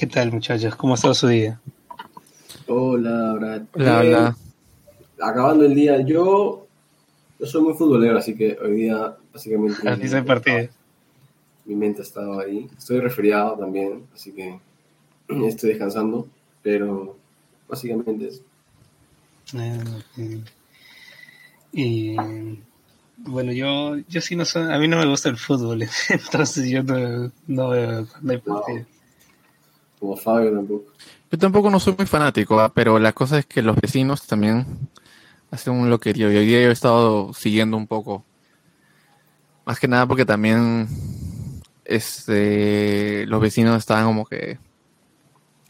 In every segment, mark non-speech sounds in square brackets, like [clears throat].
¿Qué tal, muchachos? ¿Cómo ha estado su día? Hola, Brad. Hola. Acabando el día, yo, yo soy muy futbolero, así que hoy día básicamente Así se partido. mi mente ha estado ahí. Estoy resfriado también, así que [clears throat] estoy descansando, pero básicamente es. Y bueno, yo, yo sí no soy, a mí no me gusta el fútbol, [laughs] entonces yo no, no veo cuando hay partido. Como Fabio tampoco. Yo tampoco no soy muy fanático, pero la cosa es que los vecinos también hacen un loquerío. Y hoy día yo he estado siguiendo un poco. Más que nada porque también este, los vecinos estaban como que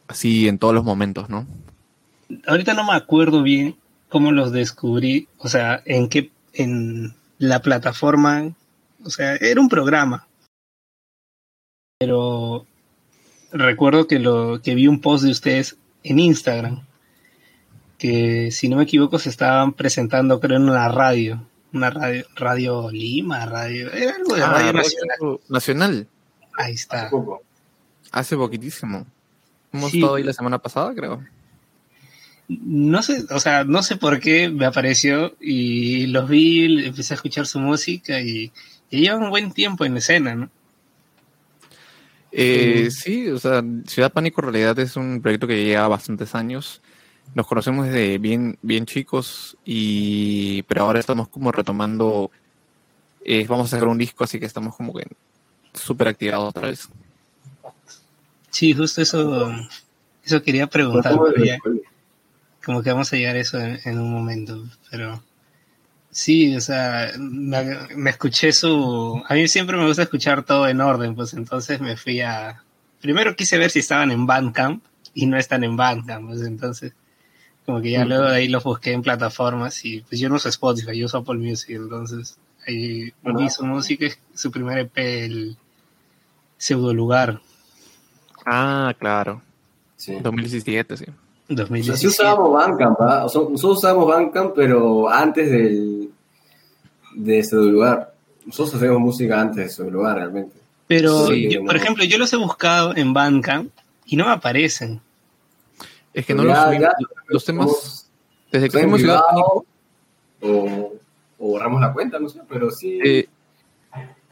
así en todos los momentos, ¿no? Ahorita no me acuerdo bien cómo los descubrí, o sea, en qué, en la plataforma, o sea, era un programa. Pero recuerdo que lo que vi un post de ustedes en Instagram que si no me equivoco se estaban presentando creo en una radio, una radio, radio Lima, radio, era algo de Ah, radio Radio nacional. Nacional, Ahí Hace está. poco. hace poquitísimo. Hemos Sí. estado ahí la semana pasada, creo. No sé, o sea, no sé por qué me apareció y los vi, empecé a escuchar su música y, y lleva un buen tiempo en escena, ¿no? Eh, Mm. sí, o sea, Ciudad Pánico en realidad es un proyecto que lleva bastantes años. Nos conocemos desde bien, bien chicos y pero ahora estamos como retomando. eh, vamos a sacar un disco, así que estamos como que súper activados otra vez. Sí, justo eso, eso quería preguntar, Como que vamos a llegar a eso en, en un momento, pero sí, o sea, me, me escuché su, a mí siempre me gusta escuchar todo en orden, pues entonces me fui a, primero quise ver si estaban en Bandcamp y no están en Bandcamp, pues entonces como que ya luego de ahí los busqué en plataformas y pues yo no uso Spotify, yo uso Apple Music, entonces ahí vi su música, su primer EP, el Pseudo Lugar, Ah, claro. Sí. 2017, sí. O sea, sí 2017. usábamos Bandcamp, ¿ah? O sea, nosotros usábamos Bandcamp, pero antes del, de ese lugar. Nosotros hacemos música antes de ese lugar, realmente. Pero, Sí, yo, no. por ejemplo, yo los he buscado en Bandcamp y no me aparecen. Es que no Ya, los subimos. ya, Los temas, desde que fuimos Ciudad o, o borramos la cuenta, no sé, pero sí. eh,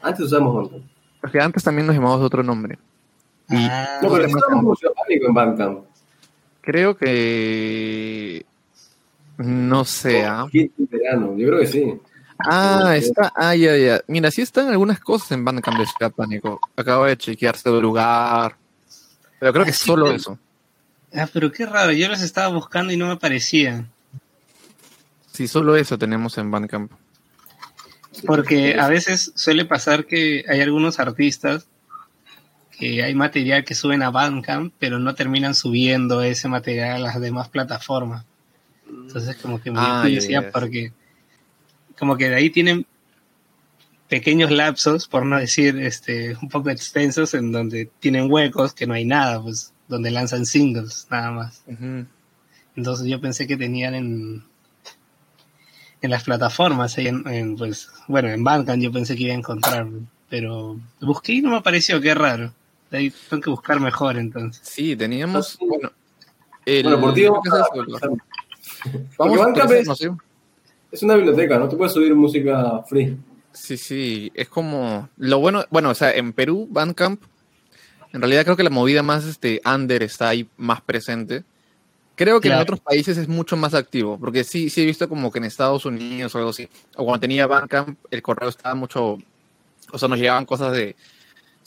Antes usamos Bandcamp. porque antes también nos llamamos de otro nombre. Ah, No, pero usamos Pánico en Bandcamp. Creo que. No sé, ¿ah? Hit verano, yo creo que sí. Ah, está. Ah, ya, ya. Mira, sí están algunas cosas en Bandcamp de Ciudad Pánico. Acabo de chequearse de lugar. Pero creo que Ah, sí, solo pero- eso. ah, pero qué raro, yo los estaba buscando y no me aparecían. Sí, solo eso tenemos en Bandcamp. Porque a veces suele pasar que hay algunos artistas que hay material que suben a Bandcamp, pero no terminan subiendo ese material a las demás plataformas. Entonces como que me Ah, curiosidad porque como que de ahí tienen pequeños lapsos, por no decir este un poco extensos, en donde tienen huecos que no hay nada, pues donde lanzan singles nada más. Entonces yo pensé que tenían en en las plataformas, en, en, pues bueno, en Bandcamp yo pensé que iba a encontrar, pero busqué y no me apareció, qué raro. Ahí tengo que buscar mejor entonces. Sí, teníamos. Ah. Bueno, el, Bueno, por ti vamos es a- ¿sí? Es una biblioteca, ¿no? Tú puedes subir música free. Sí, sí, es como lo bueno, bueno, o sea, en Perú, Bandcamp, en realidad creo que la movida más este under está ahí más presente. Creo que en otros países es mucho más activo, porque sí, sí he visto como que en Estados Unidos o algo así, o cuando tenía Bandcamp, el correo estaba mucho, o sea, nos llegaban cosas de,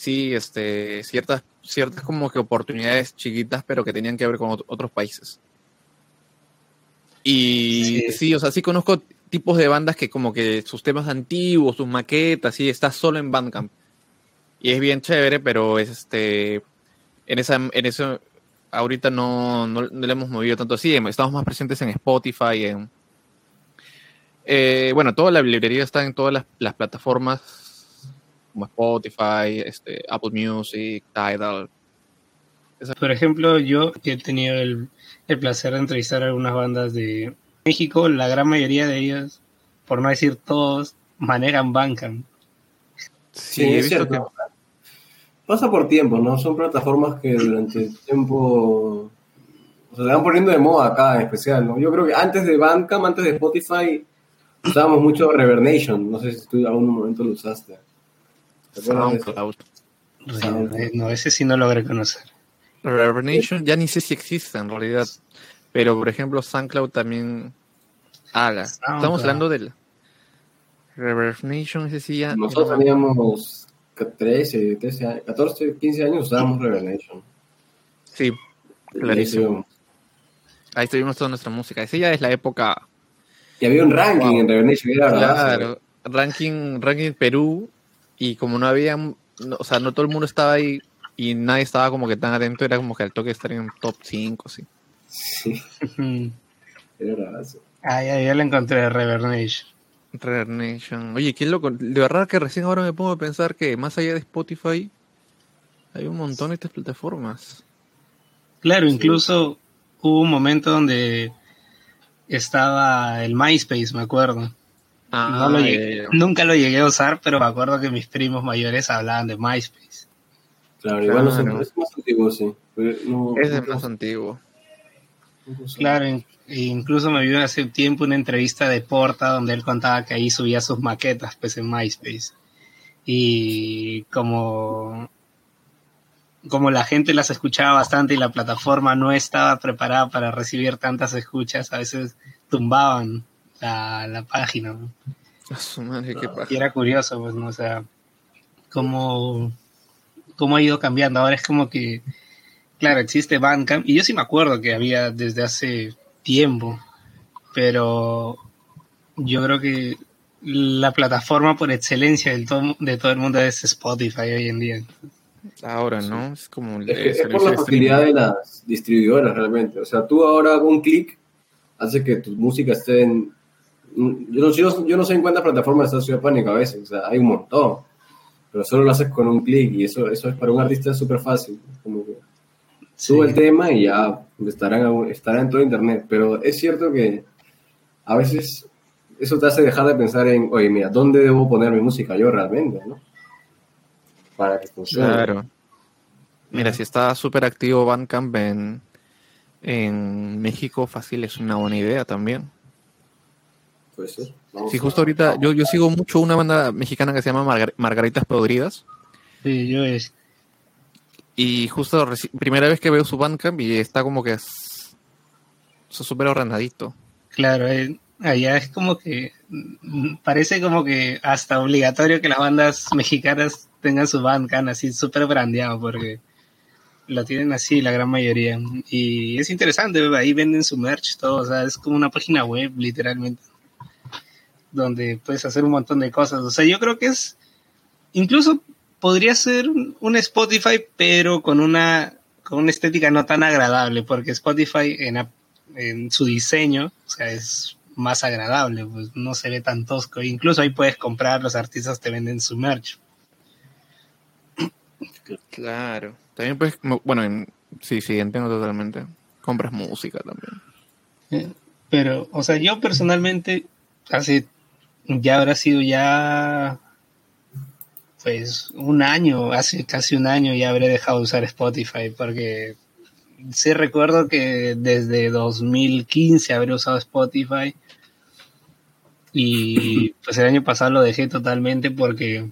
sí, este, ciertas, ciertas como que oportunidades chiquitas, pero que tenían que ver con ot- otros países. Y Sí. sí, o sea, sí conozco tipos de bandas que como que sus temas antiguos, sus maquetas, sí, está solo en Bandcamp. Y es bien chévere, pero es este, en esa, en eso, ahorita no, no, no le hemos movido tanto así, estamos más presentes en Spotify, en... eh, bueno, toda la librería está en todas las, las plataformas, como Spotify, este, Apple Music, Tidal. Por ejemplo, yo que he tenido el, el placer de entrevistar a algunas bandas de México, la gran mayoría de ellas, por no decir todos, manejan Bandcamp. Sí, he es visto cierto. que... pasa por tiempo, ¿no? Son plataformas que durante el tiempo se van poniendo de moda acá en especial, ¿no? Yo creo que antes de Bandcamp, antes de Spotify, usábamos mucho Reverb Nation. No sé si tú en algún momento lo usaste. ¿Te acuerdas de eso? SoundCloud. Re- No, ese sí no logré conocer. Reverb Nation ya ni sé si existe en realidad. Pero, por ejemplo, SoundCloud también haga. SoundCloud. Estamos hablando del Reverb Nation, ese sí ya. Nosotros teníamos 13, 13 años, 14, 15 años usábamos Reverb Nation. Sí, Clarísimo. ahí estuvimos toda nuestra música. Esa ya es la época. Y había un ranking Wow. en Reverb Nation. Claro, ranking, ranking Perú. Y como no había, no- o sea, no todo el mundo estaba ahí y nadie estaba como que tan atento, era como que al toque estar en top 5, sí. Sí, [laughs] era bravazo. Ah, ya, ya lo encontré, Reverb Nation. Reverb Nation. Oye, qué loco. De verdad que recién ahora me pongo a pensar que más allá de Spotify hay un montón de estas plataformas. Claro, incluso hubo un momento donde estaba el MySpace, me acuerdo. No lo ya, llegué- ya, ya. Nunca lo llegué a usar, pero me acuerdo que mis primos mayores hablaban de MySpace. Claro, igual no sé, Claro. es más antiguo, sí. Pero no- Ese es no- más antiguo. Claro, in- incluso me vio hace tiempo una entrevista de Porta donde él contaba que ahí subía sus maquetas pues en MySpace. Y como, como la gente las escuchaba bastante y la plataforma no estaba preparada para recibir tantas escuchas, a veces tumbaban la, la página. ¿no? A su madre, qué paja. Y era curioso, pues, ¿no? O sea, cómo, cómo ha ido cambiando. Ahora es como que, claro, existe Bandcamp, y yo sí me acuerdo que había desde hace tiempo, pero yo creo que la plataforma por excelencia todo, de todo el mundo es Spotify hoy en día. Ahora, ¿no? Es como el, Es, que el es por la facilidad de las distribuidoras realmente. O sea, tú ahora con un clic hace que tu música esté en... Yo no, yo, yo no sé en cuántas plataformas está Ciudad Pánico a veces, o sea, hay un montón. Pero solo lo haces con un clic y eso, eso es para un artista súper fácil. Como que sube el tema y ya estará en, estará en todo internet. Pero es cierto que a veces eso te hace dejar de pensar en, oye, mira, ¿dónde debo poner mi música yo realmente? ¿no? Para que funcione. Claro. Mira, si está súper activo Bandcamp en, en México, fácil es una buena idea también. Puede ser. Vamos Sí, a- justo ahorita yo, yo sigo mucho una banda mexicana que se llama Margar- Margaritas Podridas. Sí, yo es. Y justo primera vez que veo su Bandcamp y está como que es súper ordenadito. Claro, eh, allá es como que parece como que hasta obligatorio que las bandas mexicanas tengan su Bandcamp así súper brandeado porque lo tienen así la gran mayoría y es interesante, ahí venden su merch todo, o sea, es como una página web literalmente donde puedes hacer un montón de cosas, o sea, yo creo que es incluso podría ser un un Spotify pero con una con una estética no tan agradable porque Spotify en, en su diseño, o sea, es más agradable, pues no se ve tan tosco. Incluso ahí puedes comprar, los artistas te venden su merch. Claro. También mo- bueno, en, sí, sí, entiendo totalmente. Compras música también. Eh, Pero, o sea, yo personalmente, hace, ya habrá sido ya, pues, un año, hace casi un año ya habré dejado de usar Spotify, porque sí recuerdo que desde 2015 habré usado Spotify y [clears throat] pues el año pasado lo dejé totalmente porque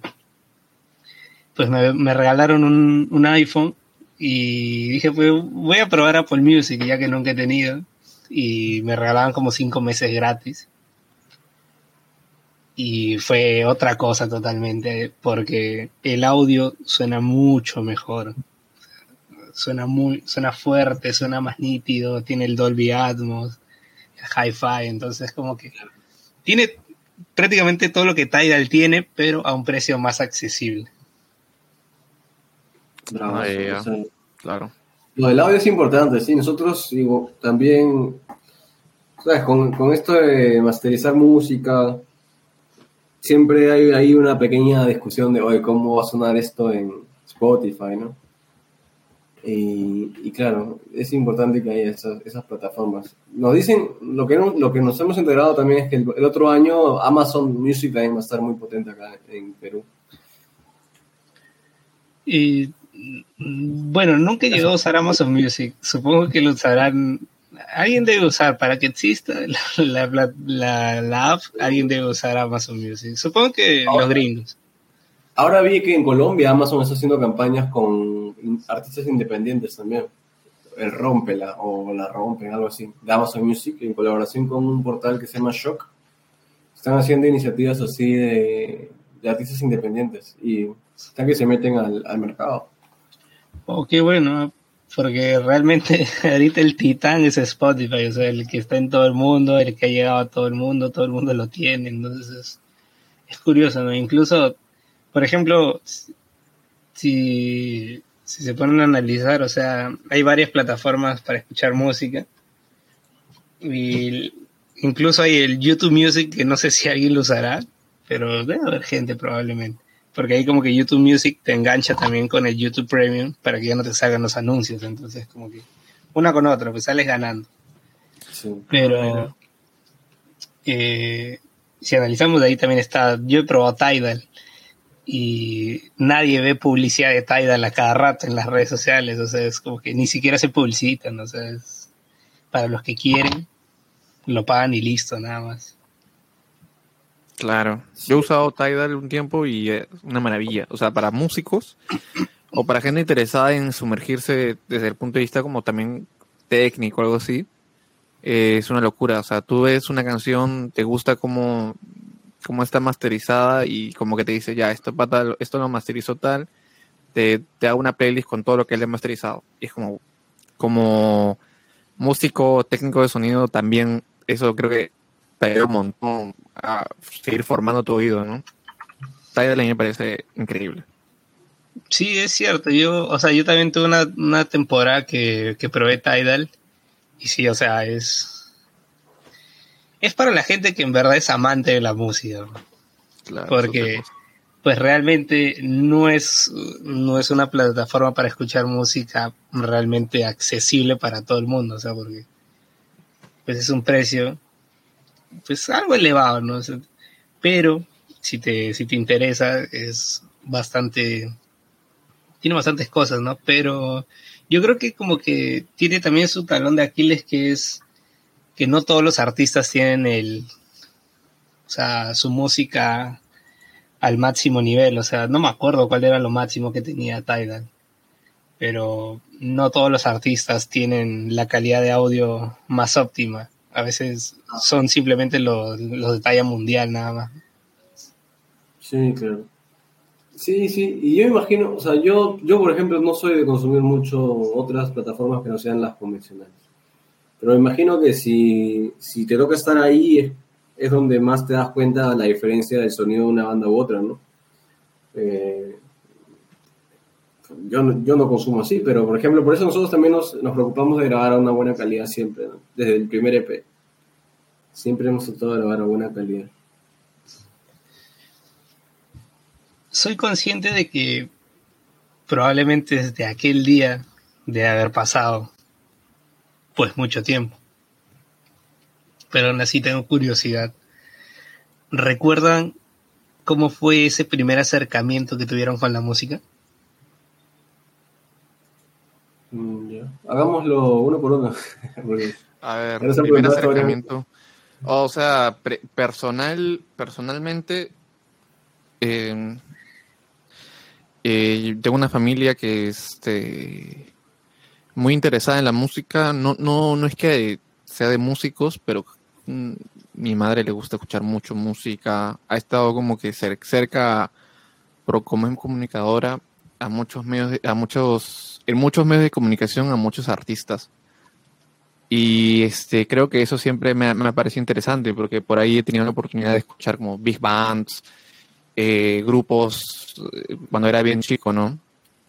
pues me, me regalaron un, un iPhone y dije pues voy a probar Apple Music ya que nunca he tenido y me regalaban como cinco meses gratis y fue otra cosa totalmente porque el audio suena mucho mejor suena muy suena fuerte suena más nítido tiene el Dolby Atmos el hi-fi entonces como que tiene prácticamente todo lo que Tidal tiene pero a un precio más accesible Bravo, Ah, Claro. Lo del audio es importante, sí. Nosotros, digo, también, ¿sabes? Con, con esto de masterizar música, siempre hay una pequeña discusión de, oye, ¿cómo va a sonar esto en Spotify, no? Y, y claro, es importante que haya esas, esas plataformas. Nos dicen, lo que, lo que nos hemos enterado también es que el, otro año Amazon Music también va a estar muy potente acá en Perú. y Bueno, nunca llegó a usar Amazon Music. Supongo que lo usarán. Alguien debe usar para que exista la, la, la, la app. Alguien debe usar Amazon Music. Supongo que Ahora- los gringos. Ahora vi que en Colombia Amazon está haciendo campañas con artistas independientes también. El Rómpela o La Rompen, algo así. De Amazon Music, en colaboración con un portal que se llama Shock. Están haciendo iniciativas así de, de artistas independientes y están que se meten al, al mercado. Oh, qué bueno, porque realmente [laughs] ahorita el titán es Spotify, o sea, el que está en todo el mundo, el que ha llegado a todo el mundo, todo el mundo lo tiene, entonces es, es curioso, ¿no? Incluso, por ejemplo, si, si se ponen a analizar, o sea, hay varias plataformas para escuchar música y incluso hay el YouTube Music que no sé si alguien lo usará, pero debe haber gente probablemente. Porque ahí como que YouTube Music te engancha también con el YouTube Premium para que ya no te salgan los anuncios. Entonces como que una con otra, pues sales ganando. Sí. Pero eh, si analizamos de ahí también está, yo he probado Tidal y nadie ve publicidad de Tidal a cada rato en las redes sociales. O sea, es como que ni siquiera se publicitan. O sea, es para los que quieren, lo pagan y listo, nada más. Claro. Yo he usado Tidal un tiempo y es una maravilla. O sea, para músicos o para gente interesada en sumergirse desde el punto de vista como también técnico, algo así, eh, es una locura. O sea, tú ves una canción, te gusta cómo, cómo está masterizada y como que te dice, ya, esto, pata, esto lo masterizó tal, te, te da una playlist con todo lo que él ha masterizado. Y es como, como músico, técnico de sonido, también eso creo que te un montón a seguir formando tu oído, ¿no? Tidal a mí me parece increíble. Sí, es cierto. Yo, o sea, yo también tuve una, una temporada que, que probé Tidal. Y sí, o sea, es. Es para la gente que en verdad es amante de la música. Claro, Porque, pues realmente no es, no es una plataforma para escuchar música realmente accesible para todo el mundo. O sea, porque pues es un precio, pues algo elevado, ¿no? Pero si te, si te interesa, es bastante tiene bastantes cosas, ¿no? Pero yo creo que como que tiene también su talón de Aquiles que es que no todos los artistas tienen el, o sea, su música al máximo nivel, o sea, no me acuerdo cuál era lo máximo que tenía Tidal, pero no todos los artistas tienen la calidad de audio más óptima, a veces son simplemente los, los de talla mundial nada más. Sí, claro. Sí, sí, y yo imagino, o sea, yo, yo por ejemplo no soy de consumir mucho otras plataformas que no sean las convencionales. Pero me imagino que si, si te toca estar ahí es, es donde más te das cuenta de la diferencia del sonido de una banda u otra, ¿no? Eh, yo, no- yo no consumo así, pero por ejemplo, por eso nosotros también nos, nos preocupamos de grabar a una buena calidad siempre. Desde el primer EP. Siempre hemos tratado de grabar a buena calidad. soy consciente de que probablemente desde aquel día de haber pasado pues mucho tiempo. Pero aún así tengo curiosidad. ¿Recuerdan cómo fue ese primer acercamiento que tuvieron con la música? Mm. Hagámoslo uno por uno. [laughs] A ver, primer acercamiento. O sea, personal, personalmente, eh, eh, tengo una familia que este muy interesada en la música. No, no, no es que sea de músicos, pero mm, mi madre le gusta escuchar mucho música. Ha estado como que cer- cerca, pero como es comunicadora, a muchos medios, de- a muchos, en muchos medios de comunicación, a muchos artistas. Y este, creo que eso siempre me, me parece interesante porque por ahí he tenido la oportunidad de escuchar como big bands, eh, grupos, eh, cuando era bien chico, ¿no?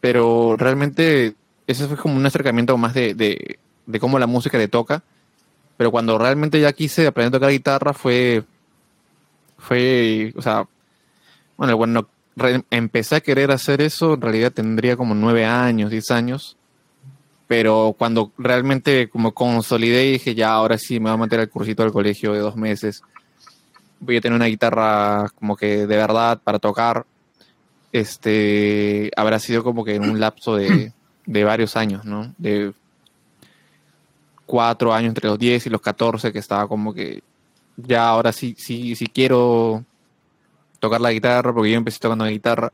Pero realmente ese fue como un acercamiento más de, de, de cómo la música te toca. Pero cuando realmente ya quise aprender a tocar guitarra fue, fue, o sea, bueno, cuando re- empecé a querer hacer eso, en realidad tendría como nueve años, diez años. Pero cuando realmente como consolidé y dije, ya, ahora sí me voy a meter al cursito del colegio de dos meses, voy a tener una guitarra como que de verdad para tocar, este, habrá sido como que en un lapso de, de varios años, ¿no? De cuatro años entre los 10 y los 14, que estaba como que ya ahora sí, sí, sí quiero tocar la guitarra, porque yo empecé tocando la guitarra.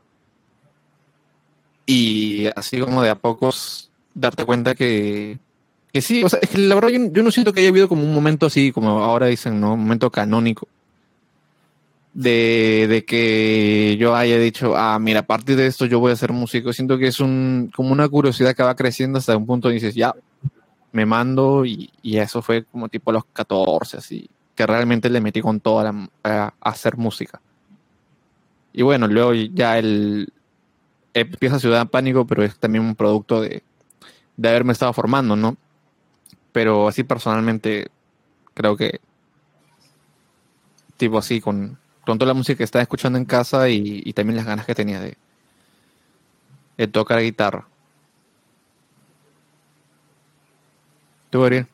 Y así como de a pocos darte cuenta que, que sí, o sea, es que la verdad yo, yo no siento que haya habido como un momento así, como ahora dicen, ¿no? Un momento canónico. De, de que yo haya dicho, ah, mira, a partir de esto yo voy a ser músico. Siento que es un, como una curiosidad que va creciendo hasta un punto y dices, ya, me mando y, y eso fue como tipo los 14, así, que realmente le metí con toda a hacer música. Y bueno, luego ya el empieza Ciudad Pánico, pero es también un producto de, de haberme estado formando, ¿no? Pero así personalmente creo que tipo así con, con toda la música que estaba escuchando en casa y, y también las ganas que tenía de, de tocar guitarra. ¿Tú, Ariel?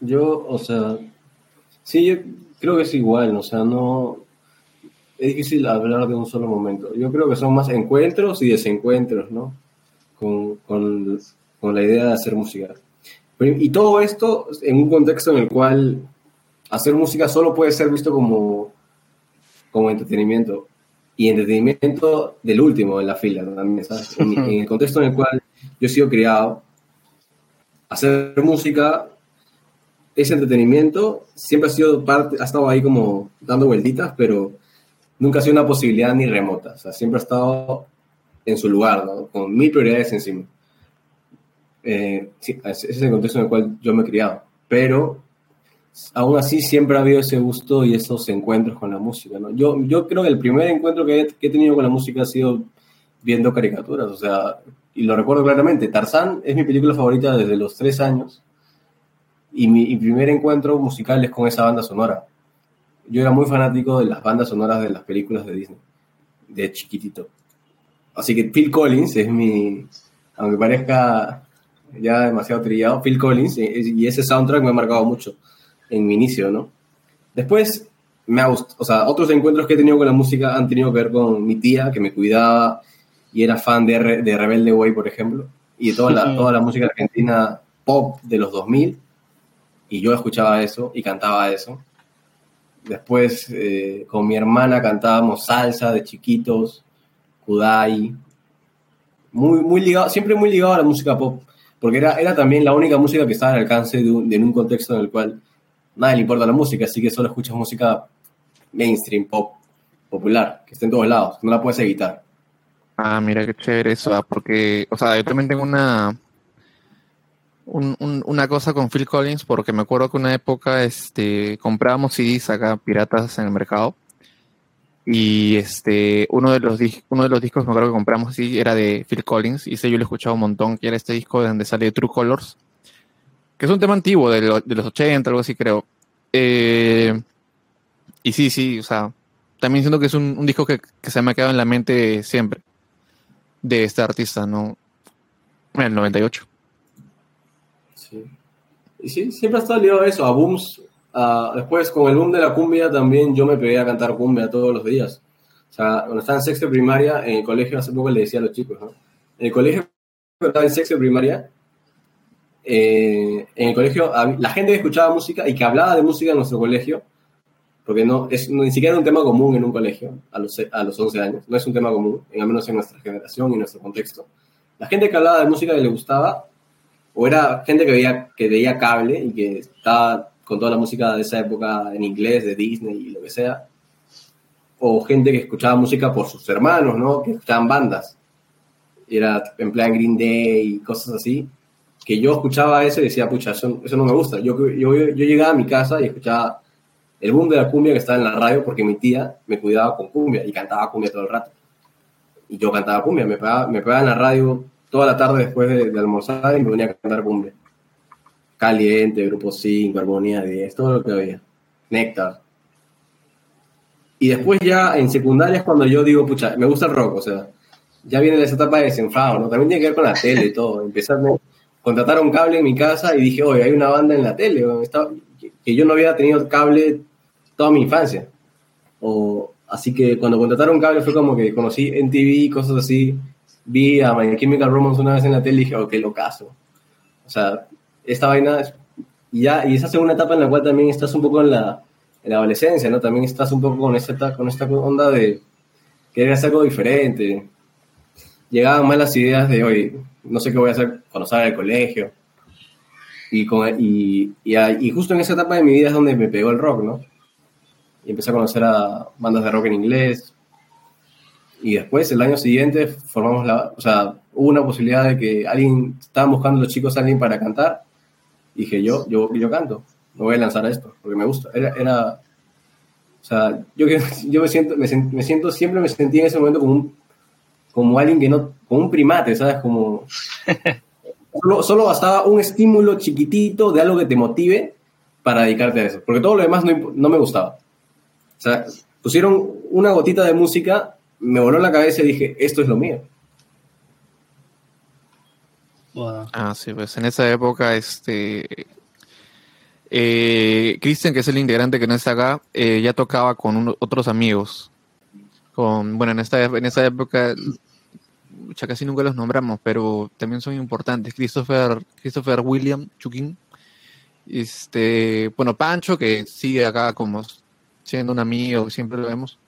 Yo, o sea, sí, yo creo que es igual, o sea, no. Es difícil hablar de un solo momento. Yo creo que son más encuentros y desencuentros, ¿no? Con, con, con la idea de hacer música. Y todo esto en un contexto en el cual hacer música solo puede ser visto como, como entretenimiento. Y entretenimiento del último en la fila también, ¿sabes? En, en el contexto en el cual yo he sido criado, hacer música es entretenimiento, siempre ha sido parte, ha estado ahí como dando vueltitas, pero nunca ha sido una posibilidad ni remota, o sea, siempre ha estado en su lugar. Con mil prioridades encima. Eh, ese es el contexto en el cual yo me he criado, pero aún así siempre ha habido ese gusto y esos encuentros con la música. Yo, yo creo que el primer encuentro que he, tenido con la música ha sido viendo caricaturas, o sea, y lo recuerdo claramente, Tarzán es mi película favorita desde los tres años y mi primer encuentro musical es con esa banda sonora. Yo era muy fanático de las bandas sonoras de las películas de Disney, de chiquitito. Así que Phil Collins es mi, aunque parezca ya demasiado trillado, Phil Collins, y ese soundtrack me ha marcado mucho en mi inicio, ¿no? Después, me ha gustado, o sea, otros encuentros que he tenido con la música han tenido que ver con mi tía, que me cuidaba y era fan de, Re, de Rebelde Way, por ejemplo, y de toda la, toda la música argentina pop de los 2000, y yo escuchaba eso y cantaba eso. Después, eh, con mi hermana cantábamos salsa de chiquitos, Kudai, muy, muy ligado, siempre muy ligado a la música pop, porque era, era también la única música que estaba al alcance de un, de un contexto en el cual nadie le importa la música, así que solo escuchas música mainstream, pop, popular, que está en todos lados, no la puedes evitar. Ah, mira qué chévere eso, ah, porque, o sea, yo también tengo una, un, un, una cosa con Phil Collins, porque me acuerdo que una época este, comprábamos CDs acá, piratas en el mercado, y este, uno de los, uno de los discos me acuerdo que compramos sí, era de Phil Collins, y ese yo lo he escuchado un montón, que era este disco de donde sale True Colors, que es un tema antiguo, de, lo, de los 80, algo así creo. Eh, y sí, sí, o sea, también siento que es un, disco que, que, se me ha quedado en la mente siempre de este artista, ¿no? En el 98. Sí. Y sí, siempre ha estado ligado a eso, a booms. Después, con el boom de la cumbia, también yo me pegué a cantar cumbia todos los días. O sea, cuando estaba en sexto primaria, en el colegio, hace poco le decía a los chicos, ¿no? En el colegio, cuando estaba en sexto primaria, eh, en el colegio, la gente que escuchaba música y que hablaba de música en nuestro colegio, porque no es ni siquiera un tema común en un colegio a los, a los 11 años, no es un tema común, en, al menos en nuestra generación y nuestro contexto. La gente que hablaba de música que le gustaba, o era gente que veía, que veía cable y que estaba con toda la música de esa época en inglés, de Disney y lo que sea, o gente que escuchaba música por sus hermanos, ¿no? Que escuchaban bandas. Era en plan Green Day y cosas así que yo escuchaba eso y decía, pucha, eso, eso no me gusta. Yo, yo, yo, llegaba a mi casa y escuchaba el boom de la cumbia que estaba en la radio porque mi tía me cuidaba con cumbia y cantaba cumbia todo el rato. Y yo cantaba cumbia, me pegaba, me pegaba en la radio toda la tarde después de, almorzar y me venía a cantar cumbia. Caliente, Grupo 5, Armonía 10, todo lo que había. Néctar. Y después ya en secundaria es cuando yo digo, pucha, me gusta el rock, o sea, ya viene esa etapa de desenfado, ¿no? También tiene que ver con la tele y todo. Empezarme, contrataron cable en mi casa y dije, oye, hay una banda en la tele, que yo no había tenido cable toda mi infancia. O Así que cuando contrataron cable fue como que conocí en TV, cosas así. Vi a My Chemical Romance una vez en la tele y dije, ok, lo caso. O sea, esta vaina es- y ya, y esa segunda etapa en la cual también estás un poco en la, en la adolescencia, ¿no? También estás un poco con esta, con esta onda de querer hacer algo diferente. Llegaban más las ideas de, oye, no sé qué voy a hacer cuando salga del colegio. Y, con, y, y, y justo en esa etapa de mi vida es donde me pegó el rock, ¿no? Y empecé a conocer a bandas de rock en inglés. Y después, el año siguiente, formamos la... O sea, hubo una posibilidad de que alguien... Estaban buscando los chicos a alguien para cantar. Y dije, yo, yo, yo canto. Me voy a lanzar a esto, porque me gusta. Era... era o sea, yo, [laughs] yo me, siento, me, me siento... Siempre me sentí en ese momento como un... Como alguien que no... Como un primate, ¿sabes? Como... [laughs] Solo, solo bastaba un estímulo chiquitito de algo que te motive para dedicarte a eso. Porque todo lo demás no, no me gustaba. O sea, pusieron una gotita de música, me voló la cabeza y dije, esto es lo mío. Wow. Ah, sí, pues en esa época, este. Eh, Cristian, que es el integrante que no está acá, eh, ya tocaba con uno- otros amigos. Con, bueno, en esta, en esa época, ya casi nunca los nombramos, pero también son importantes. Christopher, Christopher William Chukin. Este, bueno, Pancho, que sigue acá como siendo un amigo, siempre lo vemos.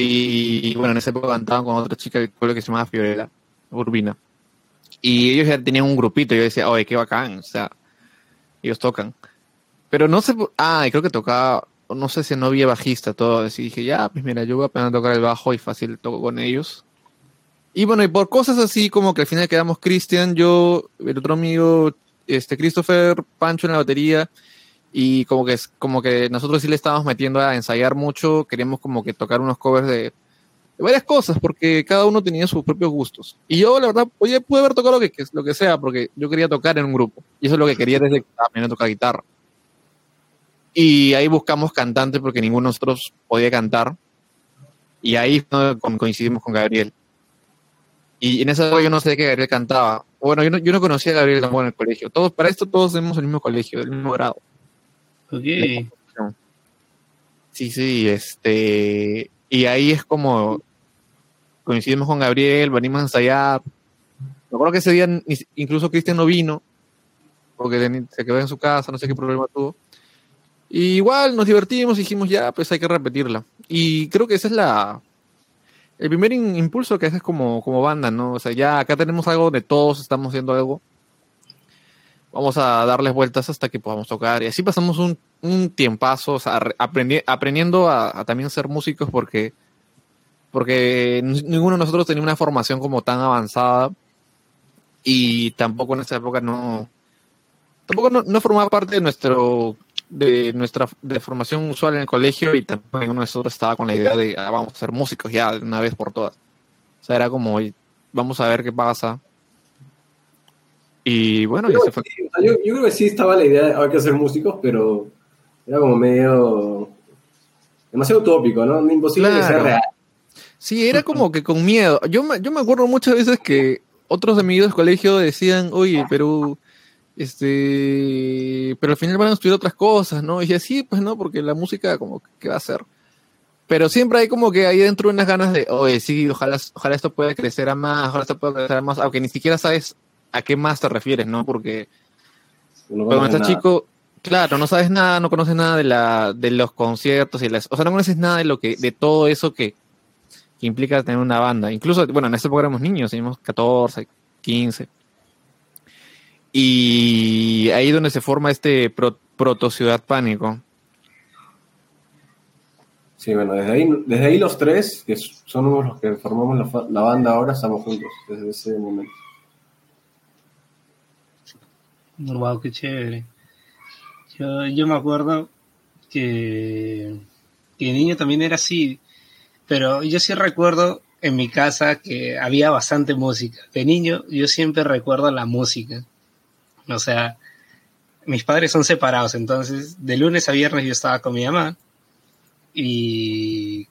Y, bueno, en esa época cantaban con otra chica del pueblo que se llamaba Fiorella Urbina. Y ellos ya tenían un grupito. Y yo decía, oye, qué bacán. O sea, ellos tocan. Pero no sé. Ah, y creo que tocaba. No sé si no había bajista, todo. Así dije, ya, pues mira, yo voy a aprender a tocar el bajo y fácil toco con ellos. Y bueno, y por cosas así como que al final quedamos Cristian, yo, el otro amigo, este, Christopher, Pancho en la batería. Y como que, como que nosotros sí le estábamos metiendo a ensayar mucho. Queríamos como que tocar unos covers de, de varias cosas, porque cada uno tenía sus propios gustos. Y yo, la verdad, oye, pude haber tocado lo que, lo que sea, porque yo quería tocar en un grupo. Y eso es lo que quería desde que estaba aprendiendo a tocar guitarra. Y ahí buscamos cantantes porque ninguno de nosotros podía cantar. Y ahí coincidimos con Gabriel. Y en esa yo no sé que Gabriel cantaba. Bueno, yo no, yo no conocía a Gabriel tampoco en el colegio. Todos, para esto todos tenemos el mismo colegio, el mismo grado. Sí, sí, este. Y ahí es como coincidimos con Gabriel, venimos a ensayar. Me acuerdo que ese día incluso Cristian no vino, porque se quedó en su casa, no sé qué problema tuvo. Y igual nos divertimos, dijimos ya, pues hay que repetirla. Y creo que esa es la. El primer impulso que haces como, como banda, ¿no? O sea, ya acá tenemos algo donde todos estamos haciendo algo. Vamos a darles vueltas hasta que podamos tocar. Y así pasamos un, un tiempazo, o aprendiendo a, a también ser músicos porque, porque ninguno de nosotros tenía una formación como tan avanzada y tampoco en esa época no, tampoco no, formaba parte de nuestro de nuestra de formación usual en el colegio y de nosotros estaba con la idea de "Ah, vamos a ser músicos ya de una vez por todas. O sea, era como "Oye, vamos a ver qué pasa. Y bueno, Yo, fue. sí, sea, yo- yo creo que sí estaba la idea de hay que ser músicos, pero era como medio... demasiado utópico, ¿no? Imposible de ser Claro. real. Sí, era como que con miedo. Yo me, yo me acuerdo muchas veces que otros amigos del colegio decían, oye, pero este, pero al final van a estudiar otras cosas, ¿no? Y dije, sí, pues no, porque la música como que ¿qué va a hacer. Pero siempre hay como que ahí dentro unas ganas de, oye, sí, ojalá, ojalá esto pueda crecer a más, ojalá esto pueda crecer a más, aunque ni siquiera sabes a qué más te refieres, ¿no? Porque No cuando estás nada. chico, claro, no sabes nada, no conoces nada de la, de los conciertos y las, o sea, no conoces nada de lo que, de todo eso que, que implica tener una banda. Incluso, bueno, en ese época éramos niños, teníamos 14, 15. Y ahí donde se forma este pro- proto ciudad pánico. Sí, bueno, desde ahí, desde ahí los tres, que somos los que formamos la, la banda ahora, estamos juntos desde ese momento. Wow, qué chévere. Yo, yo me acuerdo que, que niño también era así, pero yo sí recuerdo en mi casa que había bastante música. De niño yo siempre recuerdo la música. O sea, mis padres son separados, entonces de lunes a viernes yo estaba con mi mamá y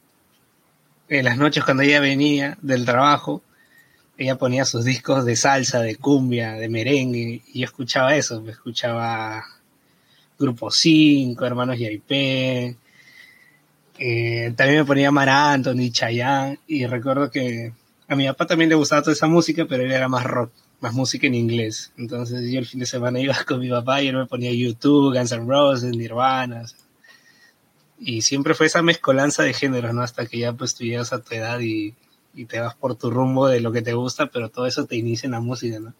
en las noches cuando ella venía del trabajo, ella ponía sus discos de salsa, de cumbia, de merengue, y yo escuchaba eso, me escuchaba Grupo 5, Hermanos YP, Eh, también me ponía Mar Anthony, Chayanne, y recuerdo que a mi papá también le gustaba toda esa música, pero él era más rock, más música en inglés. Entonces yo el fin de semana [laughs] iba con mi papá y él me ponía YouTube, Guns N' Roses, Nirvana. Y siempre fue esa mezcolanza de géneros, ¿no? Hasta que ya pues tú llegas a tu edad y, y te vas por tu rumbo de lo que te gusta, pero todo eso te inicia en la música, ¿no?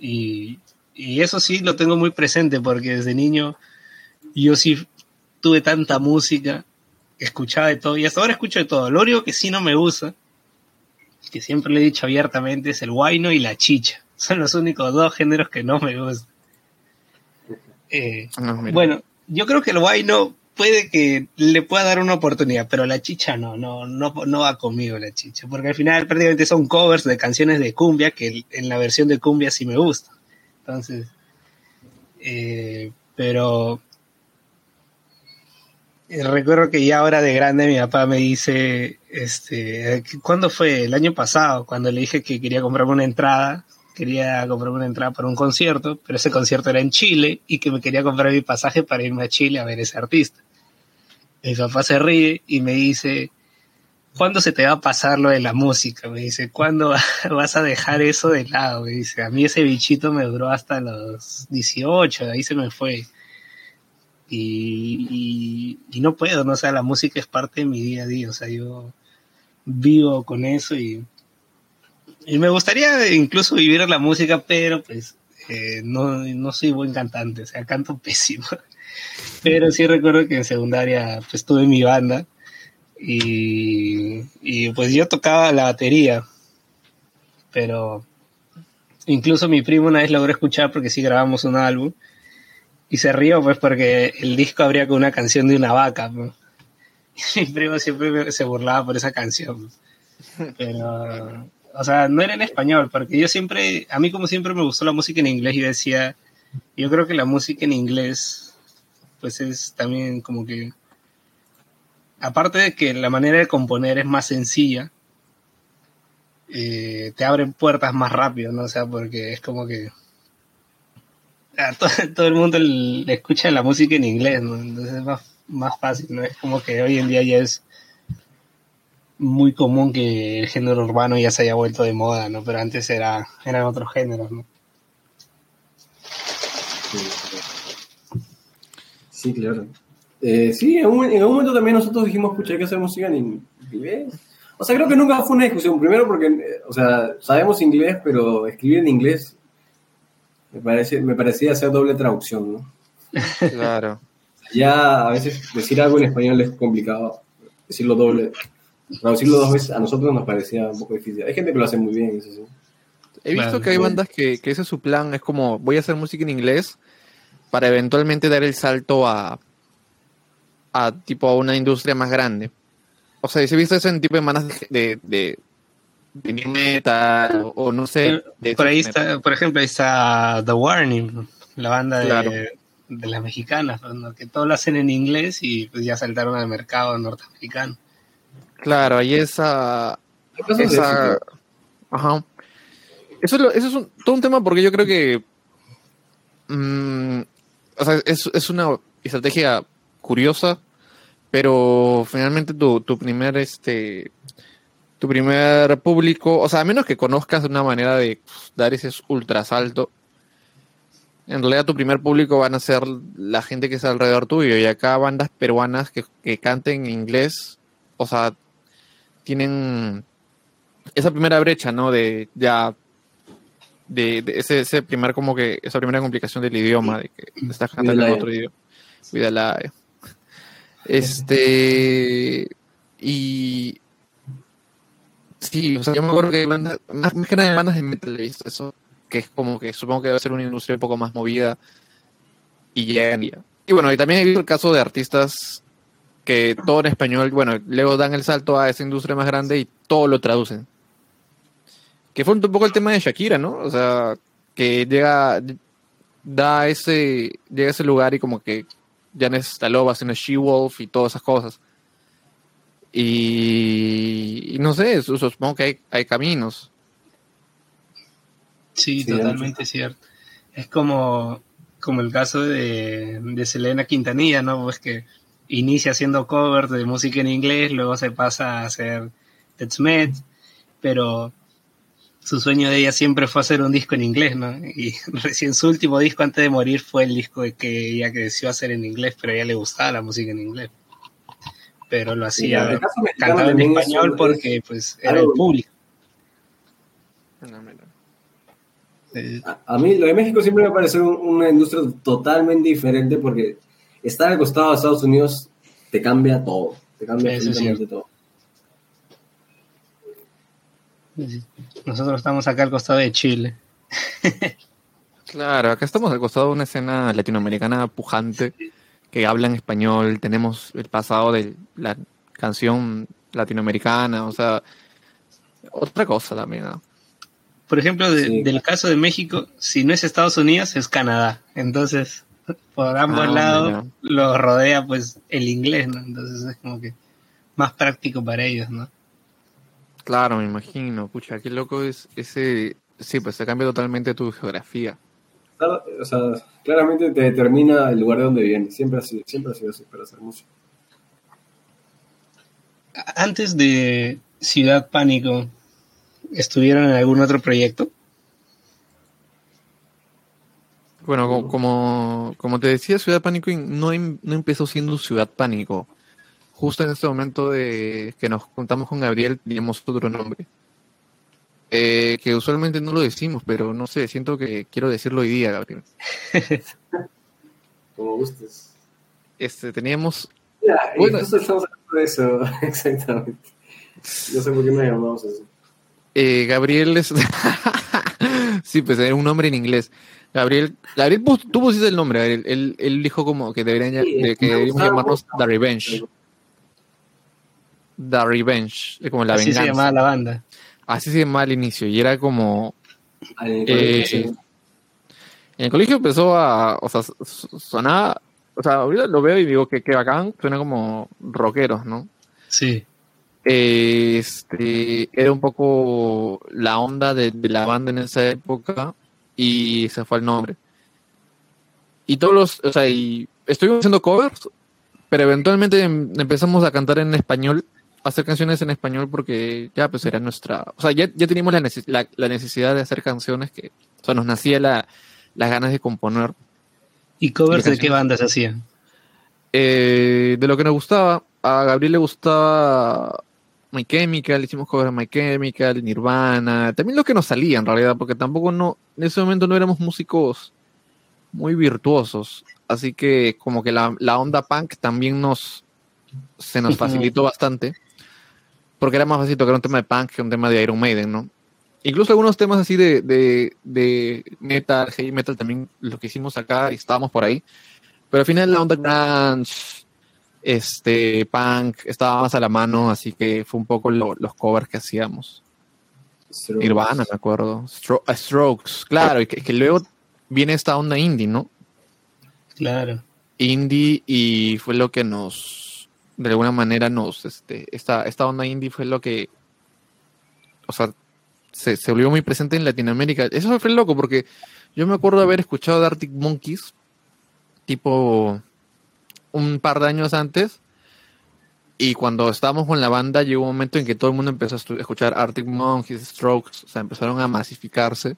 Y, y eso sí lo tengo muy presente porque desde niño yo sí tuve tanta música, escuchaba de todo y hasta ahora escucho de todo. Lo único que sí no me gusta, que siempre le he dicho abiertamente, es el guayno y la chicha. [laughs] Son los únicos dos géneros que no me gustan. Eh, No, bueno, yo creo que el guayno puede que le pueda dar una oportunidad, pero la chicha no, no, no, no va conmigo la chicha, porque al final prácticamente son covers de canciones de cumbia que en la versión de cumbia sí me gusta. Entonces, eh, pero eh, recuerdo que ya ahora de grande mi papá me dice, este, ¿cuándo fue? El año pasado, cuando le dije que quería comprarme una entrada, quería comprarme una entrada para un concierto, pero ese concierto era en Chile y que me quería comprar mi pasaje para irme a Chile a ver ese artista. Mi papá se ríe y me dice, ¿cuándo se te va a pasar lo de la música? Me dice, ¿cuándo [laughs] vas a dejar eso de lado? Me dice, a mí ese bichito me duró hasta los 18, de ahí se me fue. Y, y, y no puedo, ¿no? O sea, la música es parte de mi día a día, o sea, yo vivo con eso y, y me gustaría incluso vivir la música, pero pues eh, no, no soy buen cantante, o sea, canto pésimo. [laughs] Pero sí recuerdo que en secundaria pues tuve mi banda y, y pues yo tocaba la batería, pero incluso mi primo una vez logró escuchar porque sí grabamos un álbum y se rió pues porque el disco abría con una canción de una vaca. [laughs] mi primo siempre se burlaba por esa canción. Pero, o sea, no era en español, porque yo siempre, a mí como siempre me gustó la música en inglés y decía, yo creo que la música en inglés, pues es también como que, aparte de que la manera de componer es más sencilla, eh, te abren puertas más rápido, ¿no? O sea, porque es como que a to- [laughs] todo, el mundo le escucha la música en inglés, ¿no? Entonces es más, más fácil, ¿no? Es como que hoy en día ya es muy común que el género urbano ya se haya vuelto de moda, ¿no? Pero antes era, eran otros géneros, ¿no? Sí, claro. Eh, sí, en un, en algún momento también nosotros dijimos, pucha, hay que hacer música en inglés. O sea, creo que nunca fue una discusión. Primero porque, eh, o sea, sabemos inglés, pero escribir en inglés me, parece, me parecía hacer doble traducción, ¿no? Claro. Ya a veces decir algo en español es complicado, decirlo doble. Traducirlo dos veces a nosotros nos parecía un poco difícil. Hay gente que lo hace muy bien, eso sí. He visto que hay bandas que, que ese es su plan, es como voy a hacer música en inglés para eventualmente dar el salto a, a tipo a una industria más grande. O sea, si he visto eso en tipo de bandas de, de, de, de new metal o, o no sé. de Por ahí está, por ejemplo, ahí está The Warning, la banda de, Claro. de las mexicanas, ¿no? que todo lo hacen en inglés y pues ya saltaron al mercado norteamericano. Claro, hay esa. Ajá. Eso, es lo- eso es un- todo un tema porque yo creo que. mm, o sea, es, es una estrategia curiosa, pero finalmente tu, tu primer este tu primer público, o sea, a menos que conozcas una manera de dar ese ultrasalto, en realidad tu primer público van a ser la gente que está alrededor tuyo y acá bandas peruanas que, que canten en inglés, o sea, tienen esa primera brecha, ¿no? De ya de, de ese, ese primer como que esa primera complicación del idioma de que estás cantando en otro idioma. Cuidalaya. Este y sí, o sea, yo me acuerdo que hay bandas, más, más que nada de bandas de metal he visto eso, que es como que supongo que debe ser una industria un poco más movida y llegan y bueno, y también he visto el caso de artistas que todo en español, bueno, luego dan el salto a esa industria más grande y todo lo traducen. Que fue un poco el tema de Shakira, ¿no? O sea, que llega, da ese, llega a ese lugar y como que ya no es la loba, sino She-Wolf y todas esas cosas. Y, y no sé, su- supongo que hay, hay caminos. Sí, Sí, totalmente cierto. Es como, como el caso de, de Selena Quintanilla, ¿no? Pues que inicia haciendo covers de música en inglés, luego se pasa a hacer Met, pero su sueño de ella siempre fue hacer un disco en inglés, ¿no? Y [laughs] recién su último disco antes de morir fue el disco que ella creció hacer en inglés, pero a ella le gustaba la música en inglés. Pero lo hacía cantando en español porque pues era el público. A, mí lo de México siempre me parece una industria totalmente diferente porque estar al costado de Estados Unidos te cambia todo, te cambia absolutamente todo. Nosotros estamos acá al costado de Chile. [laughs] claro, acá estamos al costado de una escena latinoamericana pujante que habla en español. Tenemos el pasado de la canción latinoamericana, o sea, otra cosa también. Por ejemplo, del caso de México, si no es Estados Unidos, es Canadá. Entonces, por ambos ah, lados lo rodea pues el inglés, ¿no? Entonces es como que más práctico para ellos, ¿no? Claro, me imagino. Pucha, qué loco es ese. Sí, pues se cambia totalmente tu geografía. O sea, claramente te determina el lugar de donde vienes. Siempre ha sido, siempre ha sido así para hacer música. Antes de Ciudad Pánico, ¿estuvieron en algún otro proyecto? Bueno, como, como te decía, Ciudad Pánico no, em, no empezó siendo Ciudad Pánico justo en este momento de que nos contamos con Gabriel, teníamos otro nombre. Eh, que usualmente no lo decimos, pero no sé, siento que quiero decirlo hoy día, Gabriel. [laughs] Como gustes. Este, teníamos. bueno, estamos hablando de eso, [laughs] exactamente. No sé por qué nos llamamos así. Eh, Gabriel es. [laughs] sí, pues era un nombre en inglés. Gabriel, Gabriel tú pusiste el nombre, él, él, dijo como que deberían que deberíamos llamarnos The Revenge. The Revenge, como la Así se llamaba la banda. Así se llamaba al inicio y era como... Eh, en el colegio empezó a... O sea, sonaba... O sea, ahorita lo veo y digo que, que bacán, suena como rockeros, ¿no? Sí. Este, era un poco la onda de, la banda en esa época y se fue el nombre. Y todos los, o sea, y estuvimos haciendo covers, pero eventualmente em, empezamos a cantar en español hacer canciones en español porque ya pues era nuestra, o sea, ya, ya teníamos la, la, necesidad de hacer canciones que, o sea, nos nacía la, las ganas de componer. ¿Y covers de, qué bandas hacían? Eh, de lo que nos gustaba, a Gabriel le gustaba My Chemical, hicimos covers de My Chemical, Nirvana, también lo que nos salía en realidad, porque tampoco no, en ese momento no éramos músicos muy virtuosos, así que como que la, la onda punk también nos, se nos [laughs] facilitó bastante porque era más fácil tocar un tema de punk que un tema de Iron Maiden, ¿no? Incluso algunos temas así de, de, de metal, heavy metal también lo que hicimos acá y estábamos por ahí. Pero al final la onda grunge, este, punk, estaba más a la mano, así que fue un poco los covers que hacíamos. Nirvana, me acuerdo. Strokes, claro, y que, que, luego viene esta onda indie, ¿no? Claro. Indie y fue lo que nos de alguna manera nos, este, esta, esta onda indie fue lo que, o sea, se, se volvió muy presente en Latinoamérica. Eso fue loco porque yo me acuerdo haber escuchado de Arctic Monkeys, tipo un par de años antes, y cuando estábamos con la banda llegó un momento en que todo el mundo empezó a escuchar Arctic Monkeys, Strokes, o sea, empezaron a masificarse.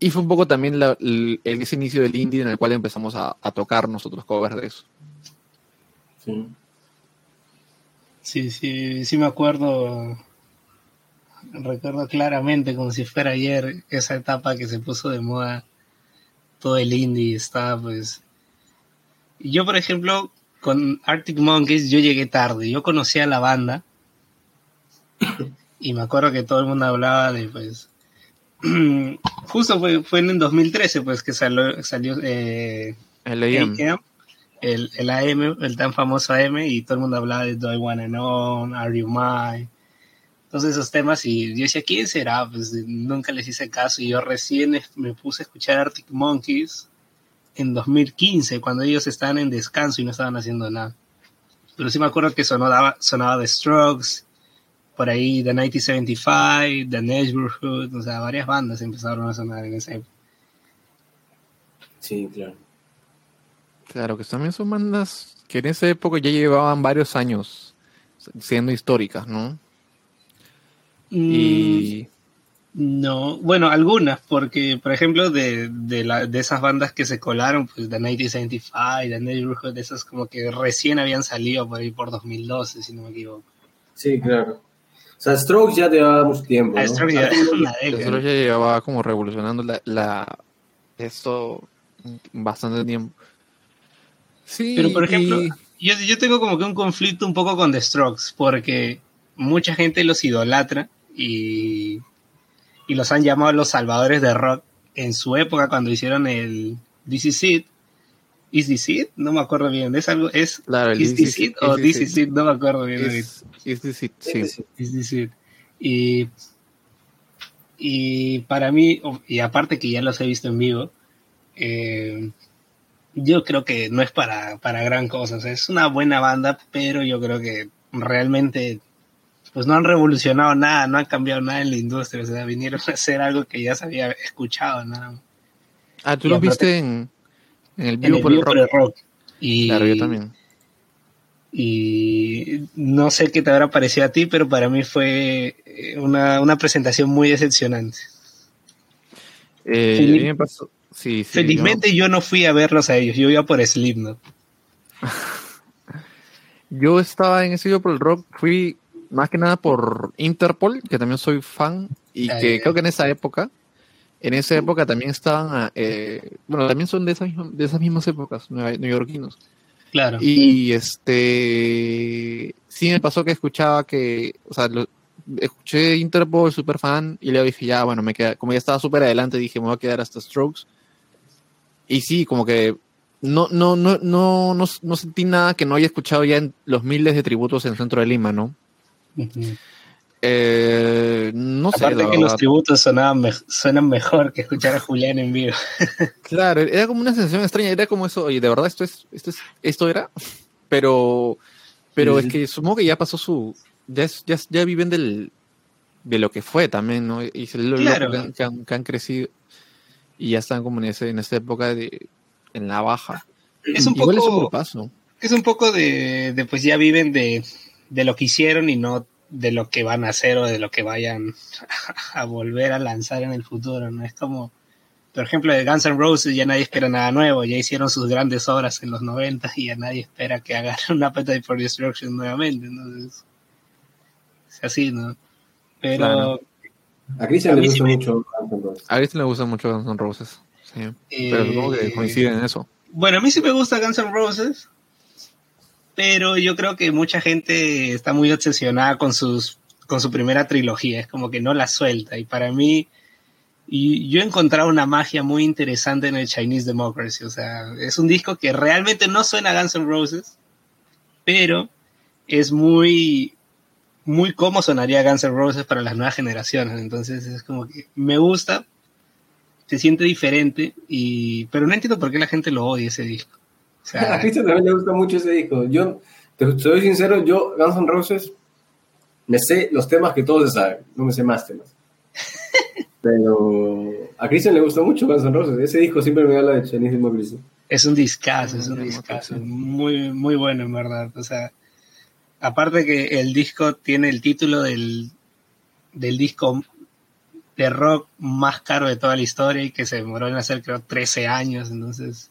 Y fue un poco también el, ese inicio del indie en el cual empezamos a, tocar nosotros covers de eso. Sí, sí, sí me acuerdo, recuerdo claramente como si fuera ayer esa etapa que se puso de moda todo el indie estaba pues yo por ejemplo con Arctic Monkeys yo llegué tarde yo conocía a la banda y me acuerdo que todo el mundo hablaba de pues [clears throat] justo fue, fue en el 2013 pues que salió, salió eh, el el, el AM, el tan famoso AM, y todo el mundo hablaba de Do I Wanna Know, Are You Mine, todos esos temas, y yo decía, ¿quién será? Pues nunca les hice caso, y yo recién me puse a escuchar Arctic Monkeys en 2015, cuando ellos estaban en descanso y no estaban haciendo nada. Pero sí me acuerdo que sonaba, sonaba The Strokes, por ahí The 1975, The Neighborhood, o sea, varias bandas empezaron a sonar en esa época. Sí, claro. Claro, que también son bandas que en esa época ya llevaban varios años siendo históricas, ¿no? Y... No, bueno, algunas, porque por ejemplo de, de, la, de esas bandas que se colaron, pues The 1975, The Neighborhood, de esas como que recién habían salido por ahí por 2012, si no me equivoco. Sí, claro. O sea, Strokes ya llevaba mucho tiempo. ¿no? Strokes ya, Strokes ya llevaba como revolucionando la, la, esto bastante tiempo. Sí, pero por ejemplo, y... yo, yo tengo como que un conflicto un poco con The Strokes, porque mucha gente los idolatra y y los han llamado los salvadores de rock en su época cuando hicieron el This Is It. ¿Is This It? No me acuerdo bien. ¿Es algo? ¿Es claro, Is This It o This Is It? No me acuerdo bien. Is, is This It, sí. Is This It. Y, y para mí, y aparte que ya los he visto en vivo, eh, yo creo que no es para, para gran cosa. O sea, es una buena banda, pero yo creo que realmente pues no han revolucionado nada, no han cambiado nada en la industria, o sea, vinieron a hacer algo que ya se había escuchado, nada. Ah, tú lo viste en, en, el vivo, por, el por, el rock. Y, claro, yo también. Y no sé qué te habrá parecido a ti, pero para mí fue una, una presentación muy decepcionante. Eh, me pasó. Sí, sí, felizmente yo... yo no fui a verlos a ellos, yo iba por Slipknot. [laughs] yo estaba en ese video por el rock, fui más que nada por Interpol, que también soy fan, y que creo que en esa época, en esa época también estaban, eh, bueno, también son de esas, de esas mismas épocas, neoyorquinos. Claro. Y este, sí me pasó que escuchaba que, o sea, lo, escuché Interpol, super fan, y le dije, ya, bueno, me queda, como ya estaba súper adelante, dije, me voy a quedar hasta Strokes. Y sí, como que no, no, no, no, no, no sentí nada que no haya escuchado ya en los miles de tributos en el centro de Lima, ¿no? Uh -huh. eh, no Aparte sé. que los tributos sonaban me suenan mejor que escuchar a Julián en vivo. [laughs] claro, era como una sensación extraña, era como eso, oye, de verdad esto es, esto es, esto era, pero, pero es que supongo que ya pasó su, ya, es, ya, ya viven del, de lo que fue también, ¿no? Y se lo, Claro. lo que, han, que han crecido y ya están como en ese, en esa época de, en la baja. Es un Igual es un poco, paso. es un poco de, de pues ya viven de, de lo que hicieron y no de lo que van a hacer o de lo que vayan [laughs] a volver a lanzar en el futuro, ¿no? Es como, por ejemplo, de Guns N' Roses ya nadie espera nada nuevo, ya hicieron sus grandes obras en los 90 y ya nadie espera que hagan [laughs] una Appetite for Destruction nuevamente, entonces es así, ¿no? Pero Claro. A Cristian A le gusta sí mucho Guns N' Roses. A Cristian le gusta mucho Guns N' Roses. Sí. Eh, Pero supongo que coinciden en eso. Bueno, a mí sí me gusta Guns N' Roses, pero yo creo que mucha gente está muy obsesionada con sus con su primera trilogía, es como que no la suelta y para mí y yo he encontrado una magia muy interesante en el Chinese Democracy, o sea, es un disco que realmente no suena a Guns N' Roses, pero es muy muy como sonaría Guns N' Roses para las nuevas generaciones, entonces es como que me gusta, se siente diferente y pero no entiendo por qué la gente lo odia ese disco. Sea, A Cristian también le gusta mucho ese disco. Yo, te soy sincero, yo, Guns N' Roses, me sé los temas que todos se saben, no me sé más temas. [laughs] Pero a Cristian le gusta mucho Guns N' Roses. Ese disco siempre me habla de Chinese Democracy. es un discazo, es un discazo, muy, muy bueno en verdad. O sea, aparte que el disco tiene el título del, del disco de rock más caro de toda la historia y que se demoró en hacer creo 13 años, entonces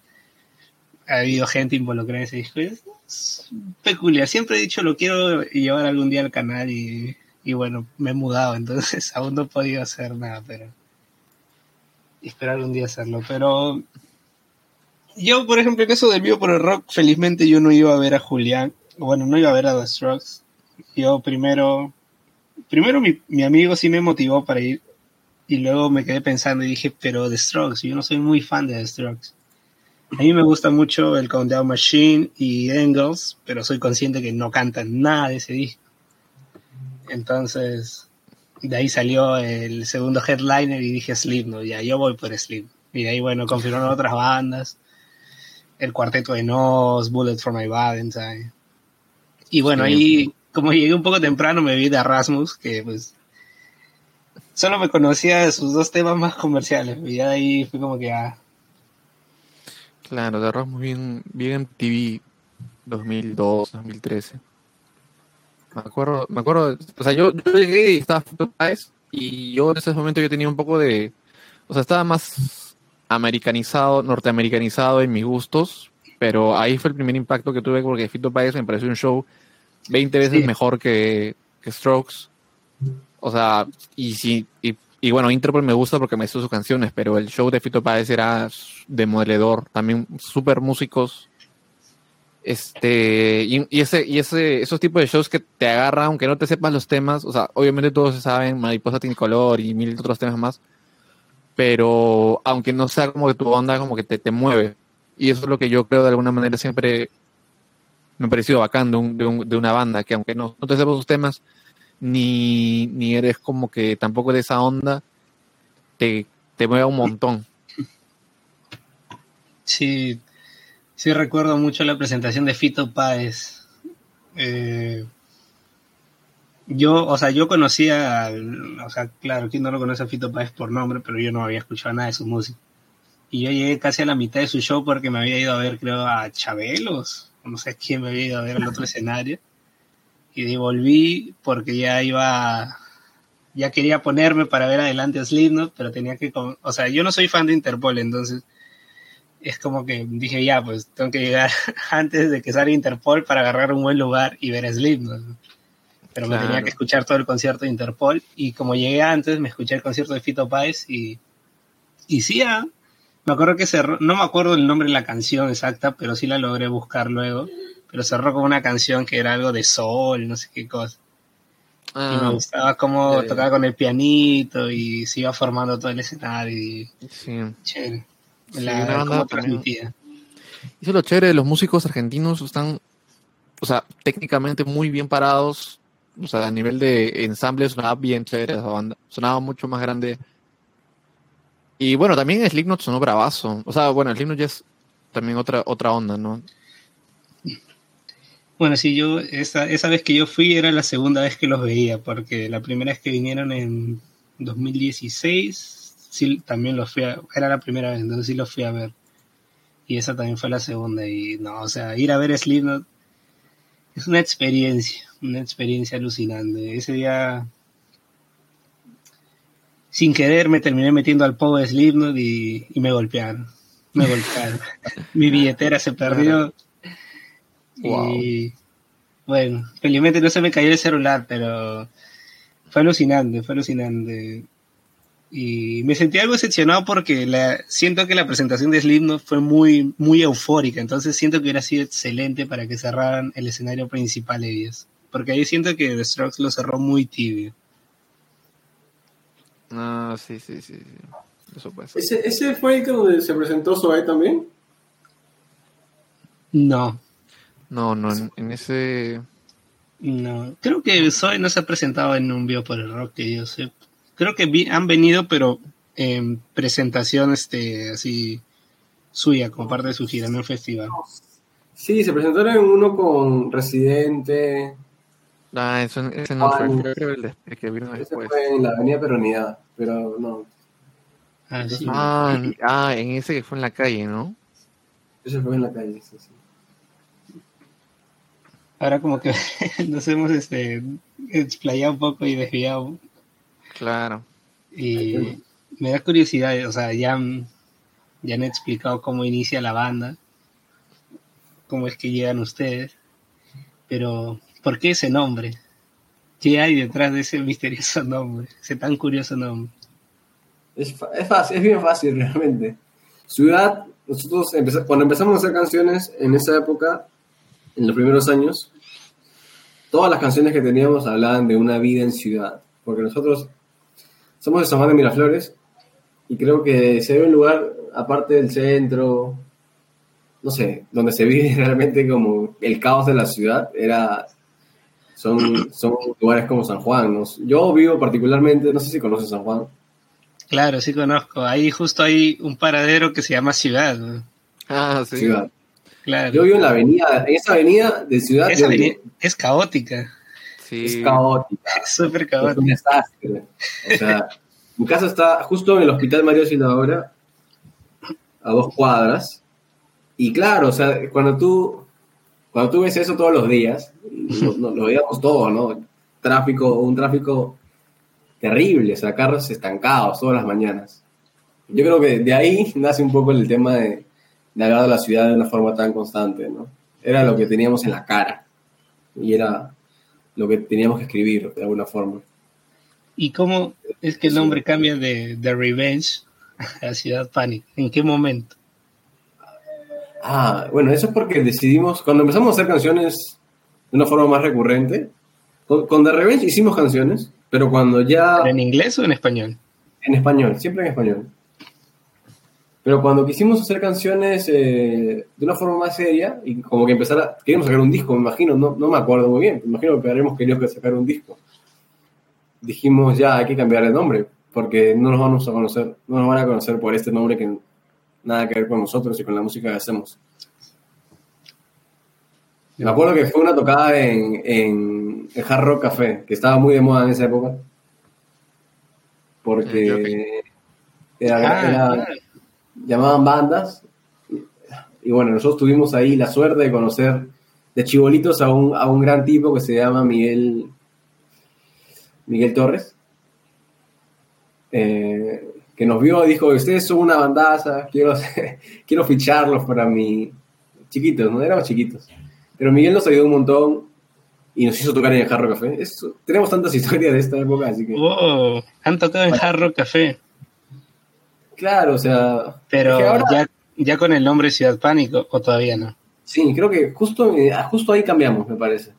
ha habido gente involucrada en ese disco. Es, peculiar, siempre he dicho lo quiero llevar algún día al canal y, bueno, me he mudado, entonces [laughs] aún no he podido hacer nada, pero espero algún día hacerlo, pero yo, por ejemplo, en eso del vivo por el rock, felizmente yo no iba a ver a Julián, bueno, no iba a ver a The Strokes. Yo primero, primero mi, mi amigo sí me motivó para ir y luego me quedé pensando y dije, pero The Strokes, yo no soy muy fan de The Strokes. A mí me gusta mucho el Countdown Machine y Engels, pero soy consciente que no cantan nada de ese disco. Entonces, de ahí salió el segundo headliner y dije Slipknot, ya yo voy por Slipknot. Y de ahí, bueno, confirmaron otras bandas, el cuarteto de Nos, Bullet for My Valentine. Y bueno, Sí. ahí, como llegué un poco temprano, me vi de Erasmus, que pues solo me conocía de sus dos temas más comerciales. Y de ahí fue como que, ah, Claro, de rock muy bien, bien TV 2002, 2013. Me acuerdo, me acuerdo, o sea, yo, yo llegué y estaba y yo en ese momento yo tenía un poco de, o sea, estaba más americanizado, norteamericanizado en mis gustos, pero ahí fue el primer impacto que tuve porque Fito Páez me pareció un show 20 veces Sí. mejor que, que Strokes. O sea, y sí, y, y bueno, Interpol me gusta porque me hizo sus canciones, pero el show de Fito Páez era demoledor, también súper músicos. Este, y, y ese, y ese, esos tipos de shows que te agarran, aunque no te sepas los temas, o sea, obviamente todos se saben, Mariposa color y mil otros temas más, pero aunque no sea como que tu onda, como que te, te mueve. Y eso es lo que yo creo de alguna manera siempre me ha parecido bacán de, un- de un- de una banda, que aunque no, no te sepas sus temas, ni, ni eres como que tampoco de esa onda, te, te mueve un montón. Sí, sí recuerdo mucho la presentación de Fito Páez. Eh, yo, o sea, yo conocía, o sea, claro, ¿quién no lo conoce a Fito Páez por nombre? Pero yo no había escuchado nada de su música. Y yo llegué casi a la mitad de su show porque me había ido a ver, creo, a Chabelos, no sé quién me había ido a ver al otro [laughs] escenario. Y de ahí volví porque ya iba, ya quería ponerme para ver adelante a Slipknot, pero tenía que, o sea, yo no soy fan de Interpol, entonces es como que dije, ya, pues tengo que llegar [laughs] antes de que salga Interpol para agarrar un buen lugar y ver a Slipknot. ¿no? Pero me Claro. tenía que escuchar todo el concierto de Interpol y como llegué antes, me escuché el concierto de Fito Páez y, y sí, ah, me acuerdo que cerró, no me acuerdo el nombre de la canción exacta, pero sí la logré buscar luego, pero cerró con una canción que era algo de sol, no sé qué cosa. Y me Ah, gustaba cómo tocaba con el pianito y se iba formando todo el escenario y sí. chévere. Sí, La, banda cómo transmitía. Eso es lo chévere de los músicos argentinos, están, o sea, técnicamente muy bien parados. O sea, a nivel de ensamble sonaba bien chévere esa banda. Sonaba mucho más grande. Y bueno, también Slipknot sonó bravazo. O sea, bueno, Slipknot ya es también otra, otra onda, ¿no? Bueno, sí, yo, esa, esa vez que yo fui era la segunda vez que los veía, porque la primera vez que vinieron en 2016, sí, también los fui a, era la primera vez, entonces sí los fui a ver. Y esa también fue la segunda, y no, o sea, ir a ver Slipknot es una experiencia, una experiencia alucinante. Ese día, sin querer, me terminé metiendo al pogo de Slipknot y, y me golpearon, me golpearon. [laughs] Mi billetera se perdió. Wow. Y bueno, felizmente no se me cayó el celular, pero fue alucinante, fue alucinante. Y me sentí algo decepcionado porque la, siento que la presentación de Slipknot fue muy, muy eufórica, entonces siento que hubiera sido excelente para que cerraran el escenario principal ellos. Porque ahí siento que The Strokes lo cerró muy tibio. Ah, sí, sí, sí. sí. Eso puede ser. ¿Ese, ese fue el que donde se presentó Sobe también? No, No, no, en, en ese. no. Creo que Zoe no se ha presentado en un Bio por el Rock que yo sé. Creo que vi- han venido, pero en presentación este, así suya, como parte de su gira, no en festival. Sí, se presentaron en uno con Residente. Ah, eso, ese no fue. Ah, Creo que el, que vino Ese después. fue en la Avenida Peronidad, pero no. Ah, sí. Ah, en, ah, en ese que fue en la calle, ¿no? Ese fue en la calle, sí, sí. Ahora como que [laughs] nos hemos este, explayado un poco y desviado. Claro. Y me da curiosidad, o sea, ya, han- ya han explicado cómo inicia la banda, cómo es que llegan ustedes, pero ¿por qué ese nombre? ¿Qué hay detrás de ese misterioso nombre, ese tan curioso nombre? Es, fácil, es bien fácil [laughs] realmente. Ciudad, nosotros empeza- cuando empezamos a hacer canciones en esa época, en los primeros años, todas las canciones que teníamos hablaban de una vida en ciudad, porque nosotros somos de San Juan de Miraflores y creo que si hay un lugar aparte del centro, no sé, donde se vive [laughs] realmente como el caos de la ciudad, era son, son lugares como San Juan. ¿no? Yo vivo particularmente, no sé si conoces San Juan, Claro, sí conozco. Ahí justo hay un paradero que se llama Ciudad. ¿no? Ah, sí. ciudad. Claro. Yo vivo en la avenida, en esa avenida de ciudad Esa avenida vivo. es caótica, Sí. es caótica, [laughs] es súper es caótica. un desastre. O sea, mi casa está justo en el hospital Mario Silva ahora, a dos cuadras, Y claro, o sea, cuando tú, cuando tú ves eso todos los días, lo, lo, lo veíamos todo, ¿no? Tráfico, un tráfico terrible, o sea, carros estancados todas las mañanas. Yo creo que de ahí [laughs] nace un poco el tema de, de hablar de la ciudad de una forma tan constante, ¿no? Era lo que teníamos en la cara y era lo que teníamos que escribir de alguna forma. ¿Y cómo es que el nombre cambia de, de Revenge a Ciudad Panic? ¿En qué momento? Ah, bueno, eso es porque decidimos, cuando empezamos a hacer canciones de una forma más recurrente, con, con The Revenge hicimos canciones, pero cuando ya... ¿Pero ¿En inglés o en español? En español, siempre en español. Pero cuando quisimos hacer canciones eh, de una forma más seria y como que empezar a... Queríamos sacar un disco, me imagino, no, no me acuerdo muy bien, me imagino que habríamos querido sacar un disco. Dijimos, ya, hay que cambiar el nombre, porque no nos vamos a conocer, no nos van a conocer por este nombre que nada que ver con nosotros y con la música que hacemos. Me acuerdo que fue una tocada en, en el Hard Rock Café, que estaba muy de moda en esa época. Porque era, Ah, era- ah, llamaban bandas. Y, y bueno, nosotros tuvimos ahí la suerte de conocer de chibolitos a un, a un gran tipo que se llama Miguel, Miguel Torres. eh, que nos vio y dijo, ustedes son una bandaza, quiero, [laughs] quiero ficharlos para mi... Chiquitos, ¿no? Éramos chiquitos. Pero Miguel nos ayudó un montón y nos hizo tocar en el Jarro Café. Tenemos tantas [laughs] historias de esta época, así que... oh, han tocado en Hard Rock Café, Claro, o sea... pero es que ahora- ya, ya con el nombre Ciudad Pánico, o todavía no. Sí, creo que justo, eh, justo ahí cambiamos, me parece.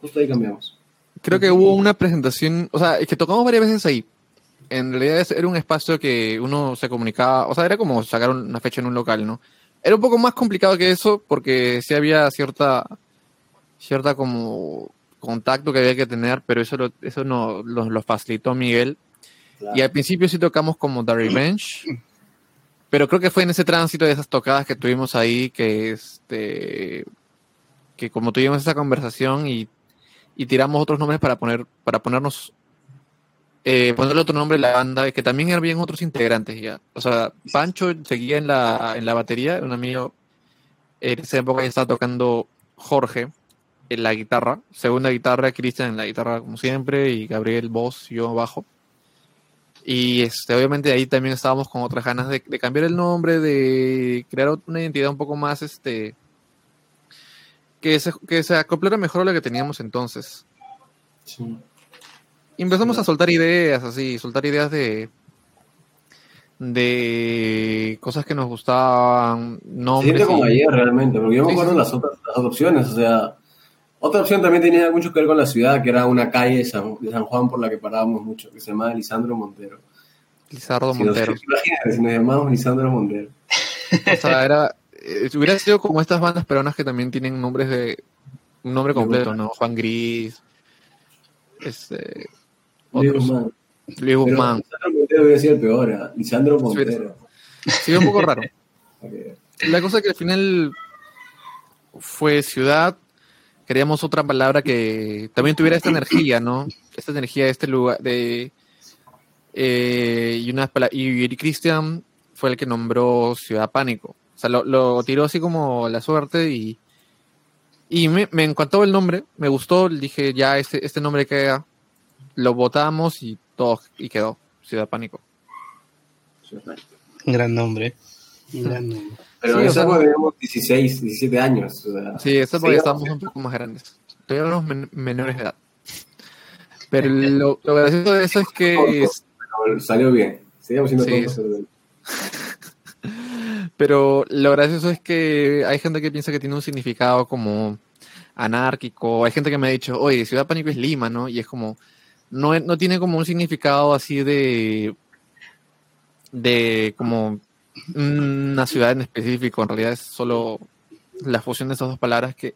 Justo ahí cambiamos. Creo que hubo una presentación, o sea, es que tocamos varias veces ahí. En realidad era un espacio que uno se comunicaba, o sea, era como sacar una fecha en un local, ¿no? Era un poco más complicado que eso porque sí había cierta, cierta como contacto que había que tener, pero eso lo, eso no lo, lo facilitó Miguel. Y al principio sí tocamos como The Revenge, pero creo que fue en ese tránsito de esas tocadas que tuvimos ahí que este que como tuvimos esa conversación y, y tiramos otros nombres para poner para ponernos eh, ponerle otro nombre a la banda que también habían otros integrantes ya o sea Pancho seguía en la en la batería un amigo en esa época ya estaba tocando Jorge en la guitarra segunda guitarra Cristian en la guitarra como siempre y Gabriel voz yo bajo y este, obviamente ahí también estábamos con otras ganas de, de cambiar el nombre, de crear una identidad un poco más, este, que se, que se acoplara mejor a lo que teníamos entonces. Sí. Empezamos a soltar ideas, así, soltar ideas de, de cosas que nos gustaban, nombres. siente como ayer realmente, porque yo me acuerdo sí. las otras, las opciones, o sea, otra opción también tenía mucho que ver con la ciudad, que era una calle de San, de San Juan por la que parábamos mucho, que se llamaba Lisandro Montero. Lizardo Si nos, Montero. imagínate, si nos llamábamos Lisandro Montero. O sea, era, eh, hubiera sido como estas bandas peruanas que también tienen nombres de, un nombre completo, ¿no? Juan Gris, este, Luis Guzmán. Luis Guzmán. Lisandro Montero hubiera sido el peor, ¿ah? Lisandro Montero. Sí, un poco raro. [laughs] La cosa que al final fue ciudad. Queríamos otra palabra que también tuviera esta energía, ¿no? Esta energía de este lugar. De, eh, y, pala- y, y Christian fue el que nombró Ciudad Pánico. O sea, lo, lo tiró así como la suerte y, y me, me encantó el nombre. Me gustó. Dije, ya, este, este nombre queda. Lo votamos y todo. Y quedó. Ciudad Pánico. Gran nombre. Gran nombre. Pero Sí, en o sea, teníamos 16, 17 años. O sea, Sí, eso porque Sí, estábamos un poco más grandes. Todavía éramos men- menores de edad. Pero lo, lo gracioso de eso es que, es- pero salió bien. Seguíamos siendo Sí, tontos, [laughs] pero lo gracioso es que hay gente que piensa que tiene un significado como anárquico. Hay gente que me ha dicho, oye, Ciudad Pánico es Lima, ¿no? Y es como, no, es- no tiene como un significado así de, de como una ciudad en específico. En realidad es solo la fusión de esas dos palabras que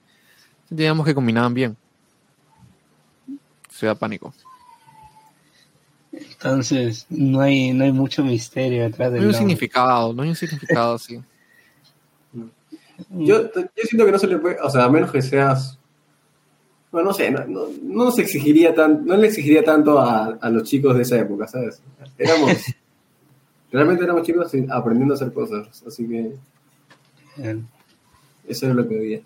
digamos que combinaban bien. Ciudad Pánico. Entonces, no hay, no hay mucho misterio detrás No del hay un nombre. significado, no hay un significado así. Yo, yo siento que no se le puede, o sea, a menos que seas, bueno, no sé, no, no, no nos exigiría tan, no le exigiría tanto a, a los chicos de esa época, ¿sabes? Éramos, [laughs] realmente éramos chicos aprendiendo a hacer cosas, así que Eso es lo que veía.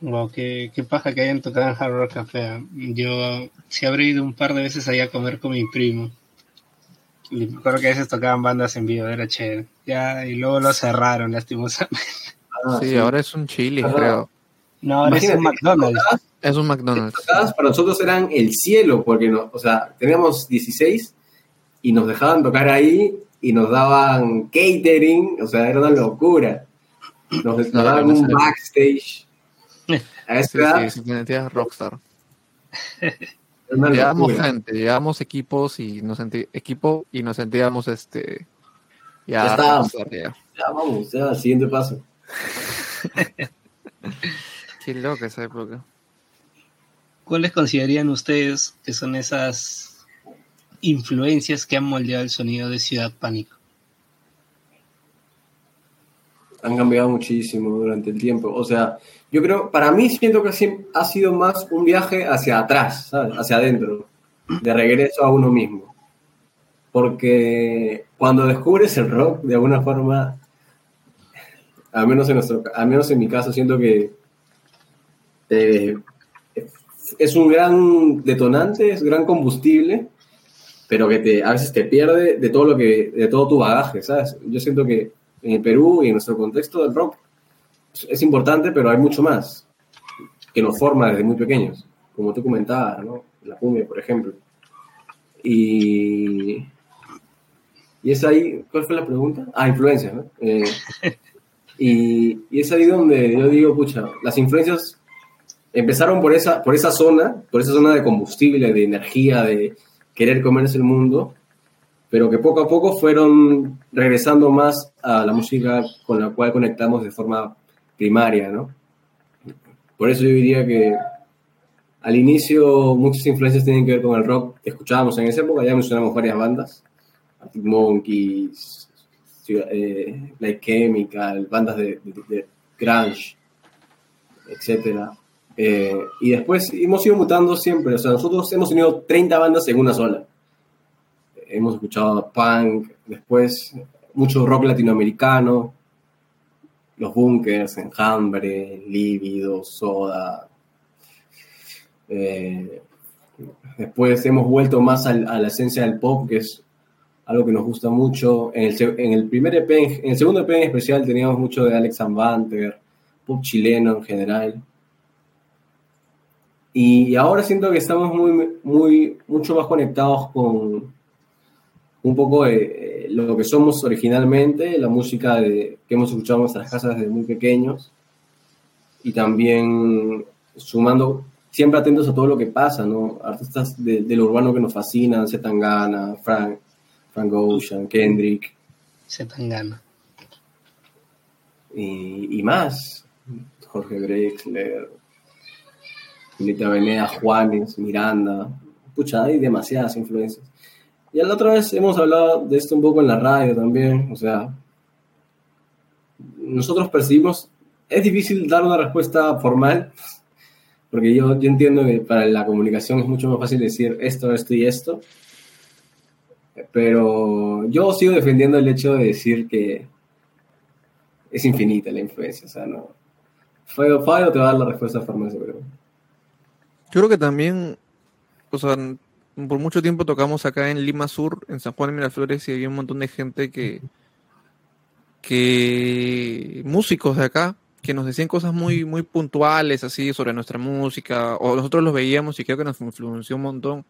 Wow, qué, qué paja que hayan tocado en Hard Rock Café. Yo sí habré ido un par de veces ahí a comer con mi primo. Y me acuerdo que a veces tocaban bandas en vivo, era chévere. Ya, y luego lo cerraron, lastimosamente. Ah, sí, ahora es un chili, Ajá. creo. No, ahora es un McDonald's. Es un McDonald's. para nosotros eran el cielo, porque no, o sea, teníamos 16 y nos dejaban tocar ahí y nos daban catering, o sea, era una locura. Nos, nos No, daban un backstage. A esa Sí, edad, sí, sí, rockstar. Llevábamos locura. gente, llevábamos equipos y nos sentí, equipo y nos sentíamos este ya, Ya estábamos. rockstar, ya. Ya vamos, ya, siguiente paso. [laughs] Qué loca esa época. ¿Cuáles considerarían ustedes que son esas influencias que han moldeado el sonido de Ciudad Pánico? han cambiado muchísimo durante el tiempo. O sea, yo creo, para mí siento que ha sido más un viaje hacia atrás. Hacia adentro, de regreso a uno mismo. Porque cuando descubres el rock, de alguna forma, al menos en, nuestro, al menos en mi caso, siento que eh, es un gran detonante, es un gran combustible, pero que te, a veces te pierde de todo lo que, de todo tu bagaje, ¿sabes? Yo siento que en el Perú y en nuestro contexto del rock es, importante, pero hay mucho más que nos forma desde muy pequeños, como tú comentabas, ¿no? La cumbia, por ejemplo. Y, y es ahí, ¿cuál fue la pregunta? Ah, influencias, ¿no? Eh, y, y es ahí donde yo digo, pucha, las influencias empezaron por esa, por esa zona, por esa zona de combustible, de energía, de querer comerse el mundo, pero que poco a poco fueron regresando más a la música con la cual conectamos de forma primaria, ¿no? Por eso yo diría que al inicio muchas influencias tienen que ver con el rock que escuchábamos en esa época, ya mencionamos varias bandas, Monkeys, eh, Like Chemical, bandas de, de, de grunge, etcétera. Eh, y después hemos ido mutando siempre, o sea, nosotros hemos tenido 30 bandas en una sola. Hemos escuchado punk, después mucho rock latinoamericano, los Bunkers, Enjambre, Lívido, Soda. Eh, después hemos vuelto más al, a la esencia del pop, que es algo que nos gusta mucho. En el, primer EP, en el segundo EP en especial teníamos mucho de Alex Banter, pop chileno en general. Y ahora siento que estamos muy, muy, mucho más conectados con un poco de lo que somos originalmente, la música de, que hemos escuchado en nuestras casas desde muy pequeños. Y también sumando, siempre atentos a todo lo que pasa, ¿no? Artistas de, de lo urbano que nos fascinan, Zetangana, Frank, Frank Ocean, Kendrick. Zetangana. Y, y más. Jorge Drexler, Julieta Veneda, Juanes, Miranda. Pucha, hay demasiadas influencias. Y la otra vez hemos hablado de esto un poco en la radio también. O sea, nosotros percibimos. Es difícil dar una respuesta formal, porque yo, yo entiendo que para la comunicación es mucho más fácil decir esto, esto y esto. Pero yo sigo defendiendo el hecho de decir que es infinita la influencia. O sea, no. Fabio, Fabio te va a dar la respuesta formal, seguro. Yo creo que también, o sea, por mucho tiempo tocamos acá en Lima Sur, en San Juan de Miraflores, y había un montón de gente que, que músicos de acá, que nos decían cosas muy, muy puntuales así sobre nuestra música, o nosotros los veíamos y creo que nos influenció un montón.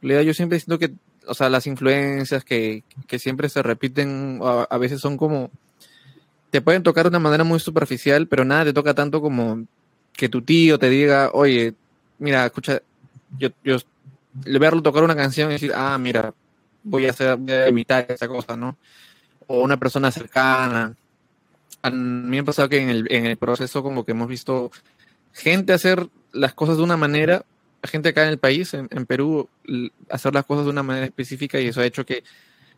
Yo siempre siento que, o sea, las influencias que, que siempre se repiten a, a, veces son como, te pueden tocar de una manera muy superficial, pero nada te toca tanto como que tu tío te diga, oye, mira, escucha, yo, yo verlo tocar una canción y decir, ah, mira, voy a, hacer, voy esa cosa, ¿no? O una persona cercana. A mí me ha pasado que en el, en el proceso como que hemos visto gente hacer las cosas de una manera, gente acá en el país, en, en, Perú, hacer las cosas de una manera específica y eso ha hecho que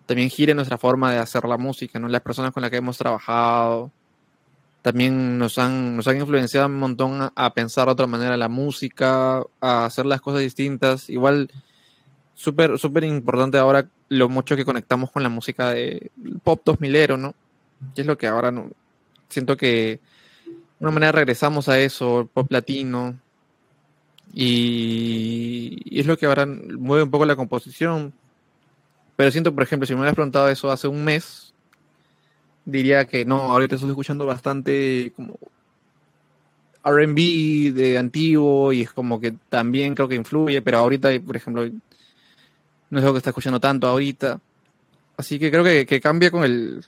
también gire nuestra forma de hacer la música, ¿no? Las personas con las que hemos trabajado también nos han, nos han influenciado un montón a, pensar de otra manera la música, a hacer las cosas distintas. Igual, súper, súper importante ahora lo mucho que conectamos con la música de pop 2000ero, ¿no? Que es lo que ahora no, siento que una manera regresamos a eso, el pop latino. Y, y es lo que ahora mueve un poco la composición. Pero siento, por ejemplo, si me hubieras preguntado eso hace un mes, diría que no, ahorita estoy escuchando bastante como RB de antiguo y es como que también creo que influye, pero ahorita, por ejemplo, no es lo que está escuchando tanto ahorita. Así que creo que, cambia con el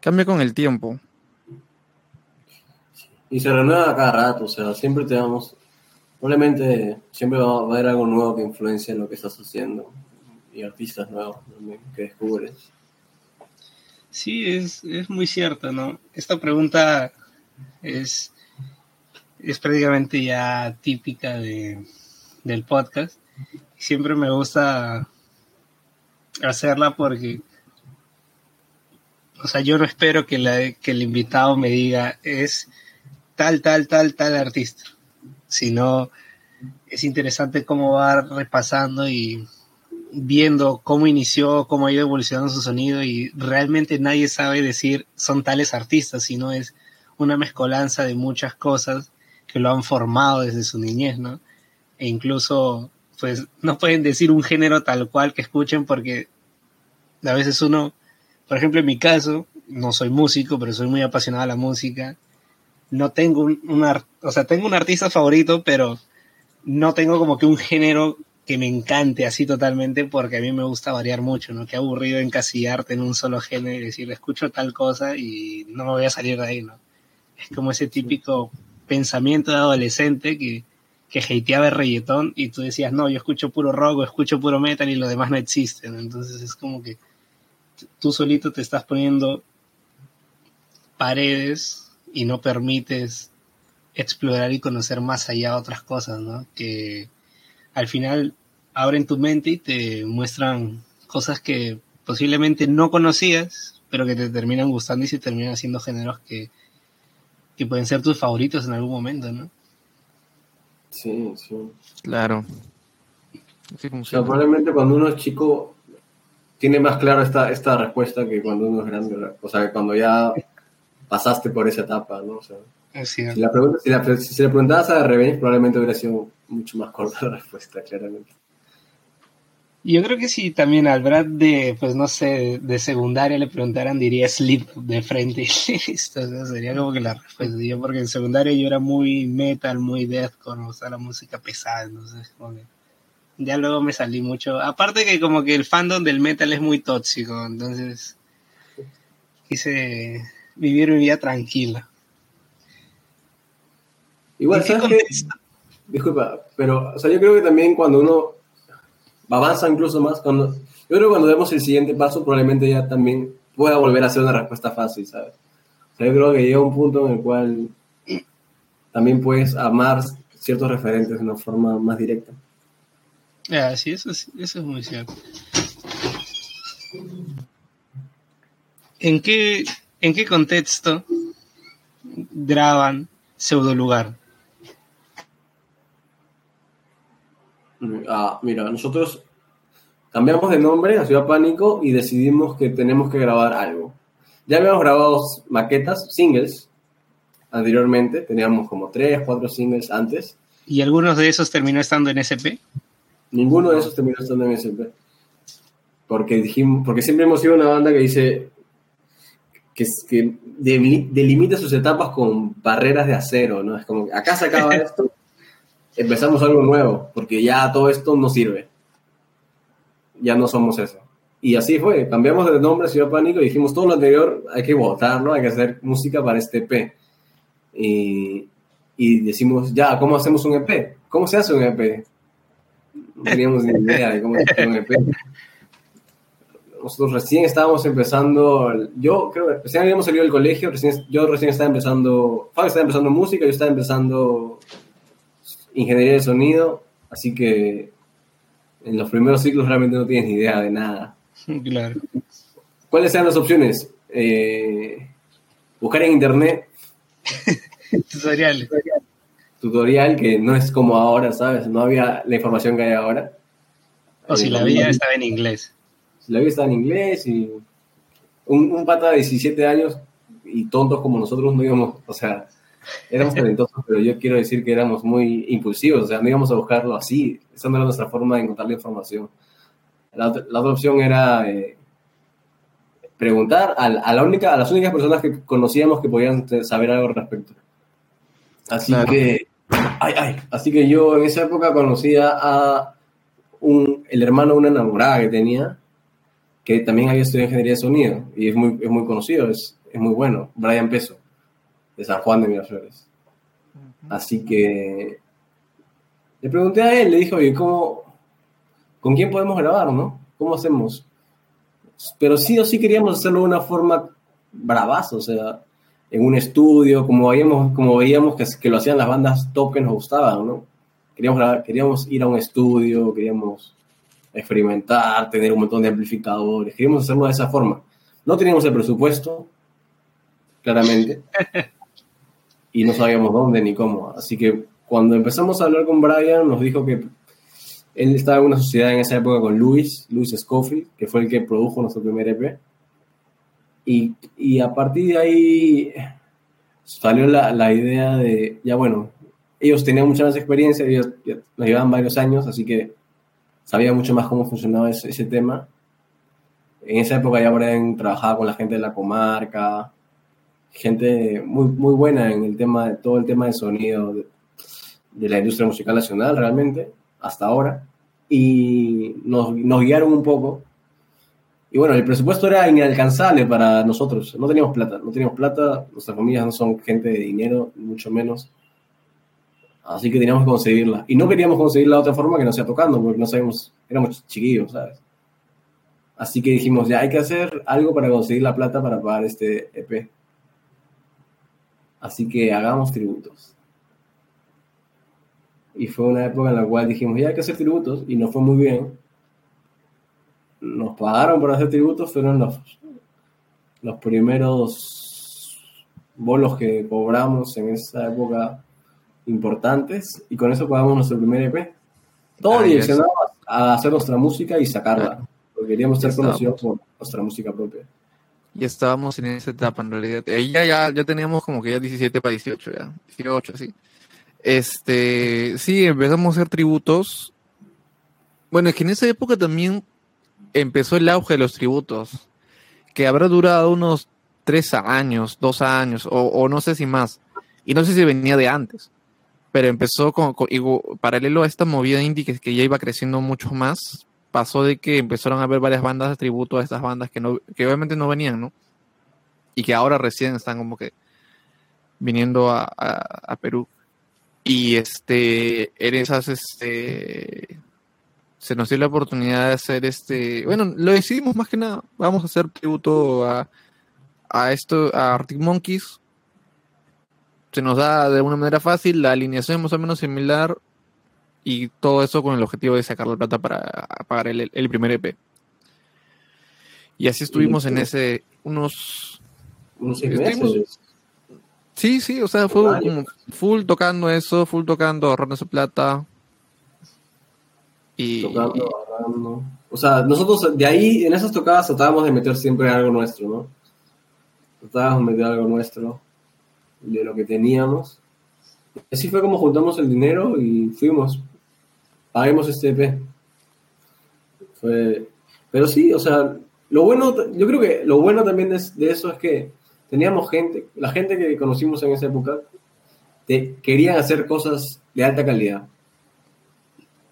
cambia con el tiempo. Y se renueva cada rato, o sea, siempre te damos, probablemente siempre va a haber algo nuevo que influencia en lo que estás haciendo y artistas nuevos también que descubres. Sí, es, es muy cierto, ¿no? Esta pregunta es, es prácticamente ya típica de, del podcast. Siempre me gusta hacerla porque, o sea, yo no espero que, la, que el invitado me diga es tal, tal, tal, tal artista, sino es interesante cómo va repasando y viendo cómo inició, cómo ha ido evolucionando su sonido y realmente nadie sabe decir son tales artistas, sino es una mezcolanza de muchas cosas que lo han formado desde su niñez, ¿no? E incluso, pues, no pueden decir un género tal cual que escuchen porque a veces uno, por ejemplo, en mi caso, no soy músico, pero soy muy apasionado a la música. No tengo un, un o sea, tengo un artista favorito, pero no tengo como que un género que me encante así totalmente porque a mí me gusta variar mucho, ¿no? Qué aburrido encasillarte en un solo género y decir, escucho tal cosa y no me voy a salir de ahí, ¿no? Es como ese típico pensamiento de adolescente que, que hateaba el reggaetón y tú decías, no, yo escucho puro rock o escucho puro metal y lo demás no existe, ¿no? Entonces es como que tú solito te estás poniendo paredes y no permites explorar y conocer más allá otras cosas, ¿no? Que al final abren tu mente y te muestran cosas que posiblemente no conocías, pero que te terminan gustando y se terminan haciendo géneros que, que pueden ser tus favoritos en algún momento, ¿no? Sí, sí. Claro. O sea, probablemente cuando uno es chico tiene más claro esta, esta respuesta que cuando uno es grande, o sea, que cuando ya pasaste por esa etapa, ¿no? O sea, si, la pregunta, si, la, si, le preguntabas a Revenge, probablemente hubiera sido mucho más corta la respuesta, claramente. Yo creo que si también al Brad de, pues no sé, de secundaria le preguntaran, diría Sleep de frente. [laughs] Esto sería como que la respuesta. Yo, porque en secundaria yo era muy metal, muy deathcore, o sea, la música pesada, entonces como que ya luego me salí mucho. Aparte que como que el fandom del metal es muy tóxico, entonces quise vivir mi vida tranquila. Igual. Disculpa, pero o sea, yo creo que también cuando uno avanza incluso más, cuando yo creo que cuando demos el siguiente paso, probablemente ya también pueda volver a hacer una respuesta fácil, ¿sabes? Yo creo que llega un punto en el cual también puedes amar ciertos referentes de una forma más directa. Ah, sí, eso es, eso es muy cierto. ¿En qué, ¿En qué contexto graban Pseudo Lugar? Ah, mira, nosotros cambiamos de nombre a Ciudad Pánico y decidimos que tenemos que grabar algo. Ya habíamos grabado maquetas, singles, anteriormente, teníamos como tres, cuatro singles antes. ¿Y algunos de esos terminó estando en SP? Ninguno de esos terminó estando en SP. Porque, dijimos, porque siempre hemos sido una banda que dice que, que delimita sus etapas con barreras de acero, ¿no? Es como, acá se acaba [laughs] esto empezamos algo nuevo, porque ya todo esto no sirve. Ya no somos eso. Y así fue, cambiamos de nombre Ciudad Pánico y dijimos todo lo anterior hay que votarlo, hay que hacer música para este EP. Y, y decimos, ya, ¿cómo hacemos un EP? ¿Cómo se hace un EP? No teníamos ni idea de cómo se hace un EP. Nosotros recién estábamos empezando, yo creo que recién habíamos salido del colegio, recién, yo recién estaba empezando, Fabio estaba empezando música, yo estaba empezando ingeniería de sonido, así que en los primeros ciclos realmente no tienes ni idea de nada. [laughs] Claro. ¿Cuáles eran las opciones? Eh, buscar en internet. [laughs] Tutorial. Tutorial que no es como ahora, ¿sabes? No había la información que hay ahora. O si la había, estaba en inglés. Si la había, estaba en inglés y un, un pata de 17 años y tontos como nosotros no íbamos, o sea, éramos talentosos, pero yo quiero decir que éramos muy impulsivos, o sea, no íbamos a buscarlo así, esa no era nuestra forma de encontrar la información. La, otra- la otra opción era eh, preguntar a, a la única, a las únicas personas que conocíamos que podían saber algo al respecto. Así Claro. que, ay, ay, así que yo en esa época conocía a un, el hermano de una enamorada que tenía, que también había estudiado ingeniería de sonido y es muy, es muy conocido, es, es muy bueno, Brian Peso, de San Juan de Miraflores. Así que le pregunté a él, le dije, oye, ¿cómo, ¿con quién podemos grabar, no? ¿Cómo hacemos? Pero sí o sí queríamos hacerlo de una forma bravaza, o sea, en un estudio, como veíamos, como veíamos que, que lo hacían las bandas top que nos gustaban, ¿no? Queríamos, grabar- queríamos ir a un estudio, queríamos experimentar, tener un montón de amplificadores, queríamos hacerlo de esa forma. No teníamos el presupuesto, claramente, [laughs] y no sabíamos dónde ni cómo. Así que cuando empezamos a hablar con Brian, nos dijo que él estaba en una sociedad en esa época con Luis, Luis Scofield, que fue el que produjo nuestro primer EP. Y, y a partir de ahí salió la, la idea de, ya bueno, ellos tenían mucha más experiencia, ellos nos llevaban varios años, así que sabía mucho más cómo funcionaba ese, ese tema. En esa época ya Brian trabajaba con la gente de la comarca, gente muy, muy buena en el tema, todo el tema de sonido de, de la industria musical nacional realmente, hasta ahora, y nos, nos guiaron un poco. Y bueno, el presupuesto era inalcanzable para nosotros, no teníamos plata, no teníamos plata, nuestras familias no son gente de dinero, mucho menos. Así que teníamos que conseguirla. Y no queríamos conseguirla de otra forma que no sea tocando, porque no sabíamos, éramos chiquillos, ¿sabes? Así que dijimos, ya hay que hacer algo para conseguir la plata para pagar este EP. Así que hagamos tributos. Y fue una época en la cual dijimos, ya hay que hacer tributos, y nos fue muy bien. Nos pagaron por hacer tributos, fueron los, los primeros bolos que cobramos en esa época importantes, y con eso pagamos nuestro primer EP. Todo Ah, direccionado a hacer nuestra música y sacarla, porque queríamos ser conocidos por nuestra música propia. Ya estábamos en esa etapa, en realidad. Ahí ya, ya, teníamos como que ya 17 para 18, ya. 18, sí. Este, sí, empezamos a hacer tributos. Bueno, es que en esa época también empezó el auge de los tributos, que habrá durado unos tres años, dos años, o, no sé si más. Y no sé si venía de antes, pero empezó con, con- paralelo a esta movida indie que ya iba creciendo mucho más, pasó de que empezaron a haber varias bandas de tributo a estas bandas que, no, que obviamente no venían, ¿no? Y que ahora recién están como que viniendo a, a- Perú. Y este, en esas, este, se nos dio la oportunidad de hacer este, bueno, lo decidimos más que nada, vamos a hacer tributo a, a esto, a Arctic Monkeys. Se nos da de una manera fácil, la alineación es más o menos similar y todo eso con el objetivo de sacar la plata para pagar el, el primer EP. Y así estuvimos en ese, unos Unos seis meses. Sí, sí, o sea, fue como full tocando eso, full tocando, ahorrando su plata. Y, tocando, agarrando. O sea, nosotros de ahí, en esas tocadas, tratábamos de meter siempre algo nuestro, ¿no? Tratábamos de meter algo nuestro, de lo que teníamos. Así fue como juntamos el dinero y fuimos. Paguemos este EP. Fue... Pero sí, o sea, lo bueno, yo creo que lo bueno también de, de eso es que teníamos gente, la gente que conocimos en esa época, te, querían hacer cosas de alta calidad.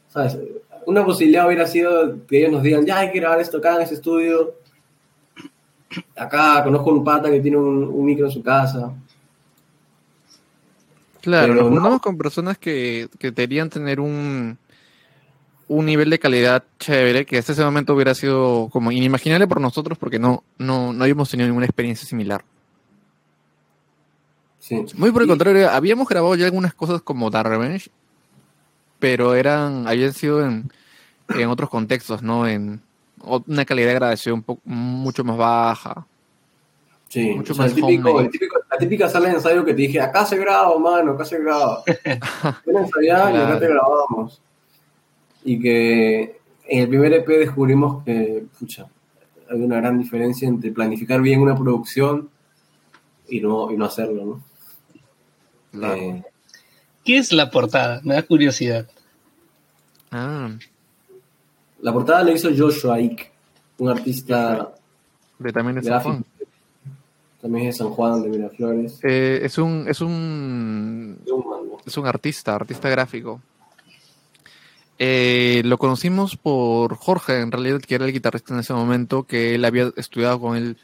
¿Sabes? Una posibilidad hubiera sido que ellos nos digan, ya hay que grabar esto acá en ese estudio. Acá conozco un pata que tiene un, un micro en su casa. claro, nos no. con personas que, que querían tener un, un nivel de calidad chévere, que hasta ese momento hubiera sido como inimaginable por nosotros porque no, no, no habíamos tenido ninguna experiencia similar. Sí. Muy por el contrario, habíamos grabado ya algunas cosas como Dark Revenge, pero eran, habían sido en, en otros contextos, ¿no? En una calidad de grabación un poco, mucho más baja. Sí, Mucho o sea, el más típico, el típico- la típica sala de ensayo que te dije, acá se graba, mano, acá se graba. Ven a ensayar y acá Claro. te grabamos. Y que en el primer EP descubrimos que, pucha, hay una gran diferencia entre planificar bien una producción y no, y no hacerlo, ¿no? Claro. Eh, ¿Qué es la portada? Me da curiosidad. Ah, la portada la hizo Joshua Ike, un artista de también de San gráfico. Juan. También es de San Juan, de Miraflores. Eh, es un, es un De un mango. es un artista, artista gráfico. Eh, lo conocimos por Jorge, en realidad, que era el guitarrista en ese momento, que él había estudiado con él.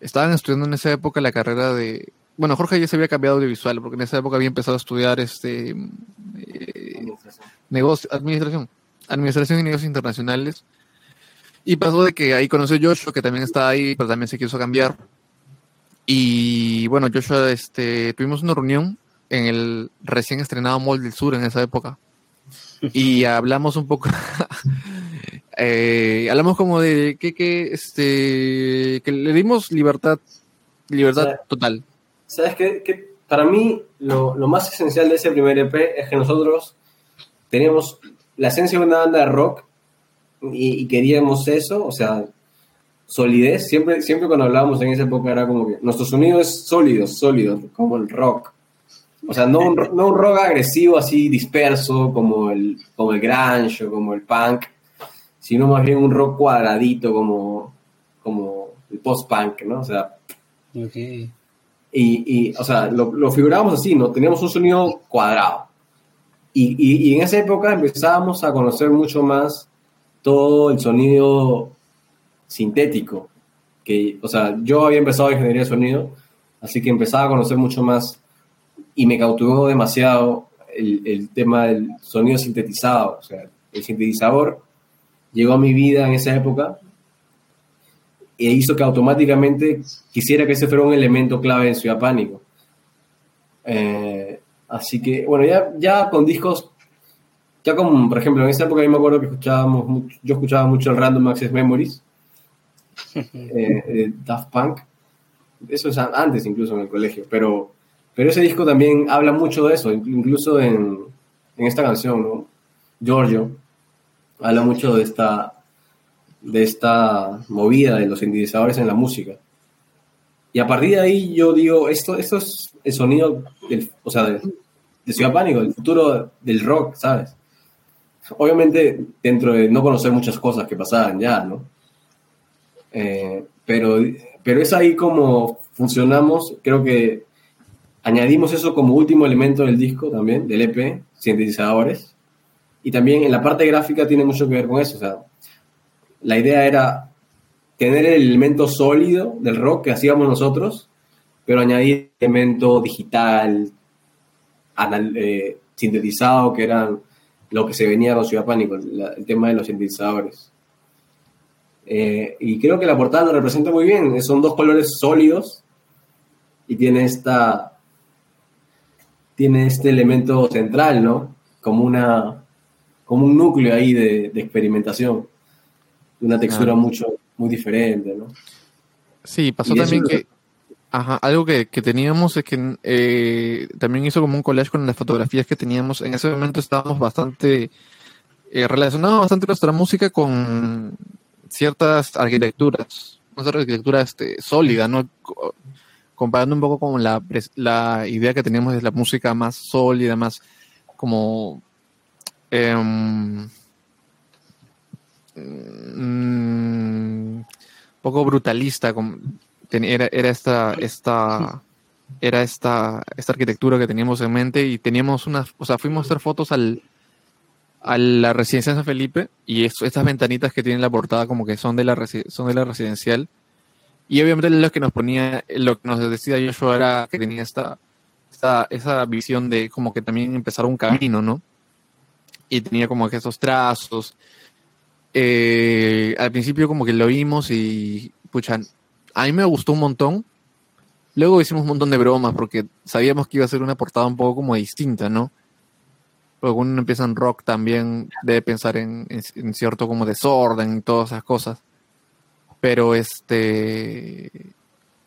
Estaban estudiando en esa época la carrera de. Bueno, Jorge ya se había cambiado de visual, porque en esa época había empezado a estudiar este eh, negocio, administración, administración y negocios internacionales. Y pasó de que ahí conoció a Joshua, que también estaba ahí, pero también se quiso cambiar. Y bueno, Joshua, este, tuvimos una reunión en el recién estrenado Mall del Sur en esa época. [laughs] Y hablamos un poco, [laughs] eh, hablamos como de que, que, este, que le dimos libertad, libertad total. ¿Sabes qué? Que para mí lo, lo más esencial de ese primer EP es que nosotros teníamos la esencia de una banda de rock y, y queríamos eso, o sea, solidez. Siempre, siempre cuando hablábamos en esa época era como que nuestro sonido es sólido, sólido, como el rock. O sea, no un, ro- no un rock agresivo así disperso como el, como el grunge o como el punk, sino más bien un rock cuadradito como, como el post-punk, ¿no? O sea, Ok. y, y, o sea, lo, lo figurábamos así, ¿no? Teníamos un sonido cuadrado. Y, y, y en esa época empezábamos a conocer mucho más todo el sonido sintético. Que, o sea, yo había empezado ingeniería de sonido, así que empezaba a conocer mucho más y me cautivó demasiado el, el tema del sonido sintetizado. O sea, el sintetizador llegó a mi vida en esa época e hizo que automáticamente quisiera que ese fuera un elemento clave en Ciudad Pánico. Eh, así que, bueno, ya, ya con discos, ya como, por ejemplo, en esa época yo me acuerdo que escuchábamos, mucho- yo escuchaba mucho el Random Access Memories, [laughs] eh, de Daft Punk, eso es antes incluso en el colegio, pero, pero ese disco también habla mucho de eso, incluso en, en esta canción, ¿no? Giorgio, habla mucho de esta, de esta movida de los sintetizadores en la música. Y a partir de ahí yo digo, esto, esto es el sonido del, o sea, de, de Ciudad Pánico, el futuro del rock, ¿sabes? Obviamente dentro de no conocer muchas cosas que pasaban ya, ¿no? Eh, pero, pero es ahí como funcionamos, creo que añadimos eso como último elemento del disco también, del EP, sintetizadores, y también en la parte gráfica tiene mucho que ver con eso, la idea era tener el elemento sólido del rock que hacíamos nosotros, pero añadir elemento digital, anal- eh, sintetizado, que eran lo que se venía con Ciudad Pánico, la- el tema de los sintetizadores. Eh, y creo que la portada lo representa muy bien, son dos colores sólidos y tiene esta tiene este elemento central, ¿no? Como una como un núcleo ahí de, de experimentación, una textura Ah. mucho muy diferente, ¿no? Sí, pasó también que, ajá, algo que, que teníamos es que eh, también hizo como un collage con las fotografías que teníamos. En ese momento estábamos bastante eh, relacionados bastante nuestra música con ciertas arquitecturas, una arquitectura este, sólida, ¿no? Co- Comparando un poco con la, la idea que teníamos de la música más sólida, más como em, mm, poco brutalista, como, era, era esta, esta, era esta, esta arquitectura que teníamos en mente y teníamos unas, o sea, fuimos a hacer fotos al, a la residencia de San Felipe y es- estas ventanitas que tienen la portada como que son de la, son de la residencial y obviamente lo que nos ponía, lo que nos decía Joshua era que tenía esta, esta, esa visión de como que también empezar un camino, ¿no? Y tenía como que esos trazos. Eh, al principio como que lo vimos y, pucha, a mí me gustó un montón. Luego hicimos un montón de bromas porque sabíamos que iba a ser una portada un poco como distinta, ¿no? Porque uno empieza en rock también debe pensar en, en- en cierto como desorden y todas esas cosas. Pero este,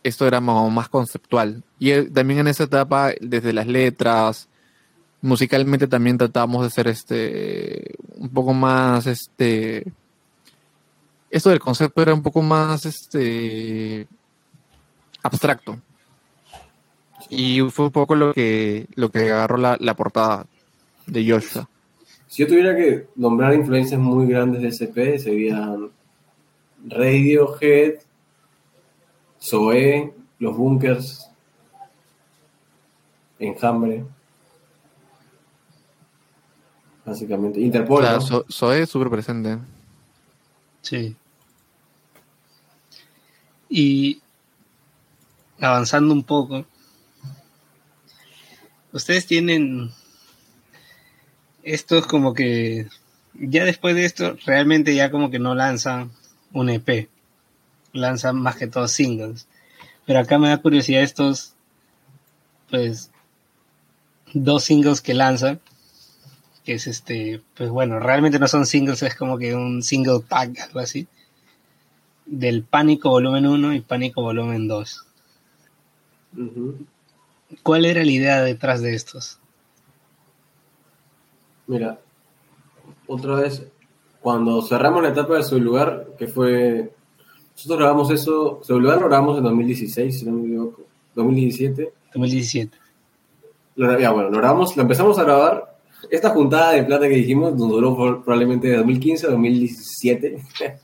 esto era más, conceptual. Y eh, también en esa etapa, desde las letras, musicalmente también tratábamos de hacer este, un poco más, este, esto del concepto era un poco más, este, abstracto. Y fue un poco lo que, lo que agarró la, la portada de Joshua. Si yo tuviera que nombrar influencias muy grandes de SP, serían Radiohead, Zoe, Los Bunkers, Enjambre. Básicamente. Interpol. Claro, ¿no? Es súper presente. Sí. Y avanzando un poco, ustedes tienen estos como que ya después de esto realmente ya como que no lanzan un EP, lanzan más que todo singles. Pero acá me da curiosidad estos, pues, dos singles que lanzan, que es este, pues bueno, realmente no son singles, es como que un single pack, algo así, del Pánico Volumen 1 y Pánico Volumen 2. Ujú. ¿Cuál era la idea detrás de estos? Mira, otra vez, cuando cerramos la etapa de su lugar, que fue. Nosotros grabamos eso, su lugar lo grabamos en 2016, si no me equivoco. 2017. 2017. Lo, ya, bueno, lo grabamos, lo empezamos a grabar. Esta juntada de plata que dijimos nos duró por- probablemente de 2015 a 2017. [laughs]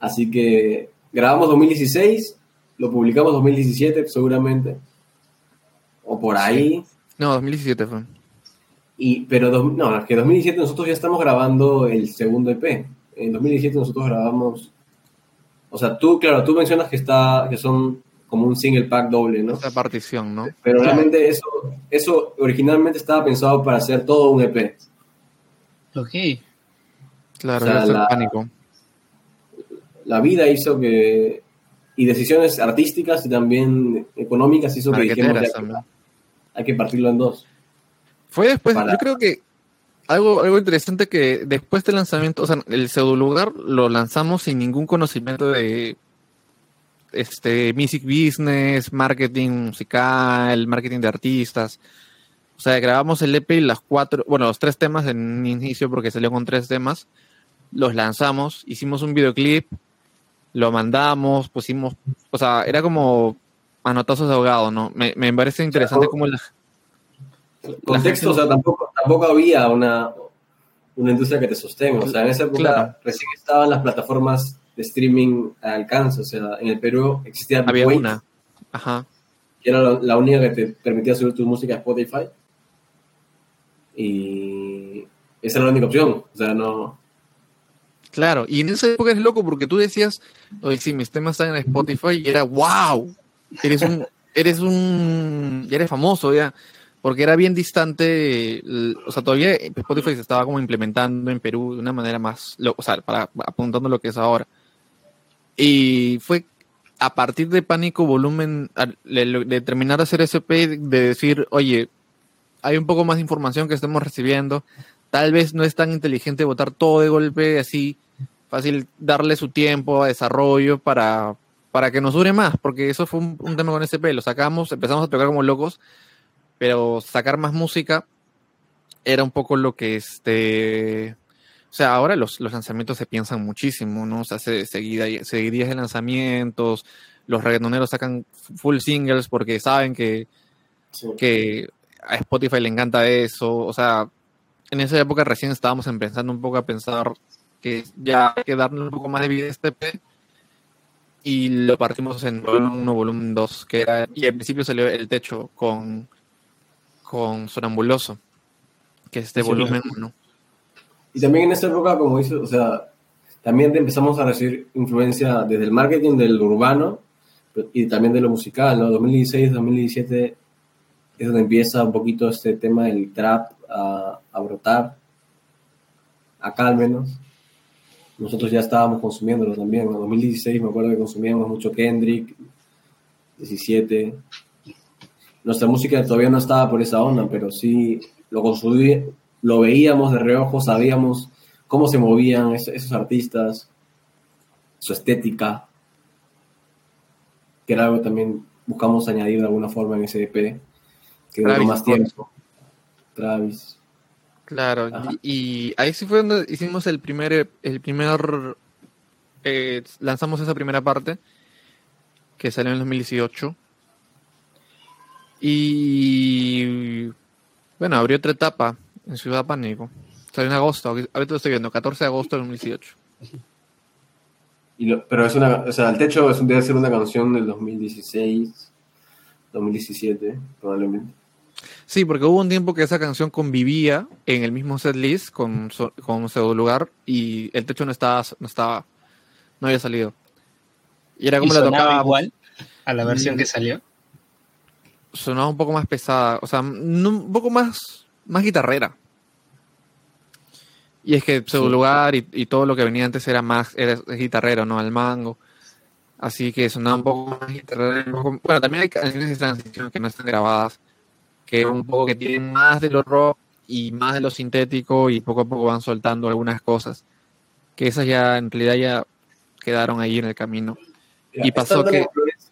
Así que grabamos 2016, lo publicamos 2017 seguramente. O por ahí. No, 2017 fue. Y, pero dos- no, es que 2017 nosotros ya estamos grabando el segundo EP. En 2017 nosotros grabamos. O sea, tú, claro, tú mencionas que está, que son como un single pack doble, ¿no? Esa partición, ¿no? Pero realmente eso, eso originalmente estaba pensado para hacer todo un EP. Ok. Claro, O sea, la- pánico. La vida hizo que. Y decisiones artísticas y también económicas hizo que dijimos ya, hay que partirlo en dos. Fue después, Para- yo creo que algo, algo interesante que después del lanzamiento, o sea, el pseudo lugar lo lanzamos sin ningún conocimiento de este music business, marketing musical, marketing de artistas. O sea, grabamos el EP y las cuatro, bueno, los tres temas en un inicio porque salió con tres temas. Los lanzamos, hicimos un videoclip, lo mandamos, pusimos, o sea, era como manotazos de ahogado, ¿no? Me, me parece interesante cómo la, Contexto, o sea, tampoco, tampoco había una, una industria que te sostenga. O sea, en esa época Claro. recién estaban las plataformas de streaming al alcance. O sea, en el Perú existía había Wait, una. Ajá. que era la, la única que te permitía subir tu música a Spotify. Y esa era la única opción. O sea, no. Claro, y en esa época es loco porque tú decías, oye, sí, mis temas están en Spotify y era, wow, eres un, eres un, ya eres famoso ya, porque era bien distante, o sea, todavía Spotify se estaba como implementando en Perú de una manera más, o sea, para, apuntando lo que es ahora. Y fue a partir de Pánico Volumen, de terminar de hacer SP, de decir, oye, hay un poco más de información que estamos recibiendo, tal vez no es tan inteligente votar todo de golpe así, fácil darle su tiempo a desarrollo para, para que nos dure más, porque eso fue un, un tema con SP, lo sacamos, empezamos a tocar como locos, pero sacar más música era un poco lo que este... O sea, ahora los, los lanzamientos se piensan muchísimo, ¿no? O sea, se, seguida, seguirías de lanzamientos, los reggaetoneros sacan full singles porque saben que, sí. que a Spotify le encanta eso. O sea, en esa época recién estábamos empezando un poco a pensar que ya hay que darle un poco más de vida a este EP. Y lo partimos en volumen 1, volumen 2, que era, y al principio salió el techo con, con Sonambuloso, que es de Sí, volumen 1. Y también en esa época, como dices, o sea, también empezamos a recibir influencia desde el marketing del urbano y también de lo musical, ¿no? 2016, 2017 es donde empieza un poquito este tema del trap a, a brotar, acá al menos. Nosotros ya estábamos consumiéndolo también, en 2016 me acuerdo que consumíamos mucho Kendrick, 17. Nuestra música todavía no estaba por esa onda, pero sí lo consumí, lo veíamos de reojo, sabíamos cómo se movían es- esos artistas, su estética, que era algo también buscamos añadir de alguna forma en ese EP, que duró más tiempo. Travis. Claro, Ajá. y, y ahí sí fue donde hicimos el primer, el primer, eh, lanzamos esa primera parte, que salió en 2018. Y bueno, abrió otra etapa en Ciudad Pánico. Salió en agosto, ahorita lo estoy viendo, 14 de agosto de 2018. Y lo- pero es una, o sea, el techo es, debe ser una canción del 2016, 2017, probablemente. Sí, porque hubo un tiempo que esa canción convivía en el mismo setlist con, con Pseudo Lugar y el techo no estaba, no estaba, no había salido. Y era ¿Y como la tocaba, igual a la versión Mm. que salió? Sonaba un poco más pesada, o sea, un poco más, más guitarrera. Y es que Pseudo Sí. Lugar y, y todo lo que venía antes era más, era guitarrero, ¿no? Al mango. Así que sonaba un poco más guitarrero. bueno, también hay canciones de transición que no están grabadas, que un poco que tienen más de lo rock y más de lo sintético y poco a poco van soltando algunas cosas. Que esas ya, en realidad ya quedaron ahí en el camino. Y pasó que- Flores-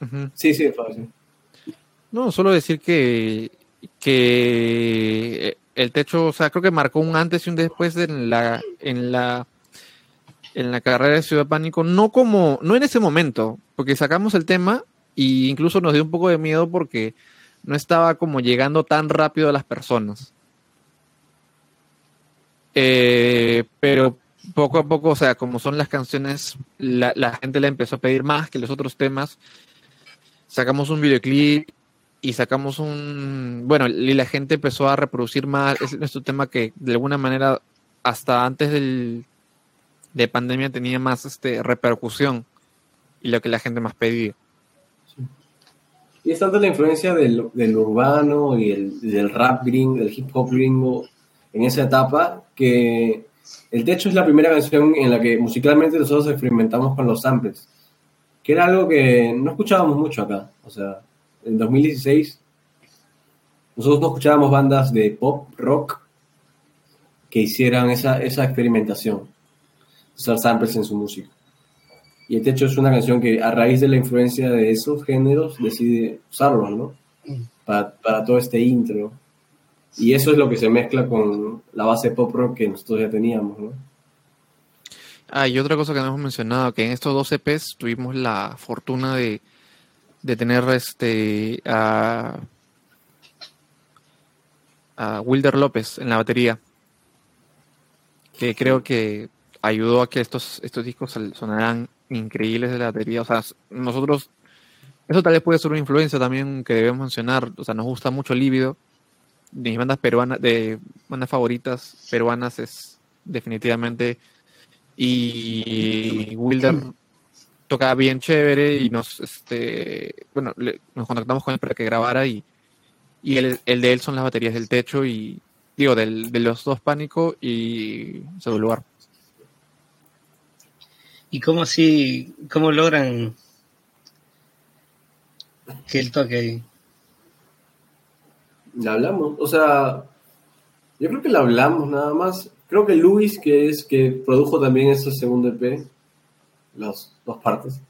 Ujú. Sí, sí, sí. No, solo decir que, que el techo, o sea, creo que marcó un antes y un después en la, en la, en la carrera de Ciudad Pánico, no como, no en ese momento, porque sacamos el tema e incluso nos dio un poco de miedo porque no estaba como llegando tan rápido a las personas. Eh, pero poco a poco, o sea, como son las canciones, la, la gente le empezó a pedir más que los otros temas. Sacamos un videoclip y sacamos un. Bueno, y la gente empezó a reproducir más. Es nuestro tema que de alguna manera, hasta antes del, de pandemia, tenía más este, repercusión y lo que la gente más pedía. Y es tanto la influencia del, del urbano y el, del rap gringo, del hip hop gringo en esa etapa, que El Techo es la primera canción en la que musicalmente nosotros experimentamos con los samples, que era algo que no escuchábamos mucho acá. O sea, en 2016 nosotros no escuchábamos bandas de pop, rock, que hicieran esa, esa experimentación, usar samples en su música. Y el Techo es una canción que a raíz de la influencia de esos géneros decide usarlos, ¿no? Para, para todo este intro. Y eso es lo que se mezcla con la base pop rock que nosotros ya teníamos, ¿no? Ah, y otra cosa que no hemos mencionado, que en estos dos EPs tuvimos la fortuna de, de tener este a, a Wilder López en la batería, que creo que ayudó a que estos, estos discos sonaran increíbles de la batería. O sea, nosotros, eso tal vez puede ser una influencia también que debemos mencionar. O sea, nos gusta mucho Líbido. De mis bandas peruanas, de bandas favoritas peruanas es definitivamente. Y Wilder tocaba bien chévere y nos, este, bueno, le- nos contactamos con él para que grabara y, y el, el de él son las baterías del techo y, digo, del, de los dos Pánico y Segundo Lugar. ¿Y cómo así, cómo logran que él toque ahí? La hablamos, o sea, yo creo que la hablamos nada más. Creo que Luis, que es que produjo también ese segundo EP, las dos partes,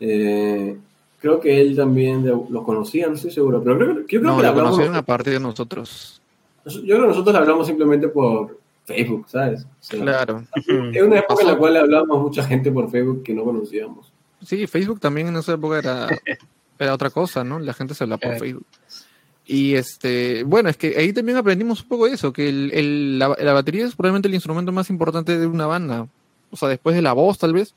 eh, creo que él también de- lo conocía, no estoy seguro, pero creo, que- yo creo No, que lo hablamos. conocieron a partir de nosotros. Yo creo que nosotros le hablamos simplemente por Facebook, ¿sabes? O sea, Claro. Es una época en la cual le hablamos a mucha gente por Facebook que no conocíamos. Sí, Facebook también en esa época era, [laughs] era otra cosa, ¿no? La gente se hablaba por Claro. Facebook. Y este, bueno, es que ahí también aprendimos un poco de eso, que el, el- la, la batería es probablemente el instrumento más importante de una banda. O sea, después de la voz, tal vez.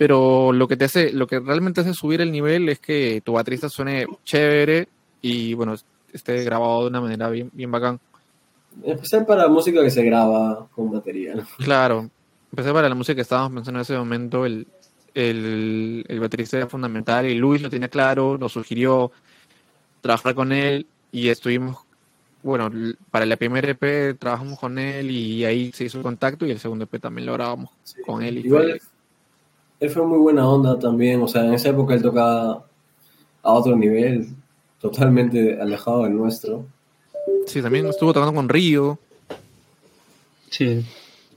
Pero lo que te hace, lo que realmente hace subir el nivel es que tu baterista suene chévere y bueno, esté grabado de una manera bien, bien bacán. Especial para música que se graba con batería. ¿no? Claro, empecé para la música que estábamos pensando en ese momento, el, el, el baterista era fundamental y Luis lo tenía claro, nos sugirió trabajar con él y estuvimos, bueno, para la primera EP trabajamos con él y ahí se hizo el contacto y el segundo EP también lo grabamos con él. Y Igual él fue muy buena onda también, o sea, en esa época él tocaba a otro nivel, totalmente alejado del nuestro. sí, también estuvo tocando con Río. Sí.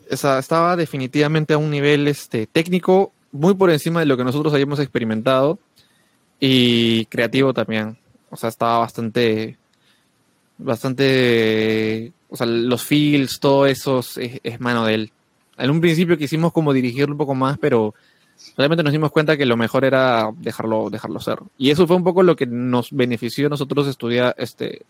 Esa, estaba definitivamente a un nivel este, técnico muy por encima de lo que nosotros habíamos experimentado y creativo también. O sea, estaba bastante, bastante, o sea, los feels, todo eso es, es mano de él. En un principio quisimos como dirigirlo un poco más, pero realmente nos dimos cuenta que lo mejor era dejarlo, dejarlo ser. Y eso fue un poco lo que nos benefició a nosotros estudiar, este,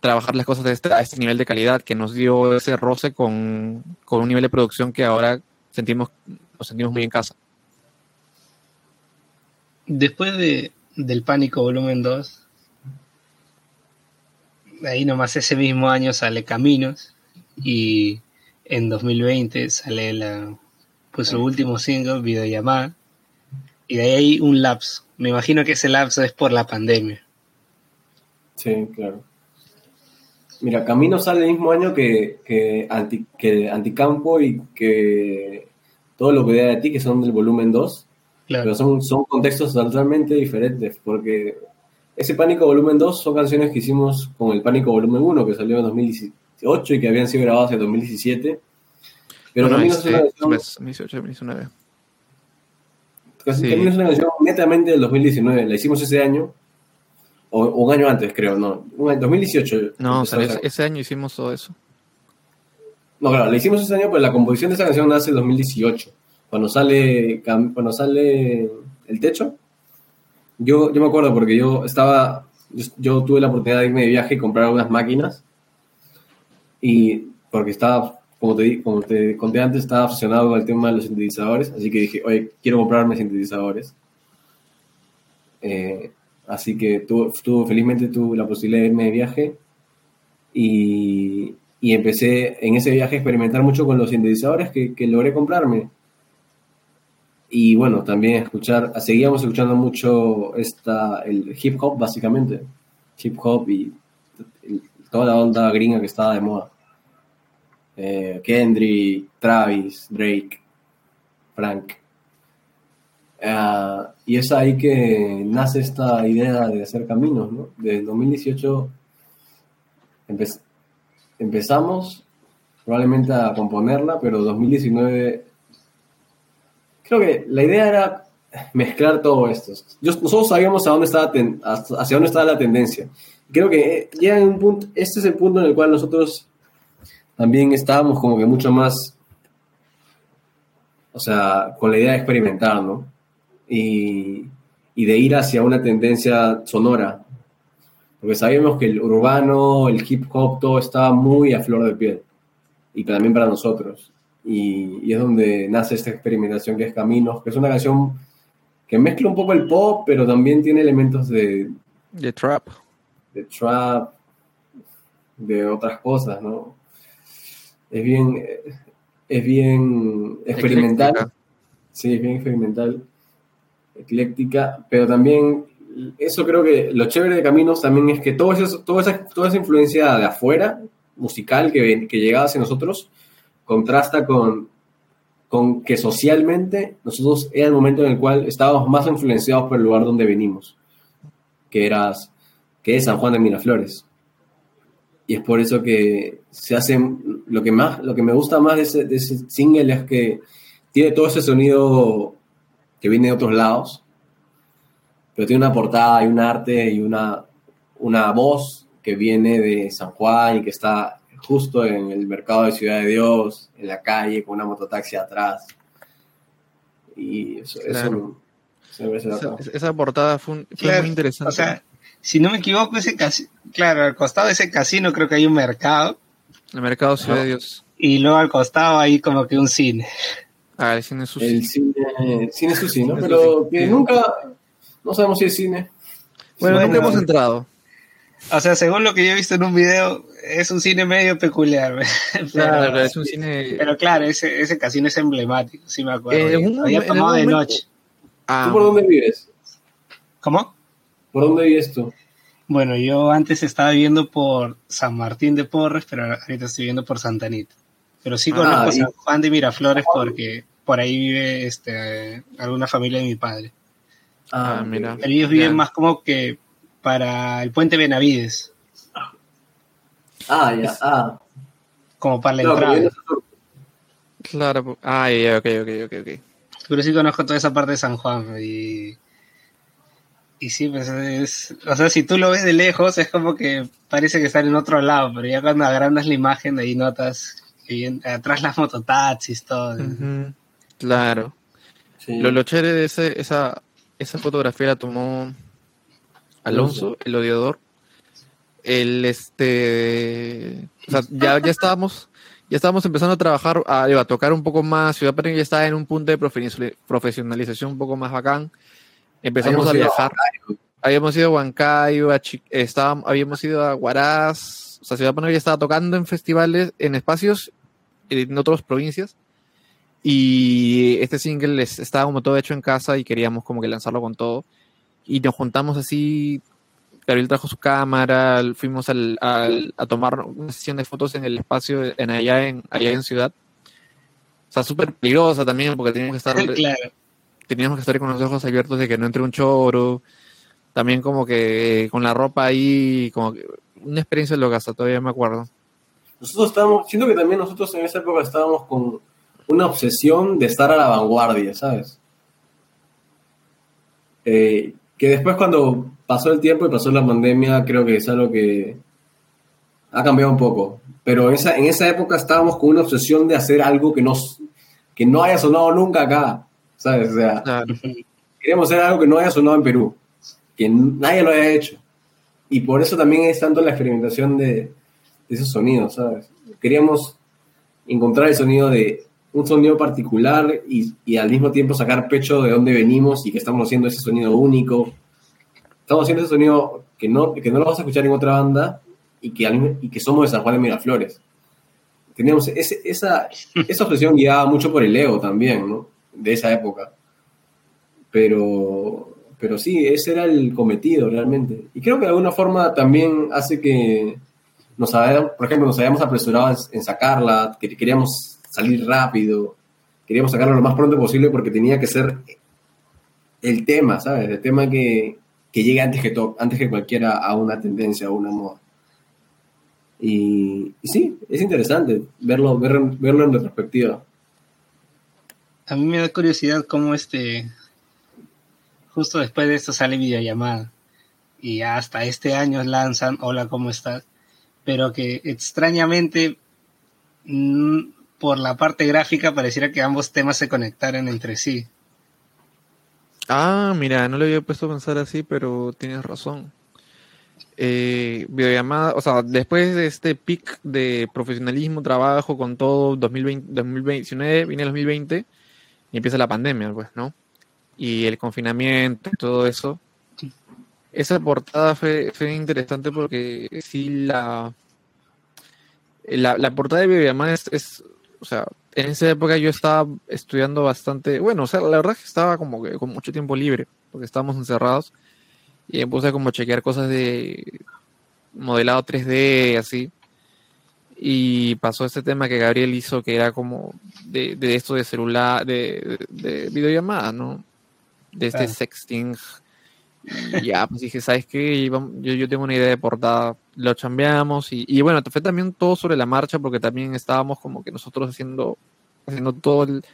trabajar las cosas este, a este nivel de calidad, que nos dio ese roce con, con un nivel de producción que ahora sentimos, nos sentimos muy en casa. Después de, del Pánico Volumen 2, ahí nomás ese mismo año sale Caminos y en 2020 sale la, pues su último single, Videollamada, y de ahí hay un lapso. Me imagino que ese lapso es por la pandemia. Sí, claro. Mira, Camino sale el mismo año que, que, anti, que Anticampo y que todo lo que vea de ti, que son del volumen 2. Claro. Pero son, son contextos totalmente diferentes, porque ese Pánico Volumen 2 son canciones que hicimos con el Pánico Volumen 1, que salió en 2018 y que habían sido grabadas en 2017. Pero Bueno, este, es una canción, pues, 2018, 2019. casi- sí. Camino es una canción netamente del 2019. La hicimos ese año, o, o un año antes, creo, no. Un año- 2018. No, o sea, ese, ese año hicimos todo eso. No, claro, la hicimos ese año, pero la composición de esa canción nace en 2018. Cuando sale, cuando sale El Techo, yo, yo me acuerdo porque yo estaba, yo, yo tuve la oportunidad de irme de viaje y comprar algunas máquinas. Y porque estaba, como te, como te conté antes, estaba obsesionado con el tema de los sintetizadores. Así que dije, oye, quiero comprarme sintetizadores. Eh, así que tuve, tuve- felizmente tuve la posibilidad de irme de viaje y, y empecé en ese viaje a experimentar mucho con los sintetizadores que, que logré comprarme. Y bueno, también escuchar, seguíamos escuchando mucho esta, el hip hop básicamente, hip hop y toda la onda gringa que estaba de moda. Eh, Kendrick, Travis, Drake, Frank. Ah, y es ahí que nace esta idea de hacer caminos, ¿no? Desde el 2018 empe- empezamos probablemente a componerla, pero 2019 creo que la idea era mezclar todo esto. Yo- nosotros sabíamos hacia dónde estaba la tendencia. Creo que eh, llega un punto, este es el punto en el cual nosotros también estábamos como que mucho más, o sea, con la idea de experimentar, ¿no? Y, y de ir hacia una tendencia sonora. Porque sabíamos que el urbano, el hip hop, todo estaba muy a flor de piel. Y también para nosotros. Y, y es donde nace esta experimentación que es Caminos, que es una canción que mezcla un poco el pop, pero también tiene elementos de, The Trap. de trap, de otras cosas, ¿no? Es bien, es bien experimental. Ecléctica. Sí, es bien experimental, ecléctica, pero también eso creo que lo chévere de Caminos también es que todo eso, toda, esa, toda esa influencia de afuera, musical, que, que llegaba hacia nosotros, contrasta con, con que socialmente nosotros era el momento en el cual estábamos más influenciados por el lugar donde venimos, que, eras, que es San Juan de Miraflores. Y es por eso que se hacen, lo que, más, lo que me gusta más de ese, de ese single es que tiene todo ese sonido que viene de otros lados, pero tiene una portada y un arte y una, una voz que viene de San Juan y que está justo en el mercado de Ciudad de Dios, en la calle, con una mototaxi atrás. Y eso, eso Claro. se me parece Esa, portada fue, un- fue Claro, muy interesante. O sea, si no me equivoco, ese casino, claro, al costado de ese casino creo que hay un mercado el mercado Ciudad No. de Dios. y luego al costado hay como que un cine. Ah, el cine Sushi. El cine, cine sushi, ¿no? Cine Pero que nunca, no sabemos si es cine. Bueno, nunca hemos entrado. O sea, según lo que yo he visto en un video, es un cine medio peculiar. [laughs] pero, Claro, es un cine. pero claro, ese, ese casino es emblemático, sí me acuerdo. Eh, un Había tomado de momento- noche. Ah, ¿Tú por dónde vives? ¿Cómo? ¿Por dónde vives tú? Bueno, yo antes estaba viviendo por San Martín de Porres, pero ahorita estoy viviendo por Santa Anita. Pero sí Ah, conozco y- San Juan de Miraflores porque por ahí vive este, alguna familia de mi padre. Ah, mira. Pero ellos viven Ya. más como que para el puente Benavides, Ah, ya, ah. como para la No, entrada. Claro. Ah, ya, ok, ok, ok, ok. Pero sí conozco toda esa parte de San Juan y... Y sí, pues es... O sea, si tú lo ves de lejos es como que parece que están en otro lado, pero ya cuando agrandas la imagen ahí notas que atrás las mototaxis, todo. Claro. Sí. Lo, lo chévere de ese- esa, esa fotografía la tomó Alonso, el odiador. El este. O sea, ya, ya estábamos. Ya estábamos empezando a trabajar, a, a tocar un poco más. Ciudad Patricia ya estaba en un punto de profesionaliz- profesionalización un poco más bacán. Empezamos a ido a viajar. Habíamos ido a Huancayo, a habíamos ido a Huaraz. O sea, Ciudad Patricia ya estaba tocando en festivales, en espacios en otras provincias. Y este single es- estaba como todo hecho en casa y queríamos como que lanzarlo con todo. Y nos juntamos así. Gabriel trajo su cámara, fuimos al- al- a tomar una sesión de fotos en el espacio en allá en, allá en Ciudad. O sea, súper peligrosa también porque teníamos que estar [laughs] claro. Teníamos que estar con los ojos abiertos de que no entre un choro. También como que con la ropa ahí, como que una experiencia loca, hasta todavía me acuerdo. Nosotros estábamos, siento que también nosotros en esa época estábamos con una obsesión de estar a la vanguardia, ¿sabes? Eh, que después cuando pasó el tiempo y pasó la pandemia, creo que es algo que ha cambiado un poco. Pero en esa, en esa época estábamos con una obsesión de hacer algo que no, que no haya sonado nunca acá, ¿sabes? O sea, Claro. queríamos hacer algo que no haya sonado en Perú, que nadie lo haya hecho. Y por eso también es tanto la experimentación de, de esos sonidos, ¿sabes? Queríamos encontrar el sonido de un sonido particular y, y al mismo tiempo sacar pecho de dónde venimos y que estamos haciendo ese sonido único. Estamos haciendo ese sonido que no, que no lo vas a escuchar en otra banda y que, y que somos de San Juan de Miraflores. Teníamos ese- esa, esa obsesión guiada mucho por el ego también, ¿no? De esa época. Pero, pero sí, ese era el cometido realmente. Y creo que de alguna forma también hace que nos hayamos, por ejemplo, nos hayamos apresurado en, sacarla, que queríamos salir rápido, queríamos sacarlo lo más pronto posible porque tenía que ser el tema, ¿sabes? El tema que, que llegue antes que, to- antes que cualquiera a una tendencia o una moda. Y, sí, es interesante verlo, verlo, verlo en retrospectiva. A mí me da curiosidad cómo este, justo después de esto sale videollamada y hasta este año lanzan Hola, ¿cómo estás? Pero que extrañamente mm, por la parte gráfica pareciera que ambos temas se conectaran entre sí. Ah, mira, no le había puesto a pensar así, pero tienes razón. Eh, videollamada, o sea, después de este pic de profesionalismo, trabajo con todo, 2020, 2019, viene el 2020 y empieza la pandemia, pues, ¿no? Y el confinamiento y todo eso. Esa portada fue, fue interesante porque sí la, la, la portada de videollamada es, es, o sea, en esa época yo estaba estudiando bastante, bueno, o sea, la verdad es que estaba como que con mucho tiempo libre, porque estábamos encerrados, y me puse como a chequear cosas de modelado 3D, así, y pasó este tema que Gabriel hizo, que era como de, de esto de celular, de, de, de videollamada, ¿no? De este Claro. sexting. Y ya, pues dije, ¿sabes qué? Yo, yo tengo una idea de portada, lo chambeamos y, y bueno, fue también todo sobre la marcha porque también estábamos como que nosotros haciendo, haciendo todo el,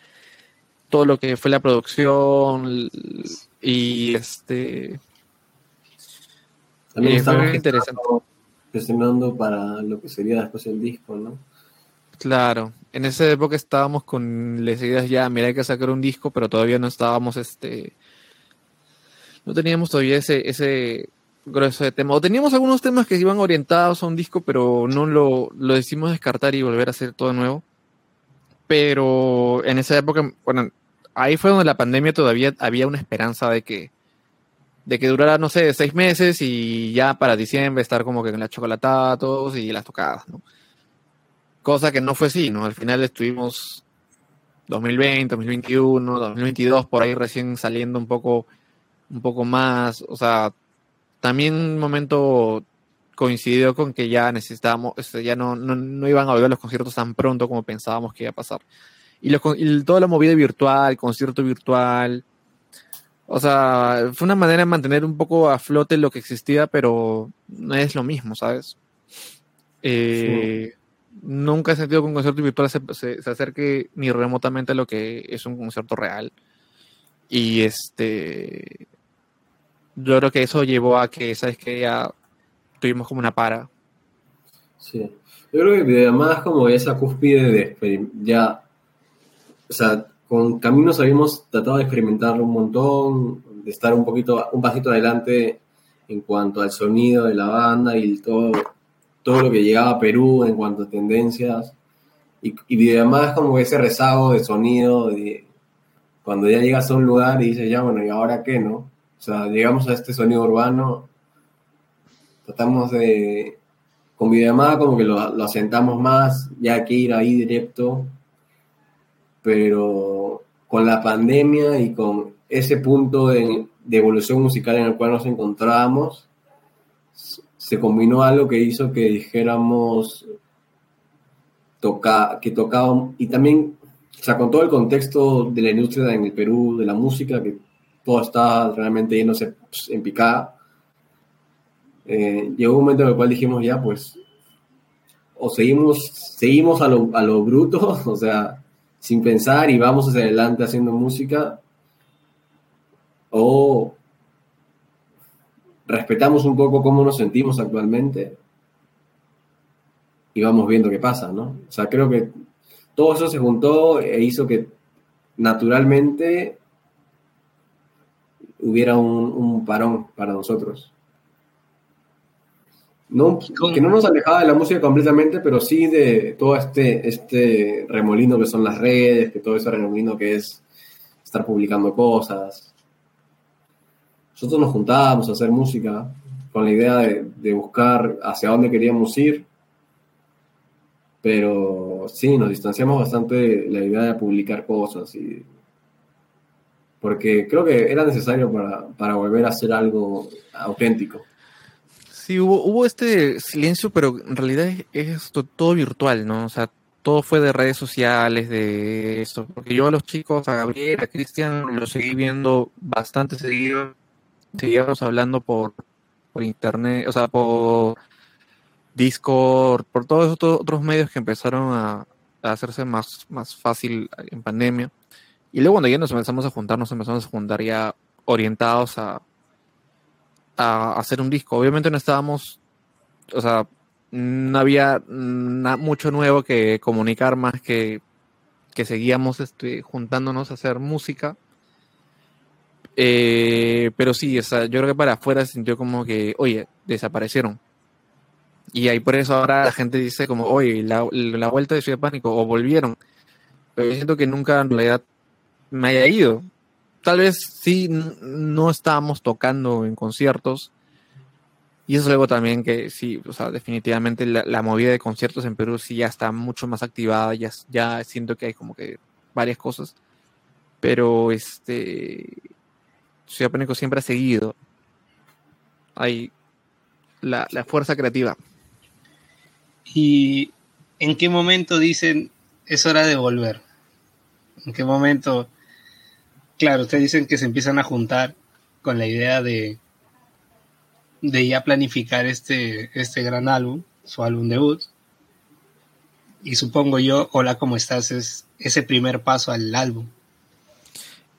todo lo que fue la producción y este También Eh, fue interesante. Gestionando para lo que sería después el disco, ¿no? Claro, en esa época estábamos con las ideas ya, mira, hay que sacar un disco, pero todavía no estábamos, este, no teníamos todavía ese, ese grueso de tema. O teníamos algunos temas que iban orientados a un disco, pero no lo, lo decidimos descartar y volver a hacer todo nuevo. Pero en esa época, bueno, ahí fue donde la pandemia todavía había una esperanza de que, de que durara, no sé, seis meses y ya para diciembre estar como que con la chocolatada todos y las tocadas, ¿no? Cosa que no fue así, ¿no? Al final estuvimos 2020, 2021, 2022, por ahí recién saliendo un poco, un poco más. O sea, también un momento coincidió con que ya necesitábamos, este, ya no, no, no iban a volver los conciertos tan pronto como pensábamos que iba a pasar. Y, los y toda la movida virtual, concierto virtual. O sea, fue una manera de mantener un poco a flote lo que existía, pero no es lo mismo, ¿sabes? Eh, Nunca he sentido que un concierto virtual se, se- se acerque ni remotamente a lo que es un concierto real. Y este. Yo creo que eso llevó a que, ¿sabes que Ya tuvimos como una para. Sí. Yo creo que es como esa cúspide de ya, o sea, con Caminos habíamos tratado de experimentar un montón, de estar un poquito, un pasito adelante en cuanto al sonido de la banda y todo, todo lo que llegaba a Perú en cuanto a tendencias. Y, y además como ese rezago de sonido, de cuando ya llegas a un lugar y dices, ya bueno, ¿y ahora qué, no? O sea, llegamos a este sonido urbano, tratamos de, con videollamada como que lo, lo asentamos más, ya hay que ir ahí directo, pero con la pandemia y con ese punto de, de evolución musical en el cual nos encontrábamos, se combinó algo que hizo que dijéramos toca, que tocaba, y también, o sea, con todo el contexto de la industria en el Perú, de la música, que todo está realmente yéndose pues, en picada, eh, llegó un momento en el cual dijimos ya, pues, o seguimos, seguimos a lo, a lo bruto, [laughs] o sea, sin pensar y vamos hacia adelante haciendo música, o respetamos un poco cómo nos sentimos actualmente y vamos viendo qué pasa, ¿no? O sea, creo que todo eso se juntó e hizo que naturalmente hubiera un, un parón para nosotros. No, que no nos alejaba de la música completamente, pero sí de todo este, este remolino que son las redes, que todo ese remolino que es estar publicando cosas. Nosotros nos juntábamos a hacer música con la idea de, de buscar hacia dónde queríamos ir, pero sí, nos distanciamos bastante de la idea de publicar cosas y porque creo que era necesario para, para volver a hacer algo auténtico. Sí, hubo, hubo este silencio, pero en realidad es, es todo virtual, ¿no? O sea, todo fue de redes sociales, de eso. Porque yo a los chicos, a Gabriel, a Cristian, los seguí viendo bastante seguido. Seguíamos hablando por, por internet, o sea, por Discord, por todos estos otros medios que empezaron a, a hacerse más, más fácil en pandemia. Y luego cuando ya nos empezamos a juntar, nos empezamos a juntar ya orientados a, a hacer un disco. Obviamente no estábamos, o sea, no había mucho nuevo que comunicar más que que seguíamos este, juntándonos a hacer música. Eh, pero sí, o sea, yo creo que para afuera se sintió como que, oye, desaparecieron. Y ahí por eso ahora la gente dice como, oye, la, vuelta de Ciudad Pánico, o volvieron. Pero siento que nunca en realidad me haya ido tal vez sí no estábamos tocando en conciertos. Y eso es algo también que sí, o sea, definitivamente la, movida de conciertos en Perú sí ya está mucho más activada, ya, ya siento que hay como que varias cosas. Pero este Ciudad Pánico siempre ha seguido. Hay la, la fuerza creativa. ¿Y en qué momento dicen es hora de volver? ¿En qué momento Claro, ustedes dicen que se empiezan a juntar con la idea de, de ya planificar este, este gran álbum, su álbum debut. Y supongo yo, Hola, ¿cómo estás? Es ese primer paso al álbum.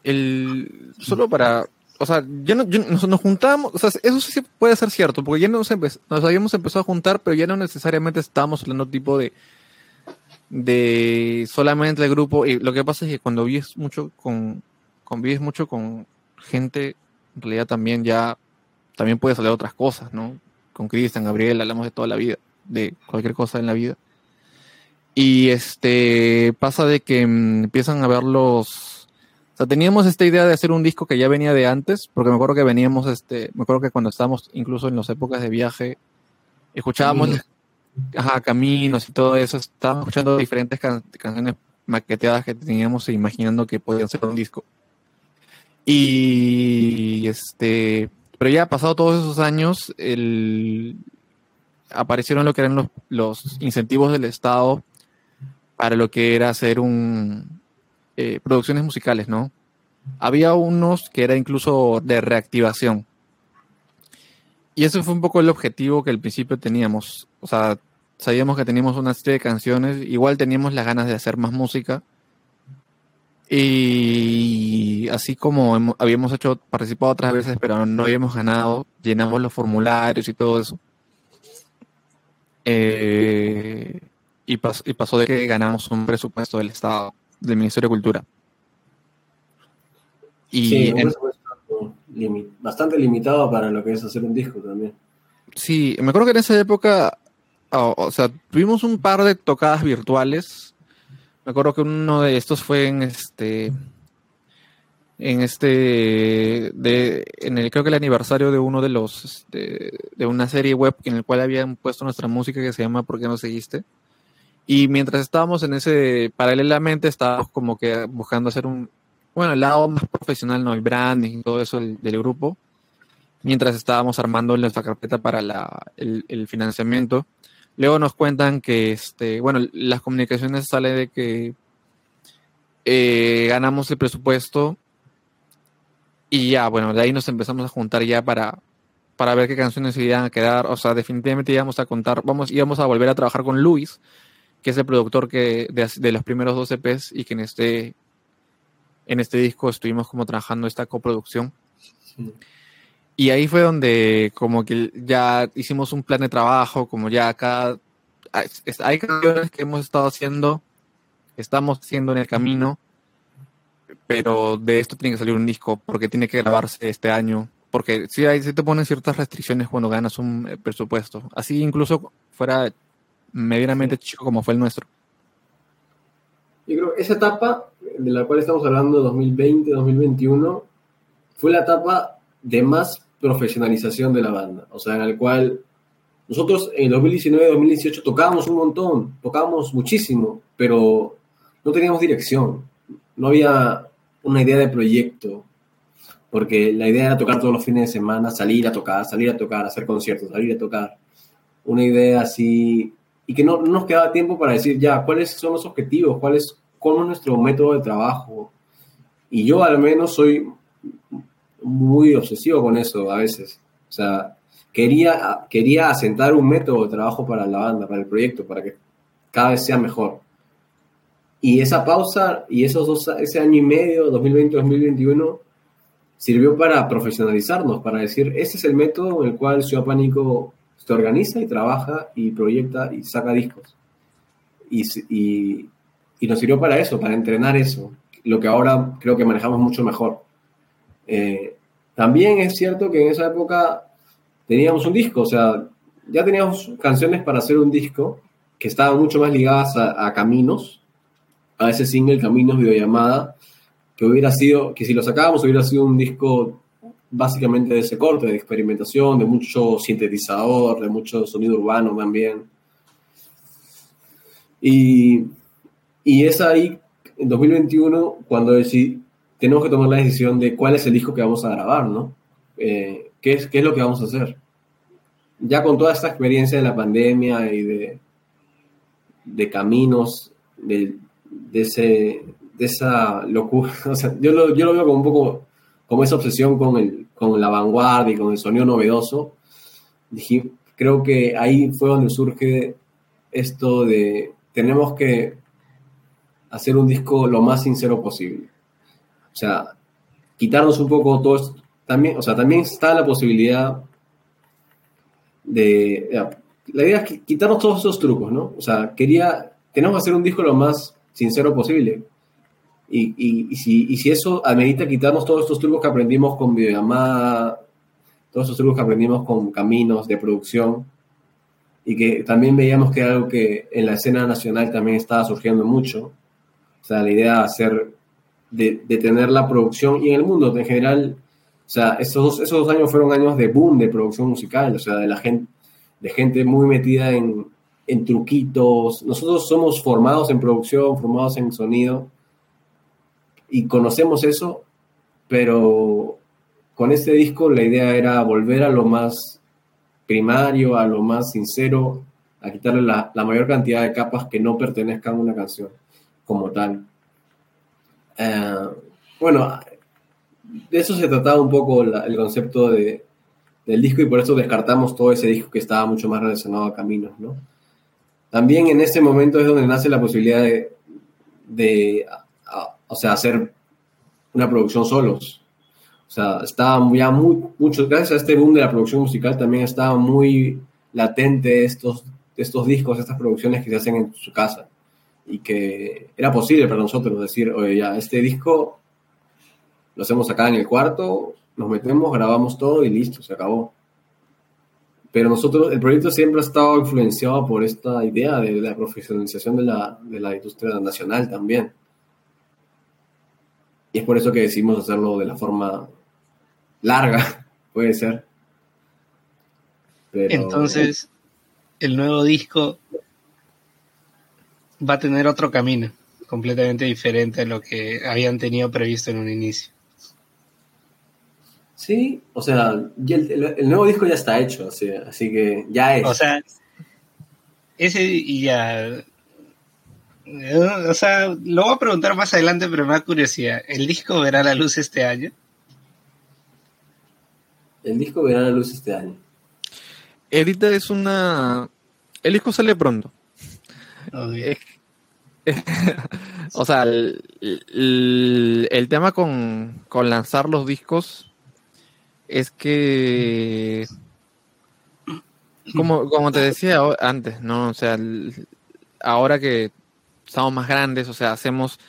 El, solo para, o sea, ya no, nos, juntamos, o sea, eso sí puede ser cierto, porque ya nos, nos habíamos empezado a juntar, pero ya no necesariamente estábamos hablando tipo de, de solamente el grupo. Y lo que pasa es que cuando vives mucho con, convives mucho con gente, en realidad también ya, también puedes hablar de otras cosas, ¿no? Con Cristian, Gabriel, hablamos de toda la vida, de cualquier cosa en la vida. Y este, pasa de que mm, empiezan a ver los... O sea, teníamos esta idea de hacer un disco que ya venía de antes, porque me acuerdo que veníamos, este, me acuerdo que cuando estábamos incluso en las épocas de viaje, escuchábamos ajá, caminos y todo eso, estábamos escuchando diferentes canciones maqueteadas que teníamos e imaginando que podían ser un disco. Y este, pero ya pasado todos esos años, aparecieron lo que eran los, los, incentivos del Estado para lo que era hacer un eh, producciones musicales, ¿no? Había unos que era incluso de reactivación. Y eso fue un poco el objetivo que al principio teníamos. O sea, sabíamos que teníamos una serie de canciones, igual teníamos las ganas de hacer más música y así como habíamos hecho, participado otras veces, pero no habíamos ganado, llenamos los formularios y todo eso. Eh, y, pasó de que ganamos un presupuesto del Estado, del Ministerio de Cultura. Y Sí, en- un presupuesto limi- bastante limitado para lo que es hacer un disco también. Sí, me acuerdo que en esa época, o sea, tuvimos un par de tocadas virtuales. Me acuerdo que uno de estos fue en este, en este, de, en el creo que el aniversario de uno de los, este, de una serie web en el cual habían puesto nuestra música que se llama ¿Por qué no seguiste? Y mientras estábamos en ese, paralelamente estábamos como que buscando hacer un, bueno, el lado más profesional, ¿no? El branding y todo eso del, del grupo mientras estábamos armando nuestra carpeta para la- el, el financiamiento. Luego nos cuentan que, este, bueno, las comunicaciones sale de que eh, ganamos el presupuesto y ya, bueno, de ahí nos empezamos a juntar ya para, para ver qué canciones se iban a quedar. O sea, definitivamente íbamos a contar, vamos, íbamos a volver a trabajar con Luis, que es el productor que, de, los primeros dos EPs y que en este, en este disco estuvimos como trabajando esta coproducción. Sí. Y ahí fue donde como que ya hicimos un plan de trabajo, como ya acá hay- es- hay canciones que hemos estado haciendo, estamos haciendo en el camino, pero de esto tiene que salir un disco porque tiene que grabarse este año, porque sí, hay, sí te ponen ciertas restricciones cuando ganas un eh, presupuesto, así incluso fuera medianamente chico como fue el nuestro. Yo creo que esa etapa de la cual estamos hablando, 2020-2021, fue la etapa de más profesionalización de la banda. O sea, en el cual nosotros en 2019-2018 tocábamos un montón, tocábamos muchísimo, pero no teníamos dirección. No había una idea de proyecto, porque la idea era tocar todos los fines de semana, salir a tocar, salir a tocar, hacer conciertos, salir a tocar. Una idea así y que no, no nos quedaba tiempo para decir ya cuáles son los objetivos, cuál es, cuál es nuestro método de trabajo. Y yo al menos soy muy obsesivo con eso a veces. O sea, quería, quería asentar un método de trabajo para la banda, para el proyecto, para que cada vez sea mejor. Y esa pausa y esos dos, ese año y medio, 2020-2021, sirvió para profesionalizarnos, para decir, este es el método en el cual Ciudad Pánico se organiza y trabaja y proyecta y saca discos. Y, y, y, nos sirvió para eso, para entrenar eso, lo que ahora creo que manejamos mucho mejor. Eh, también es cierto que en esa época teníamos un disco, o sea, ya teníamos canciones para hacer un disco que estaban mucho más ligadas a, Caminos, a ese single Caminos Videollamada, que hubiera sido, que si lo sacábamos hubiera sido un disco básicamente de ese corte, de experimentación, de mucho sintetizador, de mucho sonido urbano también. Y, y es ahí, en 2021, cuando decí, tenemos que tomar la decisión de cuál es el disco que vamos a grabar, ¿no? Eh, ¿qué, es, ¿Qué es lo que vamos a hacer? Ya con toda esta experiencia de la pandemia y de, de caminos, de, de, ese, de esa locura, [laughs] o sea, yo lo, yo lo veo como un poco como esa obsesión con, el, con la vanguardia y con el sonido novedoso, dije, creo que ahí fue donde surge esto de tenemos que hacer un disco lo más sincero posible. O sea, quitarnos un poco todo esto. También, o sea, también está la posibilidad de... La idea es quitarnos todos esos trucos, ¿no? O sea, quería... Tenemos que hacer un disco lo más sincero posible. Y, y, y, si, y si eso amerita quitarnos todos estos trucos que aprendimos con videollamada, todos estos trucos que aprendimos con caminos de producción, y que también veíamos que era algo que en la escena nacional también estaba surgiendo mucho, o sea, la idea de hacer, de, tener la producción, y en el mundo en general, o sea, esos esos dos años fueron años de boom de producción musical, o sea, de la gente, de gente muy metida en, en truquitos. Nosotros somos formados en producción, formados en sonido, y conocemos eso, pero con este disco la idea era volver a lo más primario, a lo más sincero, a quitarle la, la mayor cantidad de capas que no pertenezcan a una canción como tal. Uh, bueno, de eso se trataba un poco el concepto de, del disco y por eso descartamos todo ese disco que estaba mucho más relacionado a caminos, ¿no? También en ese momento es donde nace la posibilidad de, o sea, hacer una producción solos. O sea, estaba ya muy, mucho, gracias a este boom de la producción musical, también estaba muy latente estos, estos discos, estas producciones que se hacen en su casa. Y que era posible para nosotros decir, oye, ya, este disco lo hacemos acá en el cuarto, nos metemos, grabamos todo y listo, se acabó. Pero nosotros, el proyecto siempre ha estado influenciado por esta idea de la profesionalización de la, de la industria nacional también. Y es por eso que decidimos hacerlo de la forma larga, [laughs] puede ser. Entonces, el nuevo disco va a tener otro camino, completamente diferente a lo que habían tenido previsto en un inicio. Sí, o sea, el, nuevo disco ya está hecho, así, así, que ya es. O sea, ese y ya. O sea, lo voy a preguntar más adelante, pero me da curiosidad. ¿El disco verá la luz este año? El disco verá la luz este año. Edita es una. El disco sale pronto. [laughs] o sea, el, tema con, con lanzar los discos es que, como, como te decía antes, ¿no? O sea, ahora que estamos más grandes, o sea, hacemos,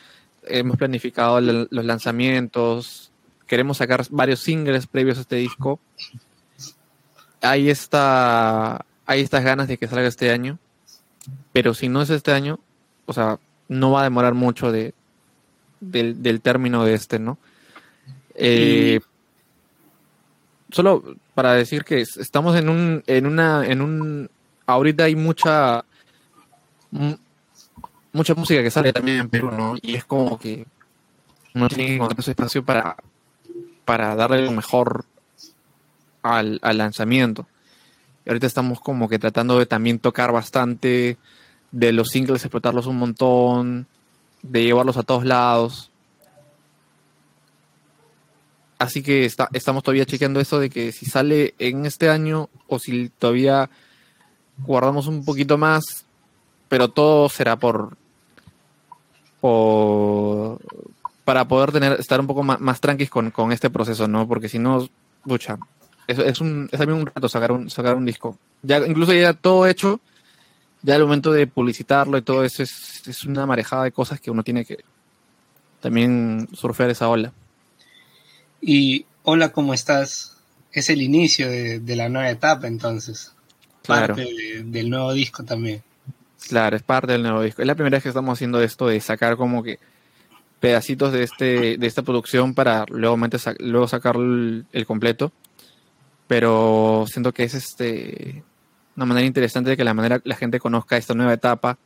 hemos planificado los lanzamientos, queremos sacar varios singles previos a este disco. Hay esta, hay estas ganas de que salga este año, pero si no es este año, o sea, no va a demorar mucho de, del, término de este, ¿no? Eh, solo para decir que estamos en un, en una, en un, ahorita hay mucha, mucha música que sale también en Perú, ¿no? Y es como que uno tiene que encontrar su espacio para, para darle lo mejor al, al lanzamiento. Y ahorita estamos como que tratando de también tocar bastante, de los singles explotarlos un montón, de llevarlos a todos lados. Así que está, estamos todavía chequeando eso de que si sale en este año o si todavía guardamos un poquito más, pero todo será por, por para poder tener estar un poco más, más tranquis con, este proceso, ¿no? Porque si no, pucha, es, es, un, es también un rato sacar un, sacar un disco. Ya, incluso ya todo hecho, ya el momento de publicitarlo y todo eso es, es una marejada de cosas que uno tiene que también surfear esa ola. Y hola, ¿cómo estás? Es el inicio de, la nueva etapa, entonces. Claro. Parte del nuevo disco también. Claro, es parte del nuevo disco. Es la primera vez que estamos haciendo esto de sacar como que pedacitos de este de esta producción para luego, luego sacar el, completo. Pero siento que es este una manera interesante de que la manera la gente conozca esta nueva etapa,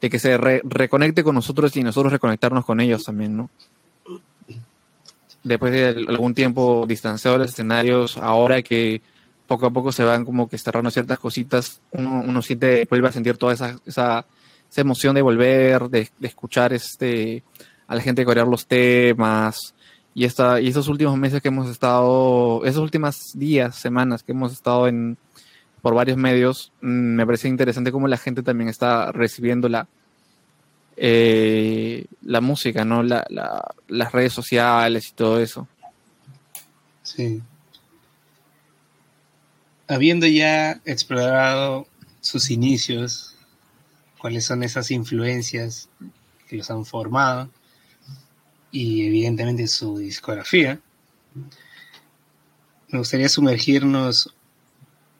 de que se reconecte con nosotros y nosotros reconectarnos con ellos también, ¿no? después de algún tiempo distanciado de los escenarios, ahora que poco a poco se van como que cerrando ciertas cositas, uno, uno siente, vuelve a sentir toda esa, esa, emoción de volver, de, escuchar este, a la gente corear los temas. Y, esta, y estos últimos meses que hemos estado, esos últimos días, semanas que hemos estado en, por varios medios, mm, me parece interesante cómo la gente también está recibiendo la, eh, la música, ¿no? La, las redes sociales y todo eso. Sí. Habiendo ya explorado sus inicios, cuáles son esas influencias que los han formado y evidentemente su discografía, me gustaría sumergirnos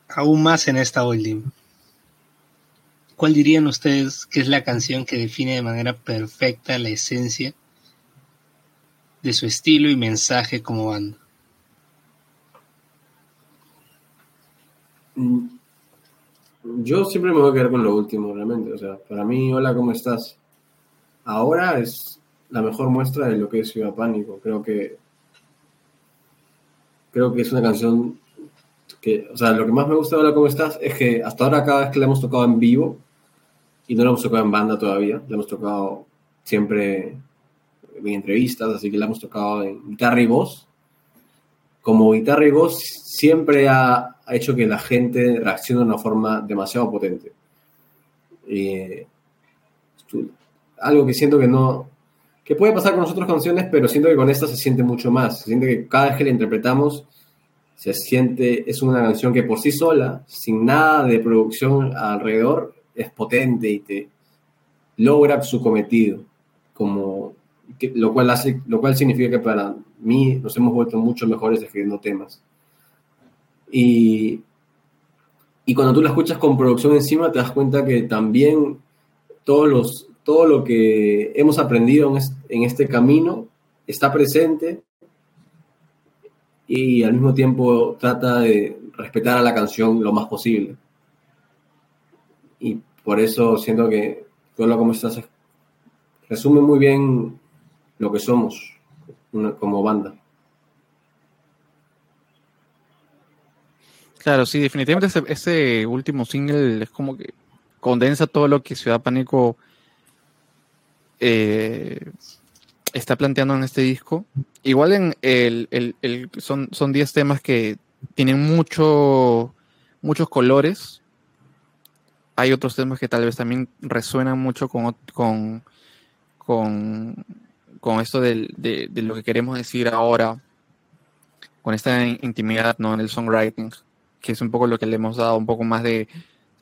aún más en esta holding. ¿Cuál dirían ustedes que es la canción que define de manera perfecta la esencia de su estilo y mensaje como banda? Mm, yo siempre me voy a quedar con lo último, realmente. O sea, para mí, hola, ¿cómo estás? Ahora es la mejor muestra de lo que es Ciudad Pánico. Creo que creo que es una canción que, o sea, lo que más me gusta de Hola, ¿cómo estás? Es que hasta ahora cada vez que la hemos tocado en vivo, y no la hemos tocado en banda todavía, la hemos tocado siempre en entrevistas, así que la hemos tocado en guitarra y voz. Como guitarra y voz siempre ha, hecho que la gente reaccione de una forma demasiado potente. algo que siento que no, que puede pasar con otras canciones, pero siento que con esta se siente mucho más. Se siente que cada vez que la interpretamos, se siente, es una canción que por sí sola, sin nada de producción alrededor, es potente y te logra su cometido, como, lo, cual hace, lo cual significa que para mí nos hemos vuelto mucho mejores escribiendo temas. Y, y cuando tú la escuchas con producción encima, te das cuenta que también todos los, todo lo que hemos aprendido en este camino está presente y al mismo tiempo trata de respetar a la canción lo más posible. Y por eso siento que todo lo como estás resume muy bien lo que somos como banda. Claro, sí, definitivamente ese, último single es como que condensa todo lo que Ciudad Pánico eh, está planteando en este disco. Igual en el, son, son 10 temas que tienen mucho, muchos colores. Hay otros temas que tal vez también resuenan mucho con, con, con, esto de, lo que queremos decir ahora, con esta intimidad ¿no? en el songwriting, que es un poco lo que le hemos dado un poco más de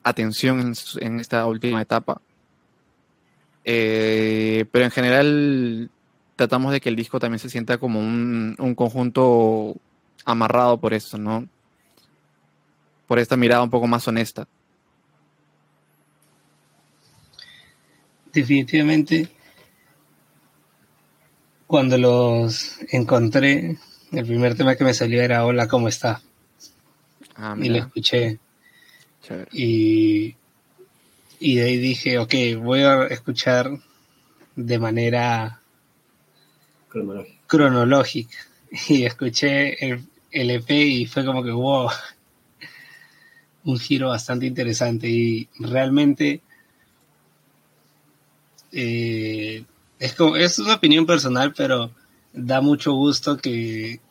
atención en, esta última etapa. Eh, pero en general tratamos de que el disco también se sienta como un, conjunto amarrado por eso, ¿no? Por esta mirada un poco más honesta. Definitivamente, cuando los encontré, el primer tema que me salió era Hola, ¿cómo está? Ah, y lo escuché. Y, y de ahí dije, ok, voy a escuchar de manera cronológica. [laughs] Y escuché el, EP y fue como que, wow, [laughs] un giro bastante interesante. Y realmente eh, es, como, es una opinión personal, pero da mucho gusto que,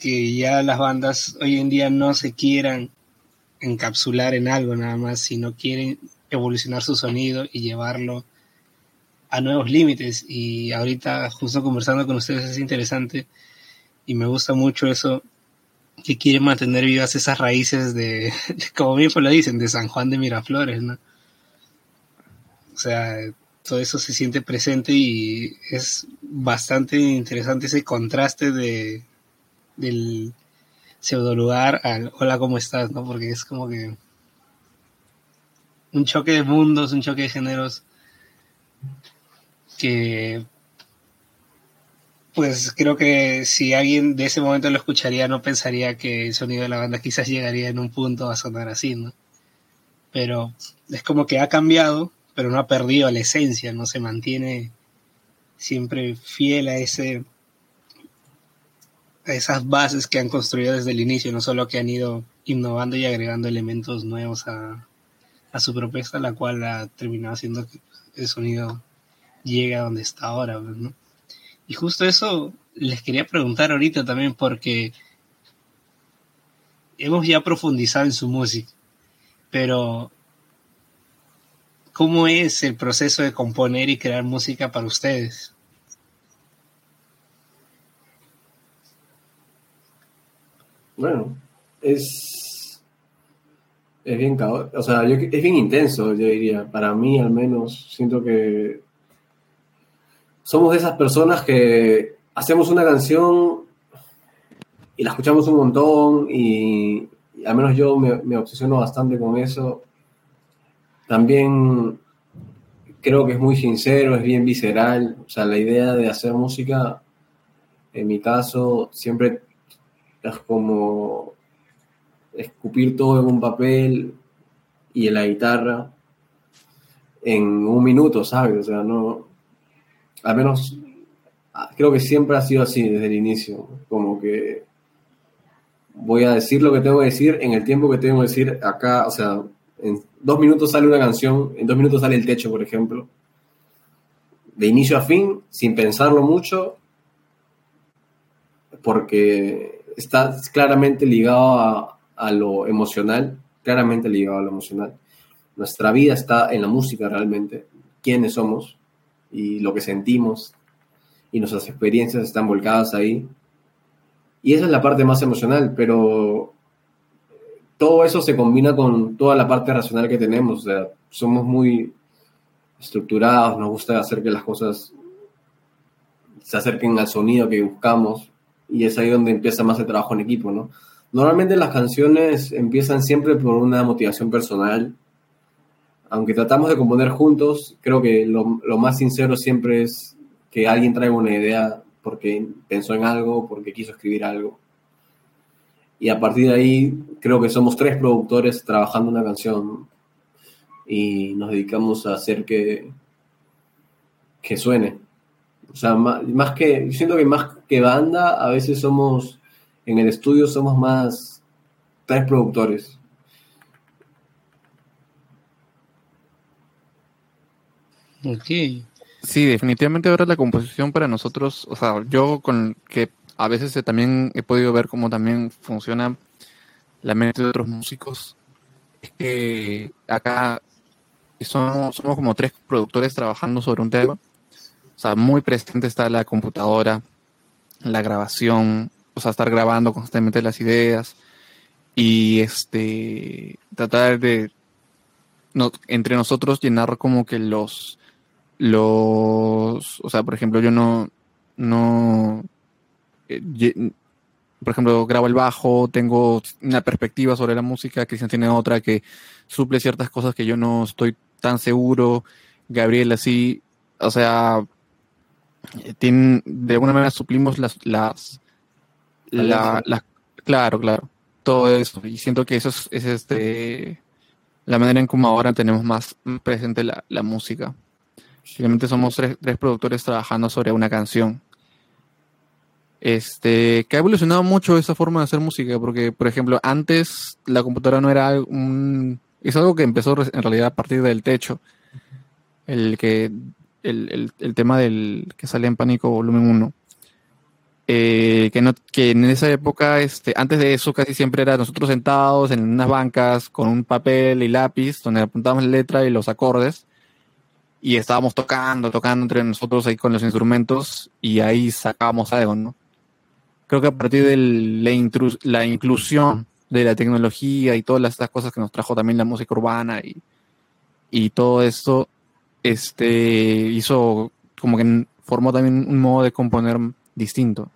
que ya las bandas hoy en día no se quieran encapsular en algo nada más, sino quieren evolucionar su sonido y llevarlo a nuevos límites y ahorita justo conversando con ustedes es interesante y me gusta mucho eso que quieren mantener vivas esas raíces de, [laughs] como bien lo dicen, de San Juan de Miraflores, ¿no? O sea, todo eso se siente presente y es bastante interesante ese contraste de del pseudo lugar al hola, ¿cómo estás? ¿no? Porque es como que un choque de mundos, un choque de géneros que pues creo que si alguien de ese momento lo escucharía no pensaría que el sonido de la banda quizás llegaría en un punto a sonar así, ¿no? Pero es como que ha cambiado, pero no ha perdido la esencia, no se mantiene siempre fiel a ese a esas bases que han construido desde el inicio, no solo que han ido innovando y agregando elementos nuevos a, a su propuesta, la cual ha terminado haciendo el sonido llega a donde está ahora, ¿no? Y justo eso les quería preguntar ahorita también porque hemos ya profundizado en su música, pero ¿cómo es el proceso de componer y crear música para ustedes? Bueno, es, es bien o sea, es bien intenso, yo diría. Para mí, al menos, siento que somos de esas personas que hacemos una canción y la escuchamos un montón y, al menos yo me, obsesiono bastante con eso. También creo que es muy sincero, es bien visceral. O sea, la idea de hacer música, en mi caso, siempre es como escupir todo en un papel y en la guitarra en un minuto, ¿sabes? O sea, no, al menos ah, creo que siempre ha sido así desde el inicio, como que voy a decir lo que tengo que decir en el tiempo que tengo que decir acá, o sea, en dos minutos sale una canción, en dos minutos sale el techo, por ejemplo, de inicio a fin, sin pensarlo mucho, porque está claramente ligado a, a lo emocional, claramente ligado a lo emocional. Nuestra vida está en la música realmente, quiénes somos, y lo que sentimos y nuestras experiencias están volcadas ahí. Y esa es la parte más emocional, pero todo eso se combina con toda la parte racional que tenemos. O sea, somos muy estructurados, nos gusta hacer que las cosas se acerquen al sonido que buscamos y es ahí donde empieza más el trabajo en equipo, ¿no? Normalmente las canciones empiezan siempre por una motivación personal. Aunque tratamos de componer juntos, creo que lo, más sincero siempre es que alguien traiga una idea porque pensó en algo, porque quiso escribir algo. Y a partir de ahí, creo que somos tres productores trabajando una canción y nos dedicamos a hacer que, que suene. O sea, más, que, siento que más que banda, a veces somos, en el estudio somos más tres productores. Ok. Sí, definitivamente ahora la composición para nosotros, o sea, yo con que a veces también he podido ver cómo también funciona la mente de otros músicos, es que acá somos, somos como tres productores trabajando sobre un tema, o sea, muy presente está la computadora, la grabación, o sea, estar grabando constantemente las ideas y este tratar de entre nosotros llenar como que los los, o sea, por ejemplo, yo no, no, eh, por ejemplo, grabo el bajo, tengo una perspectiva sobre la música, Cristian tiene otra que suple ciertas cosas que yo no estoy tan seguro, Gabriel así, o sea, tiene, de alguna manera suplimos las, las, la, claro, claro, todo eso, y siento que eso es, es este, la manera en como ahora tenemos más presente la, la música. Simplemente somos tres, productores trabajando sobre una canción. Este, que ha evolucionado mucho esa forma de hacer música, porque, por ejemplo, antes la computadora no era un... Es algo que empezó en realidad a partir del techo. El que... El, tema del que sale en Pánico Volumen 1. Eh, que, no, que en esa época, este, antes de eso, casi siempre era nosotros sentados en unas bancas con un papel y lápiz donde apuntábamos la letra y los acordes y estábamos tocando, tocando entre nosotros ahí con los instrumentos y ahí sacábamos algo, ¿no? Creo que a partir de la, inclusión de la tecnología y todas estas cosas que nos trajo también la música urbana y, y todo esto, este, hizo como que formó también un modo de componer distinto.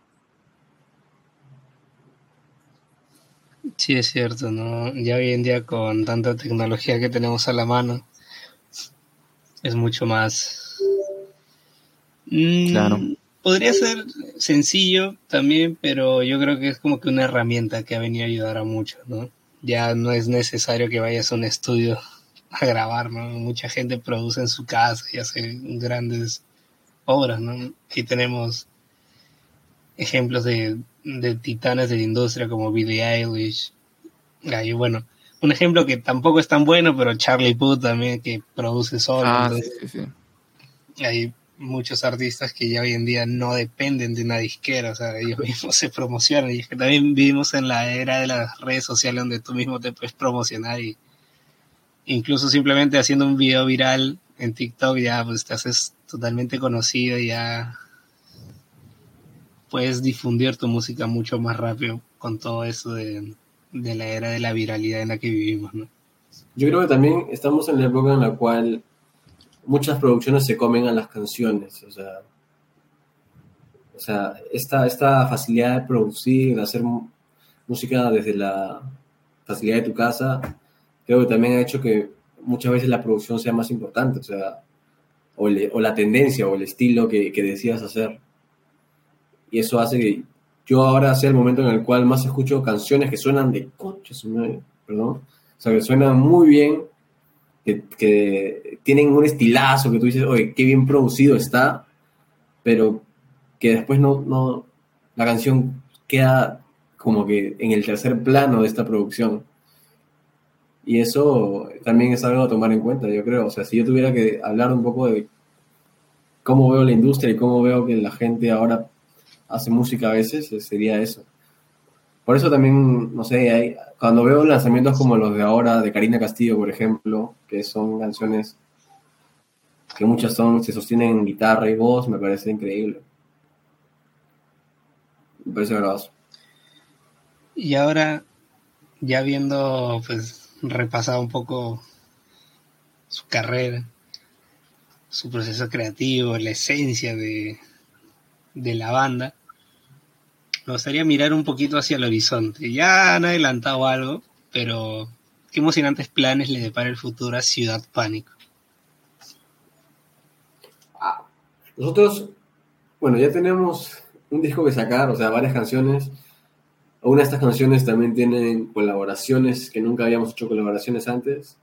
Sí, es cierto, ¿no? Ya hoy en día con tanta tecnología que tenemos a la mano, es mucho más... Mm, claro. Podría ser sencillo también, pero yo creo que es como que una herramienta que ha venido a ayudar a muchos, ¿no? Ya no es necesario que vayas a un estudio [laughs] a grabar, ¿no? Mucha gente produce en su casa y hace grandes obras, ¿no? Aquí tenemos ejemplos de, de titanes de la industria como Billie Eilish. Y bueno, un ejemplo que tampoco es tan bueno, pero Charlie Puth también que produce solo. Ah, sí, sí. Hay muchos artistas que ya hoy en día no dependen de una disquera, o sea, ellos [laughs] mismos se promocionan. Y es que también vivimos en la era de las redes sociales donde tú mismo te puedes promocionar y incluso simplemente haciendo un video viral en TikTok ya pues te haces totalmente conocido y ya puedes difundir tu música mucho más rápido con todo eso de de la era de la viralidad en la que vivimos, ¿no? Yo creo que también estamos en la época en la cual muchas producciones se comen a las canciones, o sea, o sea esta, esta facilidad de producir, de hacer música desde la facilidad de tu casa, creo que también ha hecho que muchas veces la producción sea más importante, o sea, o, la tendencia o el estilo que, que decidas hacer. Y eso hace que yo ahora sea el momento en el cual más escucho canciones que suenan de coches, perdón, o sea, que suenan muy bien, que, tienen un estilazo, que tú dices, oye, qué bien producido está, pero que después no, no, la canción queda como que en el tercer plano de esta producción. Y eso también es algo a tomar en cuenta, yo creo. O sea, si yo tuviera que hablar un poco de cómo veo la industria y cómo veo que la gente ahora hace música a veces, eh, sería eso. Por eso también, no sé, hay, cuando veo lanzamientos como los de ahora, de Karina Castillo, por ejemplo, que son canciones que muchas son, se sostienen en guitarra y voz, me parece increíble. Me parece gravoso. Y ahora, ya viendo, pues, repasado un poco su carrera, su proceso creativo, la esencia de, de la banda, me gustaría mirar un poquito hacia el horizonte. Ya han adelantado algo, pero qué emocionantes planes le depara el futuro a Ciudad Pánico. Ah, nosotros, bueno, ya tenemos un disco que sacar, o sea, varias canciones. Una de estas canciones también tienen colaboraciones que nunca habíamos hecho colaboraciones antes.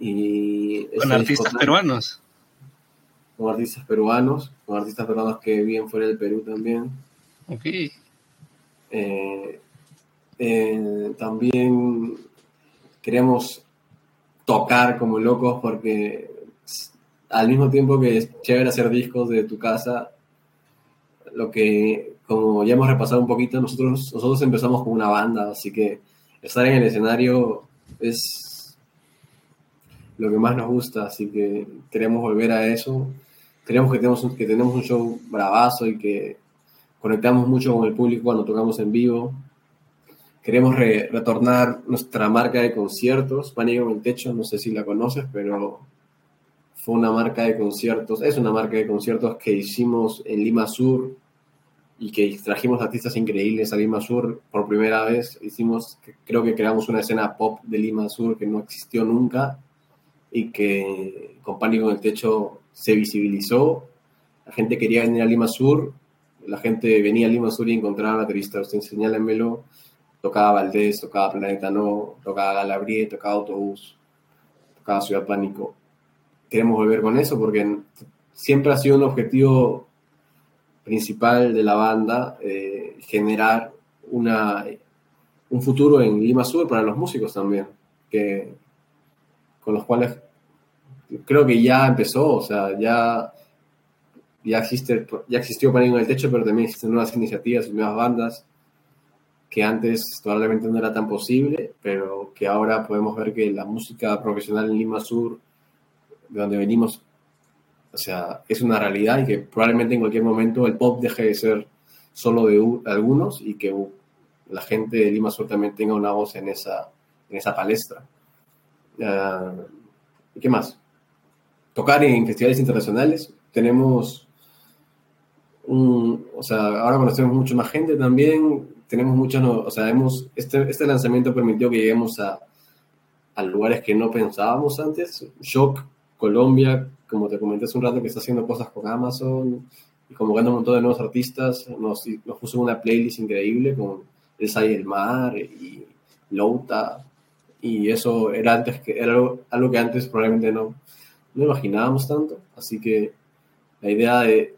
Y con artistas peruanos. Con artistas peruanos, con artistas peruanos que viven fuera del Perú también. Ok. Eh, también queremos tocar como locos porque al mismo tiempo que es chévere hacer discos de tu casa, lo que, como ya hemos repasado un poquito, nosotros, nosotros empezamos con una banda, así que estar en el escenario es lo que más nos gusta, así que queremos volver a eso. Creemos que tenemos, que tenemos un show bravazo y que conectamos mucho con el público cuando tocamos en vivo. Queremos retornar nuestra marca de conciertos, Pánico en el Techo, no sé si la conoces, pero fue una marca de conciertos, es una marca de conciertos que hicimos en Lima Sur y que trajimos artistas increíbles a Lima Sur por primera vez. Hicimos, creo que creamos una escena pop de Lima Sur que no existió nunca y que con Pánico en el Techo se visibilizó. La gente quería venir a Lima Sur la gente venía a Lima Sur y encontraba baterista, usted señálenmelo, tocaba Valdés, tocaba Planeta No, tocaba Galabrie, tocaba Autobús, tocaba Ciudad Pánico. Queremos volver con eso porque siempre ha sido un objetivo principal de la banda eh, generar una, un futuro en Lima Sur para los músicos también, que, con los cuales creo que ya empezó, o sea, ya ya, existe, ya existió Pánico en el Techo, pero también existen nuevas iniciativas y nuevas bandas que antes probablemente no era tan posible, pero que ahora podemos ver que la música profesional en Lima Sur, de donde venimos, o sea, es una realidad y que probablemente en cualquier momento el pop deje de ser solo de algunos y que la gente de Lima Sur también tenga una voz en esa, en esa palestra. Ah, ¿Y qué más? Tocar en festivales internacionales. Tenemos o sea, ahora conocemos mucho más gente también, tenemos muchos, o sea, hemos, este, este lanzamiento permitió que lleguemos a, a lugares que no pensábamos antes. Shock, Colombia, como te comenté hace un rato, que está haciendo cosas con Amazon y convocando un montón de nuevos artistas, nos, nos puso una playlist increíble con El Sai del Mar y Louta, y eso era antes que era algo, algo que antes probablemente no, no imaginábamos tanto, así que la idea de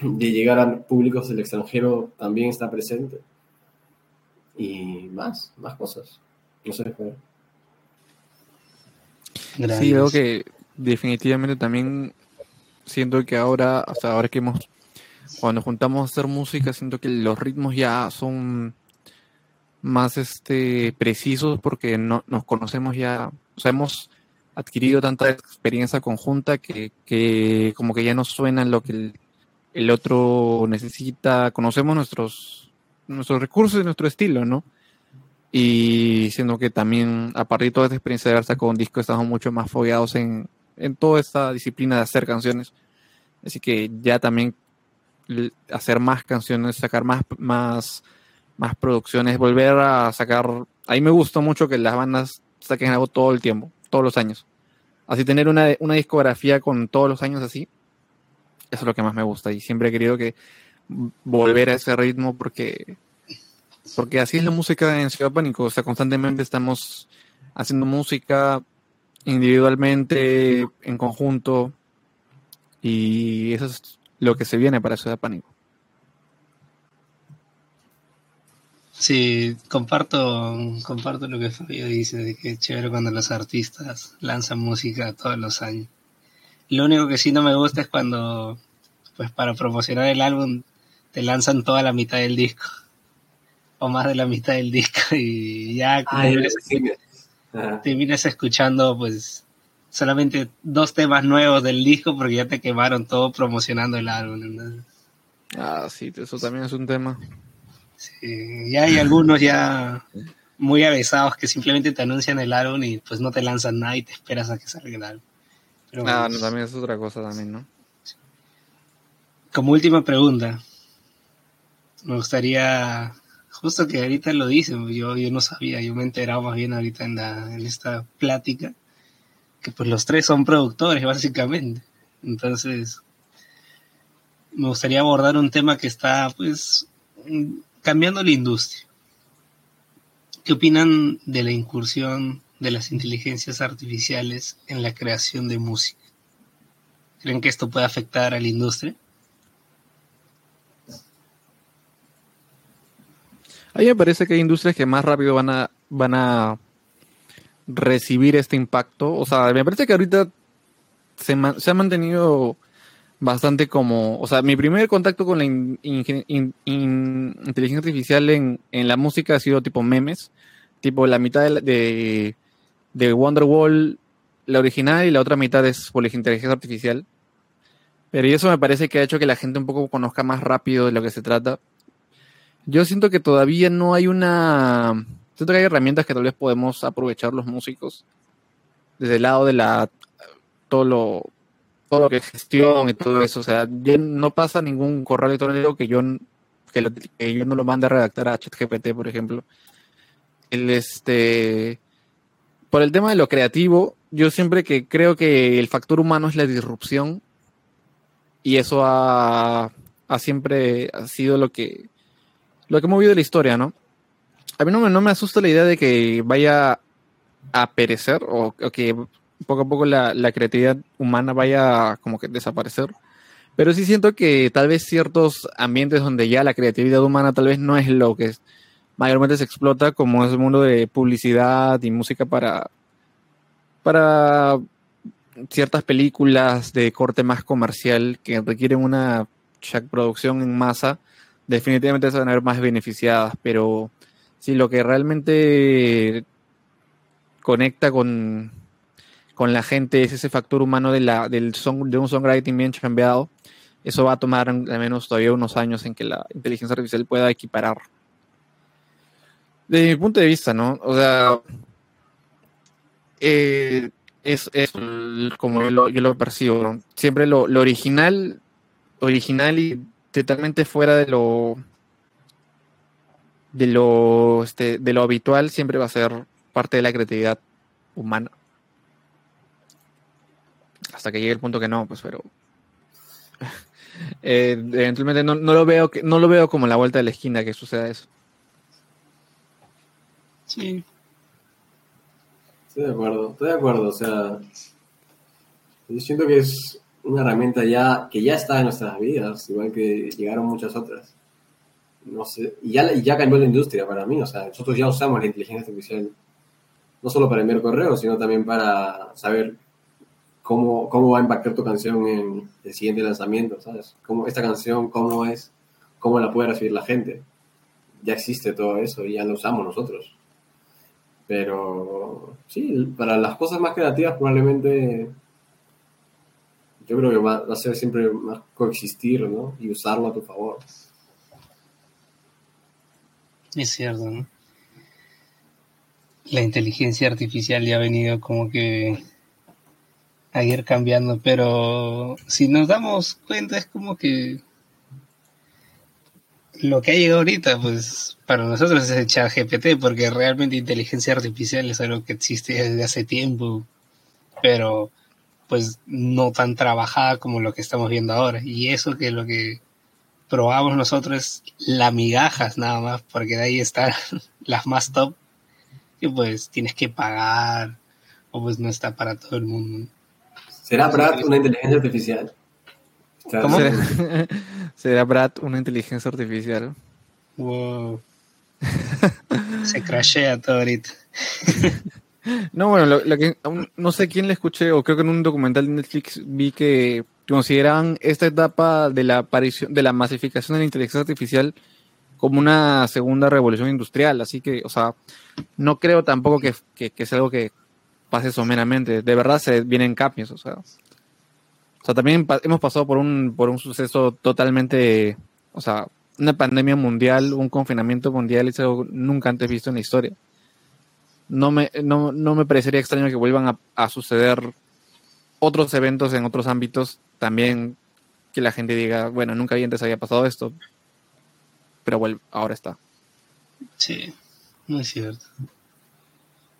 de llegar a públicos del extranjero también está presente. Y más, más cosas. No sé. Sí, creo que definitivamente también siento que ahora, hasta ahora que hemos, cuando juntamos a hacer música, siento que los ritmos ya son más este precisos porque no, nos conocemos ya, o sea, hemos adquirido tanta experiencia conjunta que, que como que ya no suena lo que el, el otro necesita, conocemos nuestros, nuestros recursos y nuestro estilo, ¿no? Y siendo que también, a partir de toda esta experiencia de haber sacado un disco, estamos mucho más fogueados en, en toda esta disciplina de hacer canciones. Así que ya también hacer más canciones, sacar más, más, más producciones, volver a sacar. A mí me gusta mucho que las bandas saquen algo todo el tiempo, todos los años. Así tener una, una discografía con todos los años así, eso es lo que más me gusta y siempre he querido que volver a ese ritmo porque porque así es la música en Ciudad Pánico, o sea, constantemente estamos haciendo música individualmente, en conjunto, y eso es lo que se viene para Ciudad Pánico. Sí, comparto, comparto lo que Fabio dice, de que es chévere cuando los artistas lanzan música todos los años. Lo único que sí no me gusta es cuando, pues para promocionar el álbum, te lanzan toda la mitad del disco. [laughs] O más de la mitad del disco. [laughs] Y ya te vienes escuchando, pues, solamente dos temas nuevos del disco porque ya te quemaron todo promocionando el álbum. Ah, sí, eso también es un tema. Sí, ya hay algunos ya muy avesados que simplemente te anuncian el álbum y pues no te lanzan nada y te esperas a que salga el álbum ah, no, también es otra cosa también, ¿no? como última pregunta, me gustaría, justo que ahorita lo dicen, yo, yo no sabía, yo me he enterado más bien ahorita en, la, en esta plática, que pues los tres son productores [laughs] básicamente. Entonces, me gustaría abordar un tema que está pues cambiando la industria. ¿Qué opinan de la incursión de las inteligencias artificiales en la creación de música? ¿Creen que esto puede afectar a la industria? A mí me parece que hay industrias que más rápido van a, van a recibir este impacto. O sea, me parece que ahorita se, ha mantenido bastante como, o sea, mi primer contacto con la inteligencia artificial en, la música ha sido tipo memes, tipo la mitad de, de, Wonderwall, la original, y la otra mitad es por la inteligencia artificial. Pero eso me parece que ha hecho que la gente un poco conozca más rápido de lo que se trata. Yo siento que todavía no hay una... Siento que hay herramientas que tal vez podemos aprovechar los músicos desde el lado de la... todo lo, todo lo que es gestión y todo eso. O sea, no pasa ningún correo electrónico que yo, que, yo no lo mande a redactar a ChatGPT, por ejemplo. El, este, por el tema de lo creativo, yo siempre que creo que el factor humano es la disrupción y eso ha, siempre ha sido lo que lo que ha movido la historia, ¿no? A mí no me, no me asusta la idea de que vaya a perecer o, que poco a poco la, creatividad humana vaya como que desaparecer. Pero sí siento que tal vez ciertos ambientes donde ya la creatividad humana tal vez no es lo que mayormente se explota, como es el mundo de publicidad y música para, para ciertas películas de corte más comercial que requieren una producción en masa, definitivamente se van a ver más beneficiadas, pero si lo que realmente conecta con, con la gente es ese factor humano de, la, del son, de un songwriting bien cambiado, eso va a tomar al menos todavía unos años en que la inteligencia artificial pueda equiparar. Desde mi punto de vista, ¿no? O sea, eh, es, como yo lo, yo lo percibo, Siempre lo, lo, original, original y totalmente fuera de lo de lo este, de lo habitual siempre va a ser parte de la creatividad humana. Hasta que llegue el punto que no pues pero [laughs] eh, eventualmente no, lo veo que no lo veo como la vuelta de la esquina que suceda eso sí estoy de acuerdo estoy de acuerdo o sea yo siento que es una herramienta ya que ya está en nuestras vidas, igual que llegaron muchas otras. No sé, y ya, ya cambió la industria para mí, o sea, nosotros ya usamos la inteligencia artificial no solo para enviar correos, sino también para saber cómo, cómo va a impactar tu canción en el siguiente lanzamiento, ¿sabes? Cómo, esta canción, cómo es, cómo la puede recibir la gente. Ya existe todo eso y ya lo usamos nosotros. Pero sí, para las cosas más creativas probablemente yo creo que va, a ser siempre más coexistir, ¿no? Y usarlo a tu favor. Es cierto, ¿no? La inteligencia artificial ya ha venido como que a ir cambiando, pero si nos damos cuenta es como que lo que ha llegado ahorita, pues para nosotros es el chat GPT, porque realmente inteligencia artificial es algo que existe desde hace tiempo, pero pues no tan trabajada como lo que estamos viendo ahora. Y eso que lo que probamos nosotros es la migajas nada más, porque de ahí están [laughs] las más top, que pues tienes que pagar, o pues no está para todo el mundo. ¿Será Brad una inteligencia artificial? ¿Cómo? ¿Será, [laughs] ¿Será Brad una inteligencia artificial? Wow. [laughs] Se crashea todo ahorita. [laughs] No, bueno, lo, que, no sé quién le escuché, o creo que en un documental de Netflix vi que consideraban esta etapa de la aparición, de la masificación de la inteligencia artificial como una segunda revolución industrial. Así que, o sea, no creo tampoco que, que, sea algo que pase someramente. De verdad se vienen cambios, o sea. O sea, también hemos pasado por un, por un suceso totalmente, o sea, una pandemia mundial, un confinamiento mundial, es algo nunca antes visto en la historia no me, no, me parecería extraño que vuelvan a, suceder otros eventos en otros ámbitos también que la gente diga, bueno, nunca antes había pasado esto, pero ahora está. Sí, muy cierto.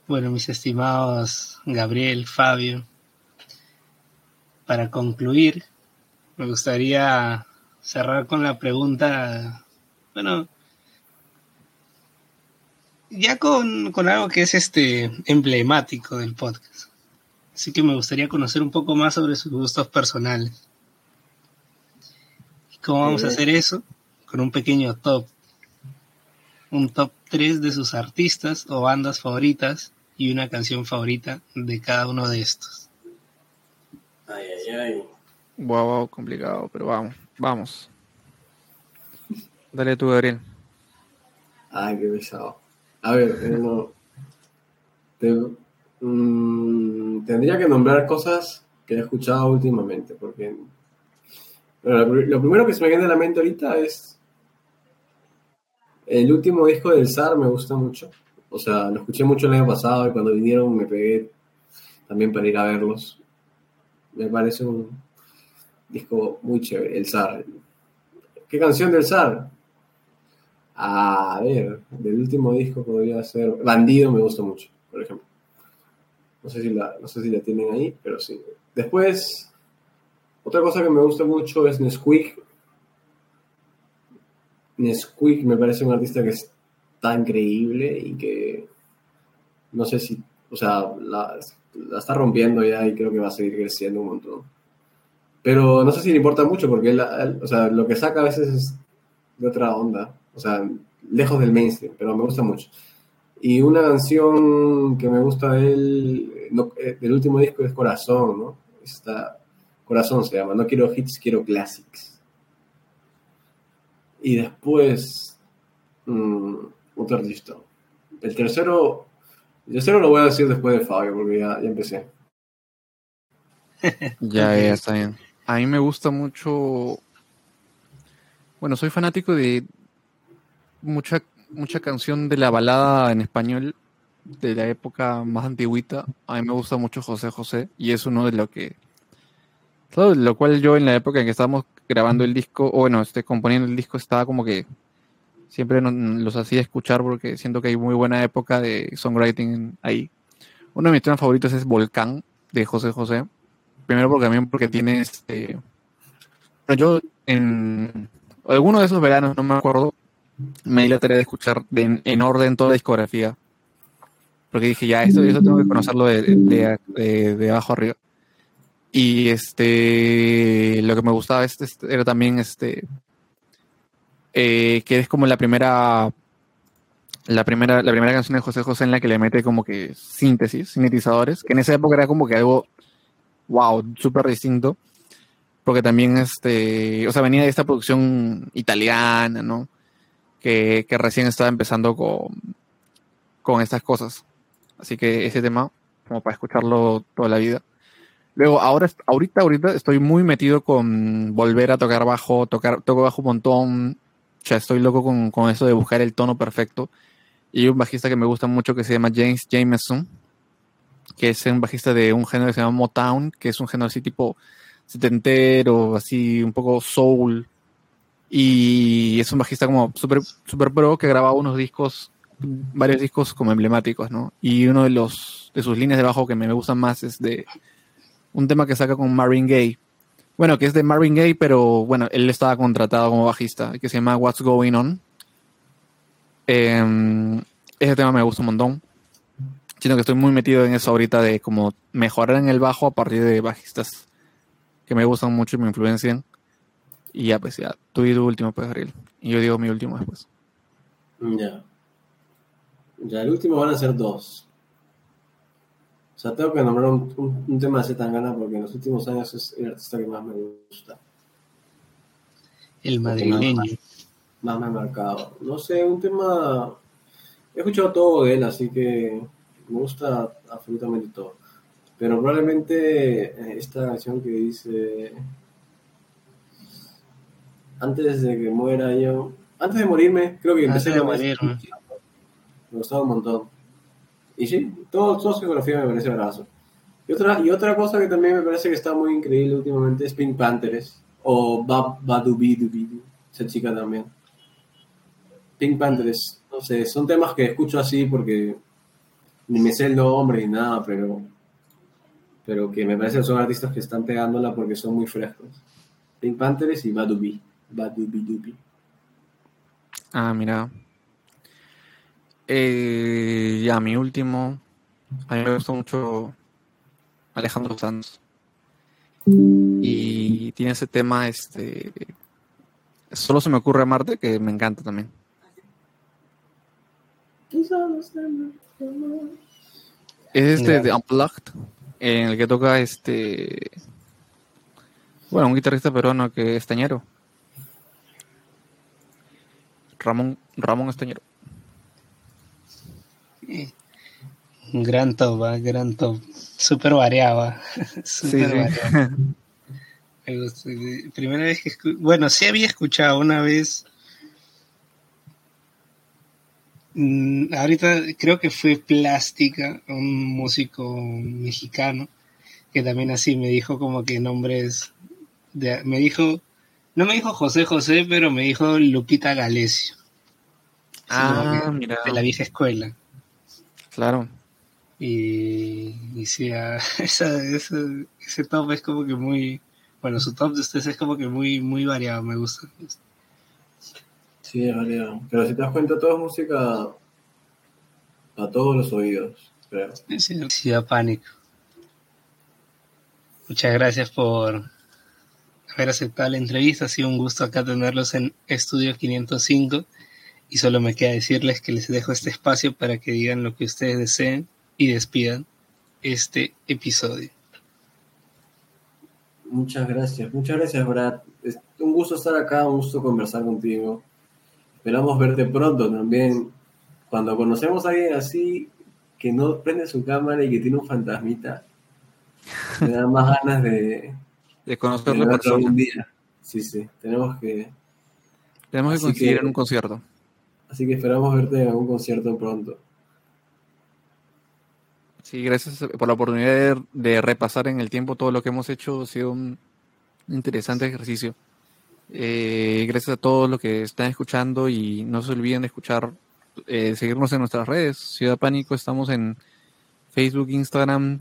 Bueno, mis estimados Gabriel, Fabio, para concluir, me gustaría cerrar con la pregunta, bueno, ya con, con, algo que es este emblemático del podcast. Así que me gustaría conocer un poco más sobre sus gustos personales. ¿Y cómo vamos a hacer eso? Con un pequeño top. Un top 3 de sus artistas o bandas favoritas y una canción favorita de cada uno de estos. Ay, ay, ay. Wow, wow, complicado, pero vamos, vamos. Dale tú, Gabriel. Ay, qué pesado. A ver, eh, no. Te- mm, tendría que nombrar cosas que he escuchado últimamente, porque bueno, lo primero que se me viene a la mente ahorita es el último disco del SAR, me gusta mucho. O sea, lo escuché mucho el año pasado y cuando vinieron me pegué también para ir a verlos. Me parece un disco muy chévere, el SAR. ¿Qué canción del SAR? A ver, del último disco podría ser Bandido, me gusta mucho, por ejemplo. No sé si la, no sé si la tienen ahí, pero sí. Después, otra cosa que me gusta mucho es Nesquik. Nesquik me parece un artista que está increíble y que no sé si, o sea, la, la está rompiendo ya y creo que va a seguir creciendo un montón. Pero no sé si le importa mucho porque él, él- o sea, lo que saca a veces es de otra onda, o sea, lejos del mainstream, pero me gusta mucho. Y una canción que me gusta de él, no, eh, del último disco es Corazón, ¿no? Está, Corazón se llama, no quiero hits, quiero classics. Y después, mm, otro artista. El tercero, el tercero lo voy a decir después de Fabio, porque ya, ya empecé. [laughs] Ya, ya está bien. A mí me gusta mucho. Bueno, soy fanático de mucha, mucha canción de la balada en español de la época más antigüita. A mí me gusta mucho José José y es uno de lo que. Lo cual yo en la época en que estábamos grabando el disco, o bueno, este, componiendo el disco, estaba como que siempre los hacía escuchar porque siento que hay muy buena época de songwriting ahí. Uno de mis temas favoritos es Volcán de José José. Primero porque también porque tiene este. bueno, Yo en alguno de esos veranos, no me acuerdo, me di la tarea de escuchar en orden toda la discografía. Porque dije, ya, esto, esto tengo que conocerlo de, de, abajo arriba. Y este lo que me gustaba este, era también este eh, que es como la primera la primera la primera canción de José José en la que le mete como que síntesis, sintetizadores, que en esa época era como que algo wow, súper distinto. Porque también, este, o sea, venía de esta producción italiana, ¿no? Que, que recién estaba empezando con, con estas cosas. Así que ese tema, como para escucharlo toda la vida. Luego, ahora, ahorita, ahorita estoy muy metido con volver a tocar bajo, tocar, toco bajo un montón. O sea, estoy loco con, con eso de buscar el tono perfecto. Y un bajista que me gusta mucho que se llama James Jameson, que es un bajista de un género que se llama Motown, que es un género así tipo setentero, así un poco soul. Y es un bajista como super, super pro que grababa unos discos, varios discos como emblemáticos, ¿no? Y uno de los de sus líneas de bajo que me gustan más es de un tema que saca con Marvin Gaye. Bueno, que es de Marvin Gaye, pero bueno, él estaba contratado como bajista, que se llama What's Going On. Em, ese tema me gusta un montón. Siento que estoy muy metido en eso ahorita de como mejorar en el bajo a partir de bajistas que me gustan mucho y me influencian. Y ya, pues ya, tú y tu último, pues, Ariel. Y yo digo mi último después. Ya. Ya, el último van a ser dos. Sea, tengo que nombrar un, un- un tema de Zetangana porque en los últimos años es el artista que más me gusta, El madrileño. más me ha marcado. No sé, un tema. He escuchado todo de él, así que me gusta absolutamente todo. Pero probablemente eh, esta canción que dice. Antes de que muera yo. Antes de morirme, creo que Antes empecé de esa. morirme. Me gustaba un montón. Y sí, todo, toda su geografía me parece bravazo. Y otra, y otra cosa que también me parece que está muy increíble últimamente es Pink Panthers. O Badubidubidu, esa chica también. Pink Panthers, no sé, son temas que escucho así porque ni me sé el nombre ni nada, pero, pero que me parece que son artistas que están pegándola porque son muy frescos. Pink Panthers y Badubi, Badubidubi. Ah, mira. Eh, ya, mi último. A mí me gusta mucho Alejandro Sanz. Y tiene ese tema, este. Solo se me ocurre amarte, que me encanta también. Es este de Unplugged, en el que toca este. Bueno, un guitarrista peruano que es Estañero. Ramón, Ramón Estañero. Un gran top, ¿va? gran top. Súper variado. [laughs] Súper Sí, sí. variado. [laughs] Me gusta. Primera vez que Bueno, sí había escuchado una vez. Mm, ahorita creo que fue Plástica, un músico mexicano, que también así me dijo como que nombres. De, me dijo. No me dijo José José, pero me dijo Lupita Galesio. Ah, mira. De la vieja escuela. Claro. Y, y sí, ah, [laughs] esa, esa- ese top es como que muy, bueno, su top de ustedes es como que muy, muy variado, me gusta. Sí, es variado. Pero si te das cuenta, todo es música a todos los oídos, creo. Sí, sí, da pánico. Muchas gracias por haber aceptado la entrevista, ha sido un gusto acá tenerlos en Estudio 505 y solo me queda decirles que les dejo este espacio para que digan lo que ustedes deseen y despidan este episodio. Muchas gracias, muchas gracias, Brad. Es un gusto estar acá, un gusto conversar contigo. Esperamos verte pronto también. Cuando conocemos a alguien así, que no prende su cámara y que tiene un fantasmita, me da más ganas de, [laughs] De de conocer la verlo persona. algún día. Sí, sí, tenemos que... Tenemos que Así coincidir que- en un concierto. Así que esperamos verte en algún concierto pronto. Sí, gracias por la oportunidad de, repasar en el tiempo todo lo que hemos hecho. Ha sido un interesante ejercicio. Eh, gracias a todos los que están escuchando y no se olviden de escuchar, eh, seguirnos en nuestras redes. Ciudad Pánico, estamos en Facebook, Instagram,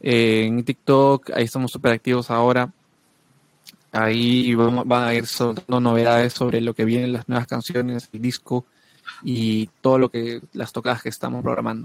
eh, en TikTok. Ahí estamos súper activos ahora. Ahí van a ir soltando novedades sobre lo que vienen, las nuevas canciones, el disco y todo lo que las tocadas que estamos programando.